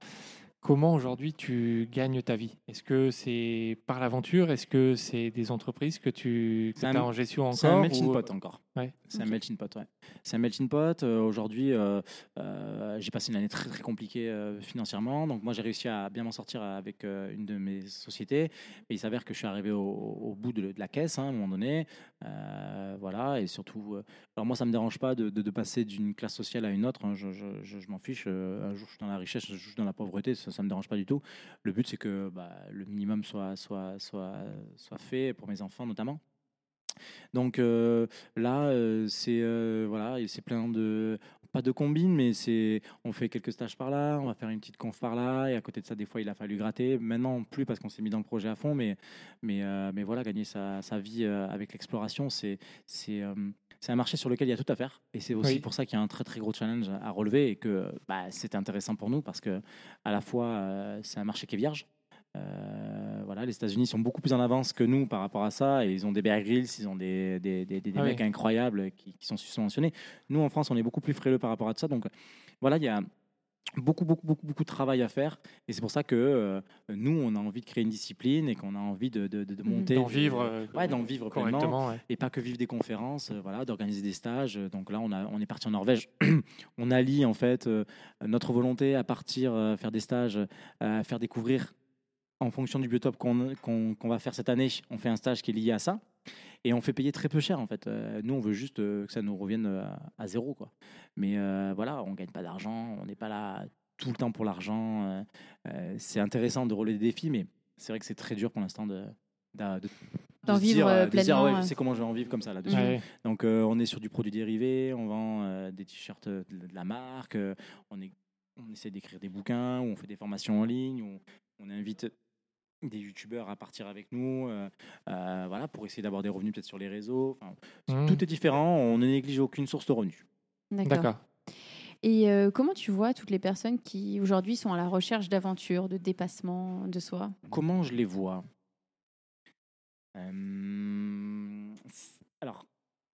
Comment aujourd'hui tu gagnes ta vie? Est-ce que c'est par l'aventure? Est-ce que c'est des entreprises que tu C'est as un- en gestion encore C'est un melting ou- pot encore. Ouais. C'est un melting pot, ouais. C'est un melting pot. Euh, Aujourd'hui, euh, euh, j'ai passé une année très très compliquée euh, financièrement. Donc moi, j'ai réussi à bien m'en sortir avec une de mes sociétés. Et il s'avère que je suis arrivé au, au bout de, de la caisse hein, à un moment donné. Voilà. Et surtout, alors moi, ça me dérange pas de, de- de passer d'une classe sociale à une autre. hein. Je, je- je- je m'en fiche. Un jour, je suis dans la richesse, un jour, je suis dans la pauvreté. Ça, ça me dérange pas du tout. Le but, c'est que bah, le minimum soit, soit, soit, soit fait pour mes enfants notamment. Donc euh, là, euh, c'est euh, voilà, c'est plein de pas de combines, mais c'est on fait quelques stages par là, on va faire une petite conf par là, et à côté de ça, des fois, il a fallu gratter. Maintenant, plus parce qu'on s'est mis dans le projet à fond, mais mais euh, mais voilà, gagner sa, sa vie euh, avec l'exploration, c'est c'est euh, c'est un marché sur lequel il y a tout à faire, et c'est aussi Oui. pour ça qu'il y a un très très gros challenge à relever et que bah, c'est intéressant pour nous parce que à la fois c'est un marché qui est vierge. Euh, voilà, les États-Unis sont beaucoup plus en avance que nous par rapport à ça. Et ils ont des Bear Grylls, ils ont des, des, des, des Ah mecs oui. incroyables qui, qui sont subventionnés. Nous, en France, on est beaucoup plus frileux par rapport à ça. Donc, voilà, il y a beaucoup, beaucoup, beaucoup, beaucoup de travail à faire. Et c'est pour ça que euh, nous, on a envie de créer une discipline et qu'on a envie de, de, Mhm. monter. D'en vivre, euh, Ouais, d'en vivre pleinement correctement. ouais. et pas que vivre des conférences, euh, voilà, d'organiser des stages. Donc là, on, a, on est parti en Norvège. on allie en fait notre volonté à partir faire des stages, à faire découvrir en fonction du biotope qu'on va faire cette année. On fait un stage qui est lié à ça et on fait payer très peu cher en fait. Euh, nous, on veut juste euh, que ça nous revienne euh, à zéro quoi. Mais euh, voilà, on gagne pas d'argent, on n'est pas là tout le temps pour l'argent. euh, c'est intéressant de relever des défis, mais c'est vrai que c'est très dur pour l'instant de, de, de- D'en vivre, dire, pleinement, ouais, sais comment je vais en vivre comme ça là-dessus. Ouais. Donc euh, on est sur du produit dérivé, on vend euh, des t-shirts de, de la marque, euh, on, est, on essaie d'écrire des bouquins, ou on fait des formations en ligne, ou on invite des youtubeurs à partir avec nous, euh, euh, voilà, pour essayer d'avoir des revenus peut-être sur les réseaux. Enfin, Mhm. Tout est différent, on ne néglige aucune source de revenus. D'accord. Et euh, comment tu vois toutes les personnes qui aujourd'hui sont à la recherche d'aventure, de dépassement de soi? Comment je les vois? Euh, Alors,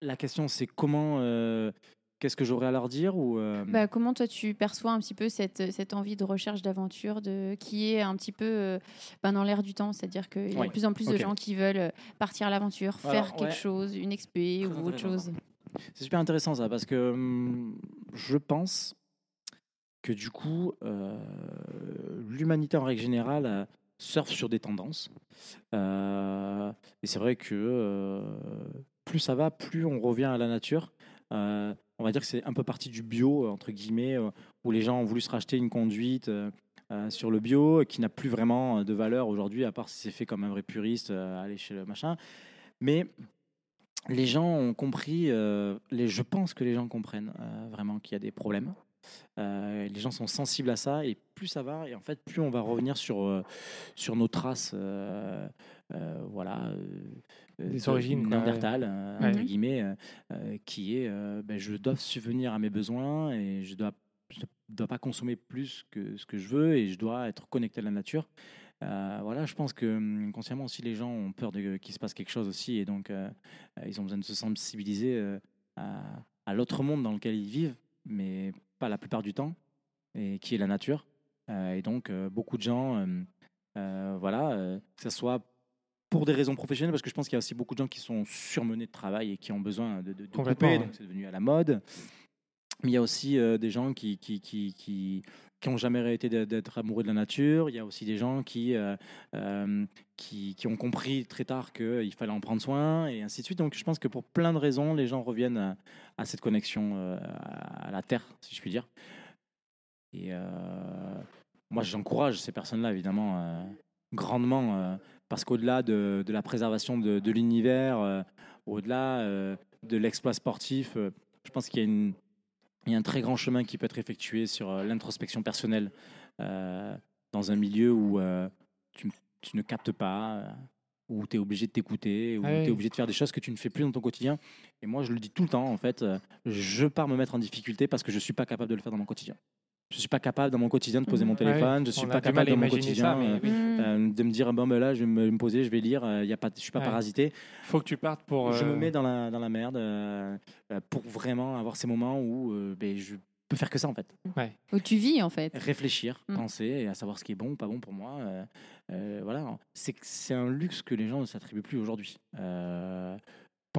la question c'est comment, euh, qu'est-ce que j'aurais à leur dire ou euh, Bah, comment toi tu perçois un petit peu cette, cette envie de recherche d'aventure de, qui est un petit peu euh, ben, dans l'air du temps C'est-à-dire qu'il y a Ouais, de plus en plus de gens qui veulent euh, partir à l'aventure, Alors, faire quelque ouais. chose, une expé Très ou autre chose. C'est super intéressant ça parce que hum, je pense que du coup euh, l'humanité en règle générale surfe sur des tendances et c'est vrai que plus ça va, plus on revient à la nature. Euh, on va dire que c'est un peu partie du bio entre guillemets euh, où les gens ont voulu se racheter une conduite. euh, euh, sur le bio qui n'a plus vraiment de valeur aujourd'hui à part si c'est fait comme un vrai puriste euh, aller chez le machin mais les gens ont compris, euh, je pense que les gens comprennent euh, vraiment qu'il y a des problèmes. Euh, les gens sont sensibles à ça et plus ça va, et en fait, plus on va revenir sur, euh, sur nos traces, euh, euh, voilà, euh, Des de origines, quoi, Néandertal, euh, Ouais. entre guillemets, euh, euh, qui est, euh, ben, je dois subvenir à mes besoins et je dois, je dois pas consommer plus que ce que je veux et je dois être connecté à la nature. Euh, voilà, je pense que hum, consciemment aussi les gens ont peur de qu'il se passe quelque chose aussi et donc euh, euh, ils ont besoin de se sensibiliser euh, à, à l'autre monde dans lequel ils vivent, mais pas la plupart du temps, et qui est la nature. Euh, et donc euh, beaucoup de gens, euh, euh, voilà, euh, que ce soit pour des raisons professionnelles, parce que je pense qu'il y a aussi beaucoup de gens qui sont surmenés de travail et qui ont besoin de, de, couper, donc c'est devenu à la mode. Mais il y a aussi euh, des gens qui qui, qui, qui, qui ont jamais arrêté d'être- amoureux de la nature. Il y a aussi des gens qui, euh, euh, qui, qui ont compris très tard qu'il fallait en prendre soin et ainsi de suite. Donc je pense que pour plein de raisons, les gens reviennent à, à cette connexion euh, à la terre, si je puis dire. Et moi, j'encourage ces personnes-là, évidemment, grandement, parce qu'au-delà de, de la préservation de, de l'univers, euh, au-delà euh, de l'exploit sportif, euh, je pense qu'il y a y un très grand chemin qui peut être effectué sur l'introspection personnelle dans un milieu où tu, tu ne captes pas, où tu es obligé de t'écouter, où Ah oui. tu es obligé de faire des choses que tu ne fais plus dans ton quotidien. Et moi, je le dis tout le temps, en fait, je pars me mettre en difficulté parce que je ne suis pas capable de le faire dans mon quotidien. Je ne suis pas capable dans mon quotidien de poser mon téléphone, je ne On suis pas capable dans mon quotidien ça, mais euh. Mmh. euh, de me dire, bon, ben là, je vais me, me poser, je vais lire, euh, il y a pas, je ne suis pas Ouais. parasité. faut que tu partes pour. Je me euh, mets dans la, dans la merde euh, euh, pour vraiment avoir ces moments où euh, ben, je peux faire que ça en fait. Où tu vis en fait. Réfléchir, Mm. penser et à savoir ce qui est bon ou pas bon pour moi. euh, euh, voilà, c'est un luxe que les gens ne s'attribuent plus aujourd'hui.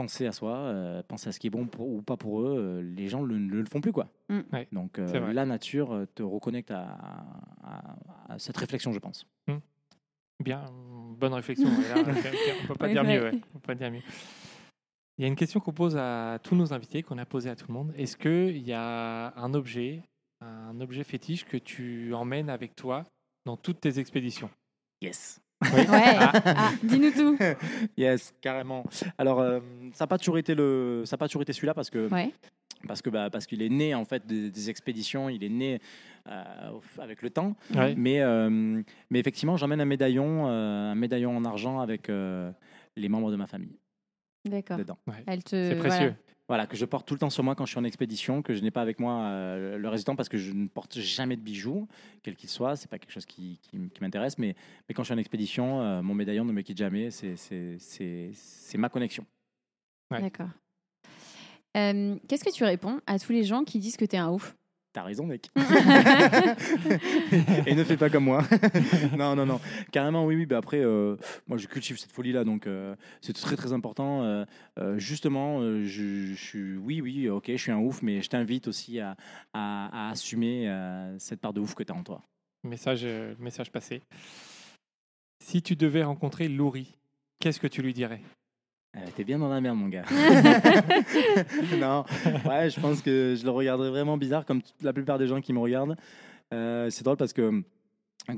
Penser à soi, euh, penser à ce qui est bon pour, ou pas pour eux, euh, les gens ne le, le font plus quoi. Mm. Ouais, Donc euh, la nature te reconnecte à, à- à cette réflexion, je pense. Bien, bonne réflexion. Là, on peut pas Ouais, dire mieux. ouais. ouais. On peut pas dire mieux. Il y a une question qu'on pose à tous nos invités, qu'on a posé à tout le monde. Est-ce qu'il y a un objet, un objet fétiche que tu emmènes avec toi dans toutes tes expéditions? Yes. Ouais. Ah, dis-nous tout. Yes, carrément. Alors, euh, ça n'a pas toujours été le, ça a pas toujours été celui-là parce que Ouais. parce que bah, parce qu'il est né en fait des, des expéditions, il est né euh, avec le temps. Ouais. Mais euh, mais effectivement, j'emmène un médaillon, euh, un médaillon en argent avec euh, les membres de ma famille D'accord. dedans. Elle te. C'est précieux. Voilà, que je porte tout le temps sur moi quand je suis en expédition, que je n'ai pas avec moi euh, le reste du temps parce que je ne porte jamais de bijoux, quel qu'il soit. C'est pas quelque chose qui, qui m- qui m'intéresse, mais, mais quand je suis en expédition, euh, mon médaillon ne me quitte jamais. C'est- C'est c'est- c'est ma connexion. Ouais. D'accord. Euh, Qu'est-ce que tu réponds à tous les gens qui disent que tu es un ouf? T'as raison, mec. Et ne fais pas comme moi. non, non, non. Carrément, oui, oui. Bah après, euh, moi, je cultive cette folie-là, donc euh, c'est très, très important. Euh, euh, justement, euh, je, je suis, oui, oui, ok, je suis un ouf, mais je t'invite aussi à, à- à assumer euh, cette part de ouf que tu as en toi. Message, euh, message passé. Si tu devais rencontrer Laurie, qu'est-ce que tu lui dirais? Euh, T'es bien dans la merde, mon gars. non, ouais, je pense que je le regarderais vraiment bizarre, comme la plupart des gens qui me regardent. Euh, c'est drôle parce que euh,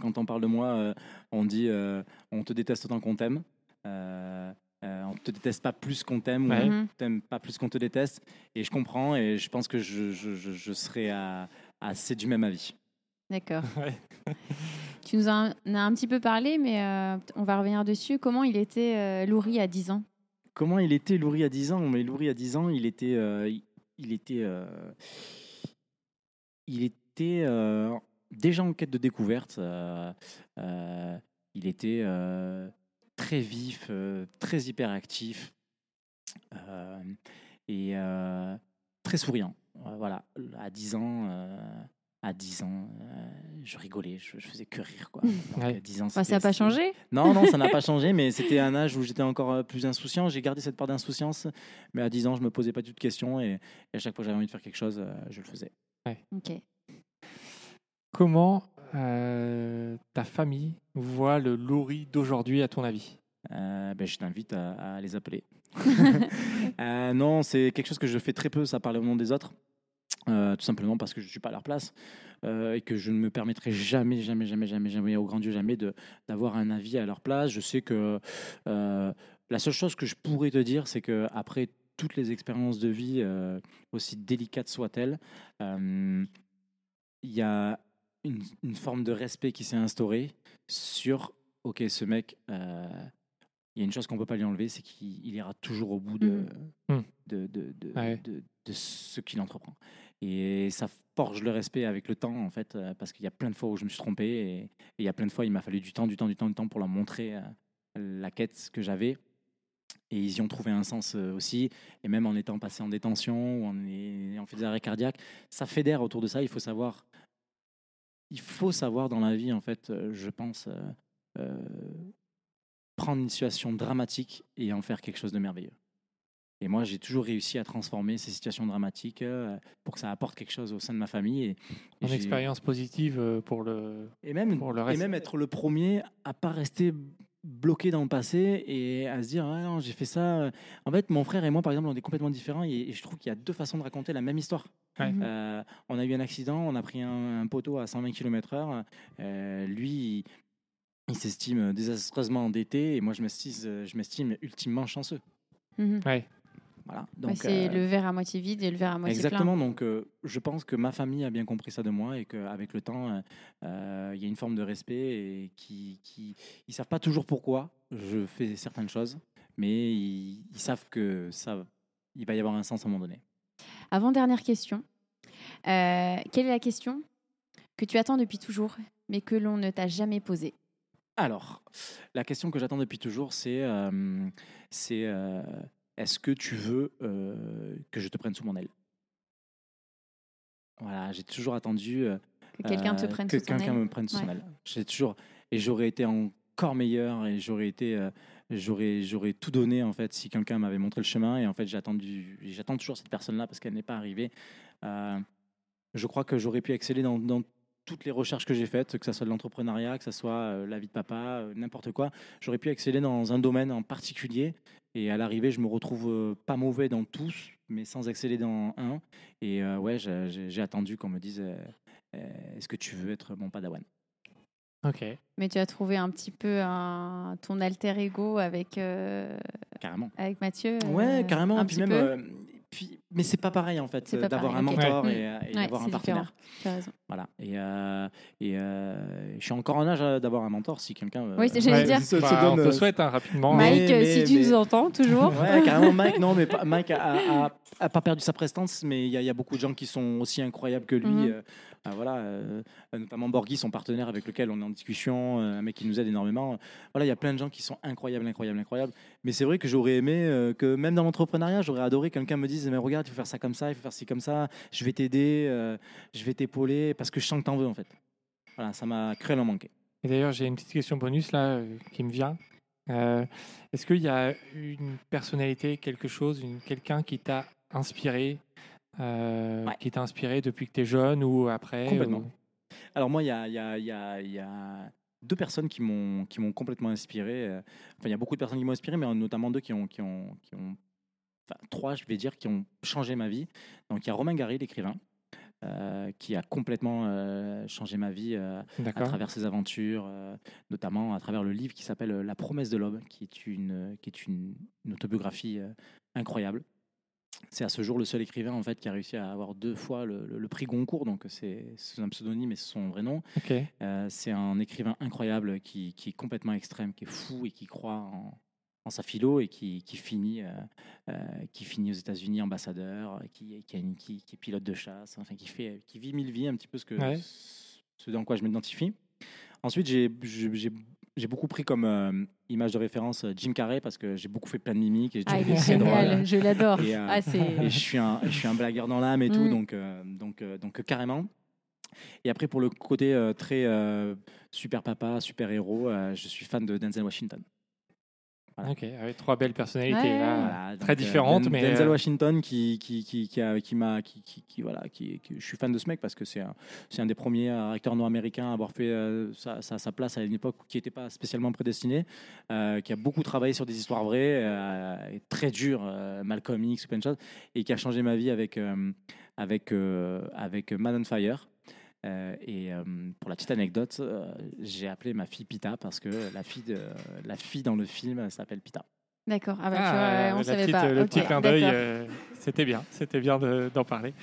quand on parle de moi, euh, on dit euh, on te déteste autant qu'on t'aime. Euh, euh, on te déteste pas plus qu'on t'aime Ouais. ou Mhm. on t'aime pas plus qu'on te déteste. Et je comprends et je pense que je, je, je, je serai à- assez du même avis. D'accord. Ouais. Tu nous en as un petit peu parlé, mais euh, on va revenir dessus. Comment il était euh, Louri à 10 ans? Comment il était Louri à 10 ans? Mais Louri à 10 ans, il était, euh, il, était, euh, il était euh, déjà en quête de découverte. il était très vif, très hyperactif et très souriant. Voilà, à 10 ans. À 10 ans, euh, je rigolais, je, je faisais que rire. Quoi. Donc, Ouais. à 10 ans, Ça n'a pas changé? Non, non, ça n'a pas changé, mais c'était un âge où j'étais encore euh, plus insouciant. J'ai gardé cette part d'insouciance, mais à 10 ans, je me posais pas toutes questions et, et à chaque fois que j'avais envie de faire quelque chose, euh, je le faisais. Ok. Comment euh, ta famille voit le Laurie d'aujourd'hui, à ton avis? Euh, ben, je t'invite à, à les appeler. Euh, non, c'est quelque chose que je fais très peu, ça parler au nom des autres. Euh, tout simplement parce que je ne suis pas à leur place euh, et que je ne me permettrai jamais, jamais, jamais, jamais, jamais, au grand Dieu, jamais d'avoir un avis à leur place. Je sais que euh, la seule chose que je pourrais te dire, c'est que après toutes les expériences de vie, euh, aussi délicates soient-elles, euh, il y a une, une forme de respect qui s'est instaurée sur, ok, ce mec, euh, il y a une chose qu'on ne peut pas lui enlever, c'est qu'il il ira toujours au bout de, Mhm. de, de, de, Ouais. de- de ce qu'il entreprend. Et ça forge le respect avec le temps, en fait, euh, parce qu'il y a plein de fois où je me suis trompé et, il y a plein de fois, il m'a fallu du temps, du temps, du temps, du temps pour leur montrer euh, la quête que j'avais. Et ils y ont trouvé un sens euh, aussi. Et même en étant passé en détention ou en ayant fait des arrêts cardiaques, ça fédère autour de ça. Il faut savoir, il faut savoir dans la vie, en fait, je pense, prendre une situation dramatique et en faire quelque chose de merveilleux. Et moi, j'ai toujours réussi à transformer ces situations dramatiques euh, pour que ça apporte quelque chose au sein de ma famille. Et, et Une expérience positive euh, pour le. et même, pour le et reste. même être le premier à pas rester bloqué dans le passé et à se dire ah non j'ai fait ça en fait mon frère et moi par exemple on est complètement différents et, et je trouve qu'il y a deux façons de raconter la même histoire Ouais. Euh, on a eu un accident on a pris un, un poteau à 120 km heure Euh, lui il, il s'estime désastreusement endetté et moi je m'estime je m'estime ultimement chanceux. Ouais. Voilà Ouais, donc c'est euh, le verre à moitié vide et le verre à moitié Exactement, donc euh, je pense que ma famille a bien compris ça de moi et qu'avec le temps, euh, il y a une forme de respect et qui, qui ils savent pas toujours pourquoi je fais certaines choses, mais ils, ils savent que ça, il va y avoir un sens à un moment donné. plein. Avant dernière question. Euh, quelle est la question que tu attends depuis toujours, mais que l'on ne t'a jamais posée? Alors, la question que j'attends depuis toujours, c'est euh, c'est euh, est-ce que tu veux euh, que je te prenne sous mon aile? Voilà, j'ai toujours attendu. euh, Que quelqu'un te Euh, prenne que sous quelqu'un me prenne sous son aile. J'ai toujours et j'aurais été encore meilleur et j'aurais été euh, j'aurais j'aurais tout donné en fait si quelqu'un m'avait montré le chemin et en fait j'ai attendu j'attends toujours cette personne là parce qu'elle n'est pas arrivée. Euh, je crois que j'aurais pu exceller dans, dans toutes les recherches que j'ai faites, que ce soit de l'entrepreneuriat, que ce soit euh, la vie de papa, euh, n'importe quoi. J'aurais pu exceller dans un domaine en particulier et à l'arrivée je me retrouve euh, pas mauvais dans tous mais sans exceller dans un. Et euh, ouais j'ai- attendu qu'on me dise euh, euh, est-ce que tu veux être mon padawan? Ok. Mais tu as trouvé un petit peu un, ton alter ego avec, euh, Carrément. avec Mathieu euh, Ouais, carrément. un Puis petit même, peu? euh, puis, mais c'est pas pareil en fait C'est euh, d'avoir un mentor et, euh, et Ouais, d'avoir un partenaire. Tu as raison. Voilà. Et, euh, et euh, je suis encore en âge d'avoir un mentor si quelqu'un. euh, Oui, c'est- j'allais dire. se- se Bah, donne, on te souhaite hein, rapidement. Mais- Mike, si tu mais- nous entends toujours. Ouais, carrément, Mike, non, mais pas- Mike a, a- a pas perdu sa prestance, mais il y, a- il y a beaucoup de gens qui sont aussi incroyables que lui. Mhm. Voilà, euh, notamment Borghi, son partenaire avec lequel on est en discussion, euh, un mec qui nous aide énormément. Voilà, il y a plein de gens qui sont incroyables, incroyables, incroyables. Mais c'est vrai que j'aurais aimé euh, que même dans l'entrepreneuriat, j'aurais adoré que quelqu'un me dise, mais regarde, il faut faire ça comme ça, il faut faire ci comme ça, je vais t'aider, je vais t'épauler, parce que je sens que t'en veux en fait. Voilà, ça m'a cruellement manqué. Et d'ailleurs, j'ai une petite question bonus là qui me vient. Est-ce qu'il y a une personnalité, quelque chose, quelqu'un qui t'a inspiré, euh, Ouais. qui t'a inspiré depuis que tu es jeune ou après Complètement. ou- Alors moi, il y a, il y a- il y a- il y a deux personnes qui m'ont complètement inspiré. euh, Enfin, il y a beaucoup de personnes qui m'ont inspiré, mais notamment deux qui ont qui ont qui ont enfin trois, je vais dire, qui ont changé ma vie. Donc il y a Romain Gary, l'écrivain, euh, qui a complètement euh, changé ma vie euh, à travers ses aventures, notamment à travers le livre qui s'appelle La promesse de l'aube, qui est une qui est une, une autobiographie incroyable. C'est à ce jour le seul écrivain en fait qui a réussi à avoir deux fois le, le- le prix Goncourt, donc c'est c'est un pseudonyme et c'est son vrai nom. Euh, c'est un écrivain incroyable qui, qui est complètement extrême, qui est fou et qui croit en, en sa philo et qui, qui finit, euh, euh, qui finit aux États-Unis ambassadeur, qui, qui, a une- qui- qui est pilote de chasse, enfin qui fait, qui vit mille vies, un petit peu ce que Ouais. ce dans quoi je m'identifie. Ensuite, j'ai j'ai- beaucoup pris comme euh, image de référence euh, Jim Carrey parce que j'ai beaucoup fait plein de mimiques et Ah, il est génial, je l'adore. Et, euh, Ah. Et je suis un, je suis un blagueur dans l'âme et tout, Mm. donc, euh, donc, donc carrément. Et après, pour le côté très super papa, super héros, je suis fan de Denzel Washington. Voilà. Ok. Avec trois belles personnalités Ouais. là. Voilà, très donc, euh, différentes, Den- mais, Denzel euh, Washington qui, qui, qui, qui, a- qui m'a, qui, qui, qui- voilà, qui, qui- je suis fan de ce mec parce que c'est un, c'est un des premiers euh, acteurs nord-américains à avoir fait euh, sa, sa- sa place à une époque qui n'était pas spécialement prédestiné, euh, qui a beaucoup travaillé sur des histoires vraies, euh, et très dur, euh, Malcolm X, plein de choses, et qui a changé ma vie avec, euh, avec, euh, avec Man on Fire. Euh, et euh, pour la petite anecdote, euh, j'ai appelé ma fille Pita parce que la fille, de, la fille dans le film s'appelle Pita. D'accord. Ah, bah, tu Ah, on la savait petite- pas. Le petit clin d'œil, euh, c'était bien. C'était bien de- d'en parler.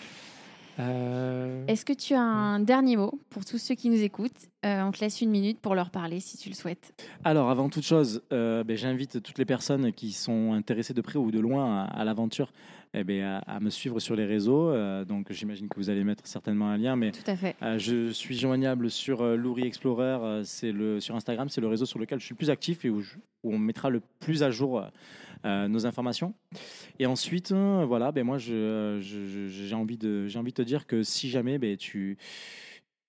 Euh, Est-ce que tu as un dernier mot pour tous ceux qui nous écoutent? Euh, On te laisse une minute pour leur parler si tu le souhaites. Alors, avant toute chose, euh, ben, j'invite toutes les personnes qui sont intéressées de près ou de loin à, à l'aventure eh ben, à, à me suivre sur les réseaux. Euh, donc, j'imagine que vous allez mettre certainement un lien, mais Tout à fait. euh, je suis joignable sur euh, Louri Explorer, c'est le sur Instagram, c'est le réseau sur lequel je suis le plus actif et où, je- où on mettra le plus à jour nos informations. Et ensuite, voilà, ben moi, j'ai envie de j'ai envie de te dire que si jamais ben, tu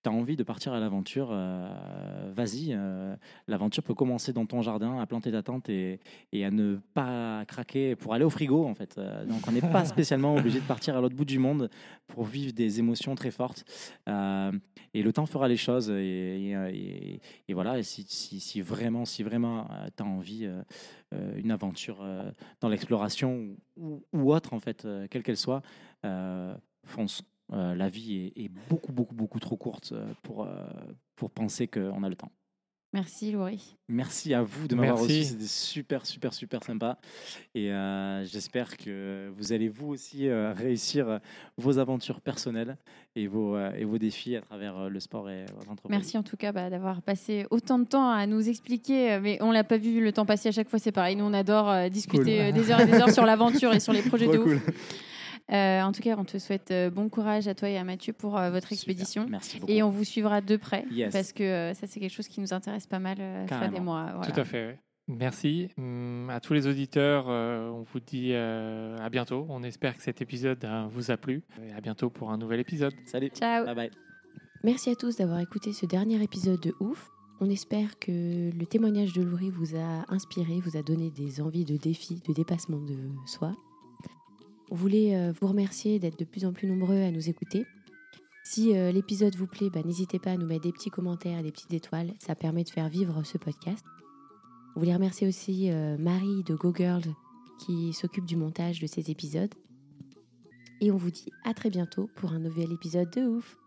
as envie de partir à l'aventure, euh, vas-y. euh, L'aventure peut commencer dans ton jardin, à planter ta tente et, et à ne pas craquer pour aller au frigo, en fait. Euh, donc, on n'est pas spécialement obligé de partir à l'autre bout du monde pour vivre des émotions très fortes. Et le temps fera les choses. Et, et- et- et voilà, si, si- si vraiment, si vraiment tu as envie une aventure dans l'exploration ou, ou autre, en fait, quelle qu'elle soit, fonce. Euh, la vie est, est beaucoup, beaucoup, beaucoup trop courte euh, pour, euh, pour penser qu'on a le temps. Merci Laurie. Merci à vous de m'avoir reçu, c'était super, super, super sympa. Et euh, j'espère que vous allez vous aussi euh, réussir vos aventures personnelles et vos, euh, et vos défis à travers euh, le sport et votre entreprise. Merci en tout cas bah, d'avoir passé autant de temps à nous expliquer. Mais on l'a pas vu le temps passer à chaque fois, c'est pareil. Nous, on adore euh, discuter des heures et des heures sur l'aventure et sur les projets Trop de ouf. Euh, en tout cas, on te souhaite euh, bon courage à toi et à Mathieu pour euh, votre Super. expédition. Merci beaucoup. Et on vous suivra de près Yes. parce que euh, ça, c'est quelque chose qui nous intéresse pas mal, euh, Fred et moi. voilà. Tout à fait. Merci Hum, à tous les auditeurs. euh, on vous dit euh, à bientôt. On espère que cet épisode euh, vous a plu. Et à bientôt pour un nouvel épisode. Salut. Ciao. Bye bye. Merci à tous d'avoir écouté ce dernier épisode de Ouf. On espère que le témoignage de Laurie vous a inspiré, vous a donné des envies de défis, de dépassement de soi. On voulait euh, vous remercier d'être de plus en plus nombreux à nous écouter. Si euh, l'épisode vous plaît, bah, n'hésitez pas à nous mettre des petits commentaires, des petites étoiles. Ça permet de faire vivre ce podcast. On voulait remercier aussi euh, Marie de Go Girl qui s'occupe du montage de ces épisodes. Et on vous dit à très bientôt pour un nouvel épisode de Ouf.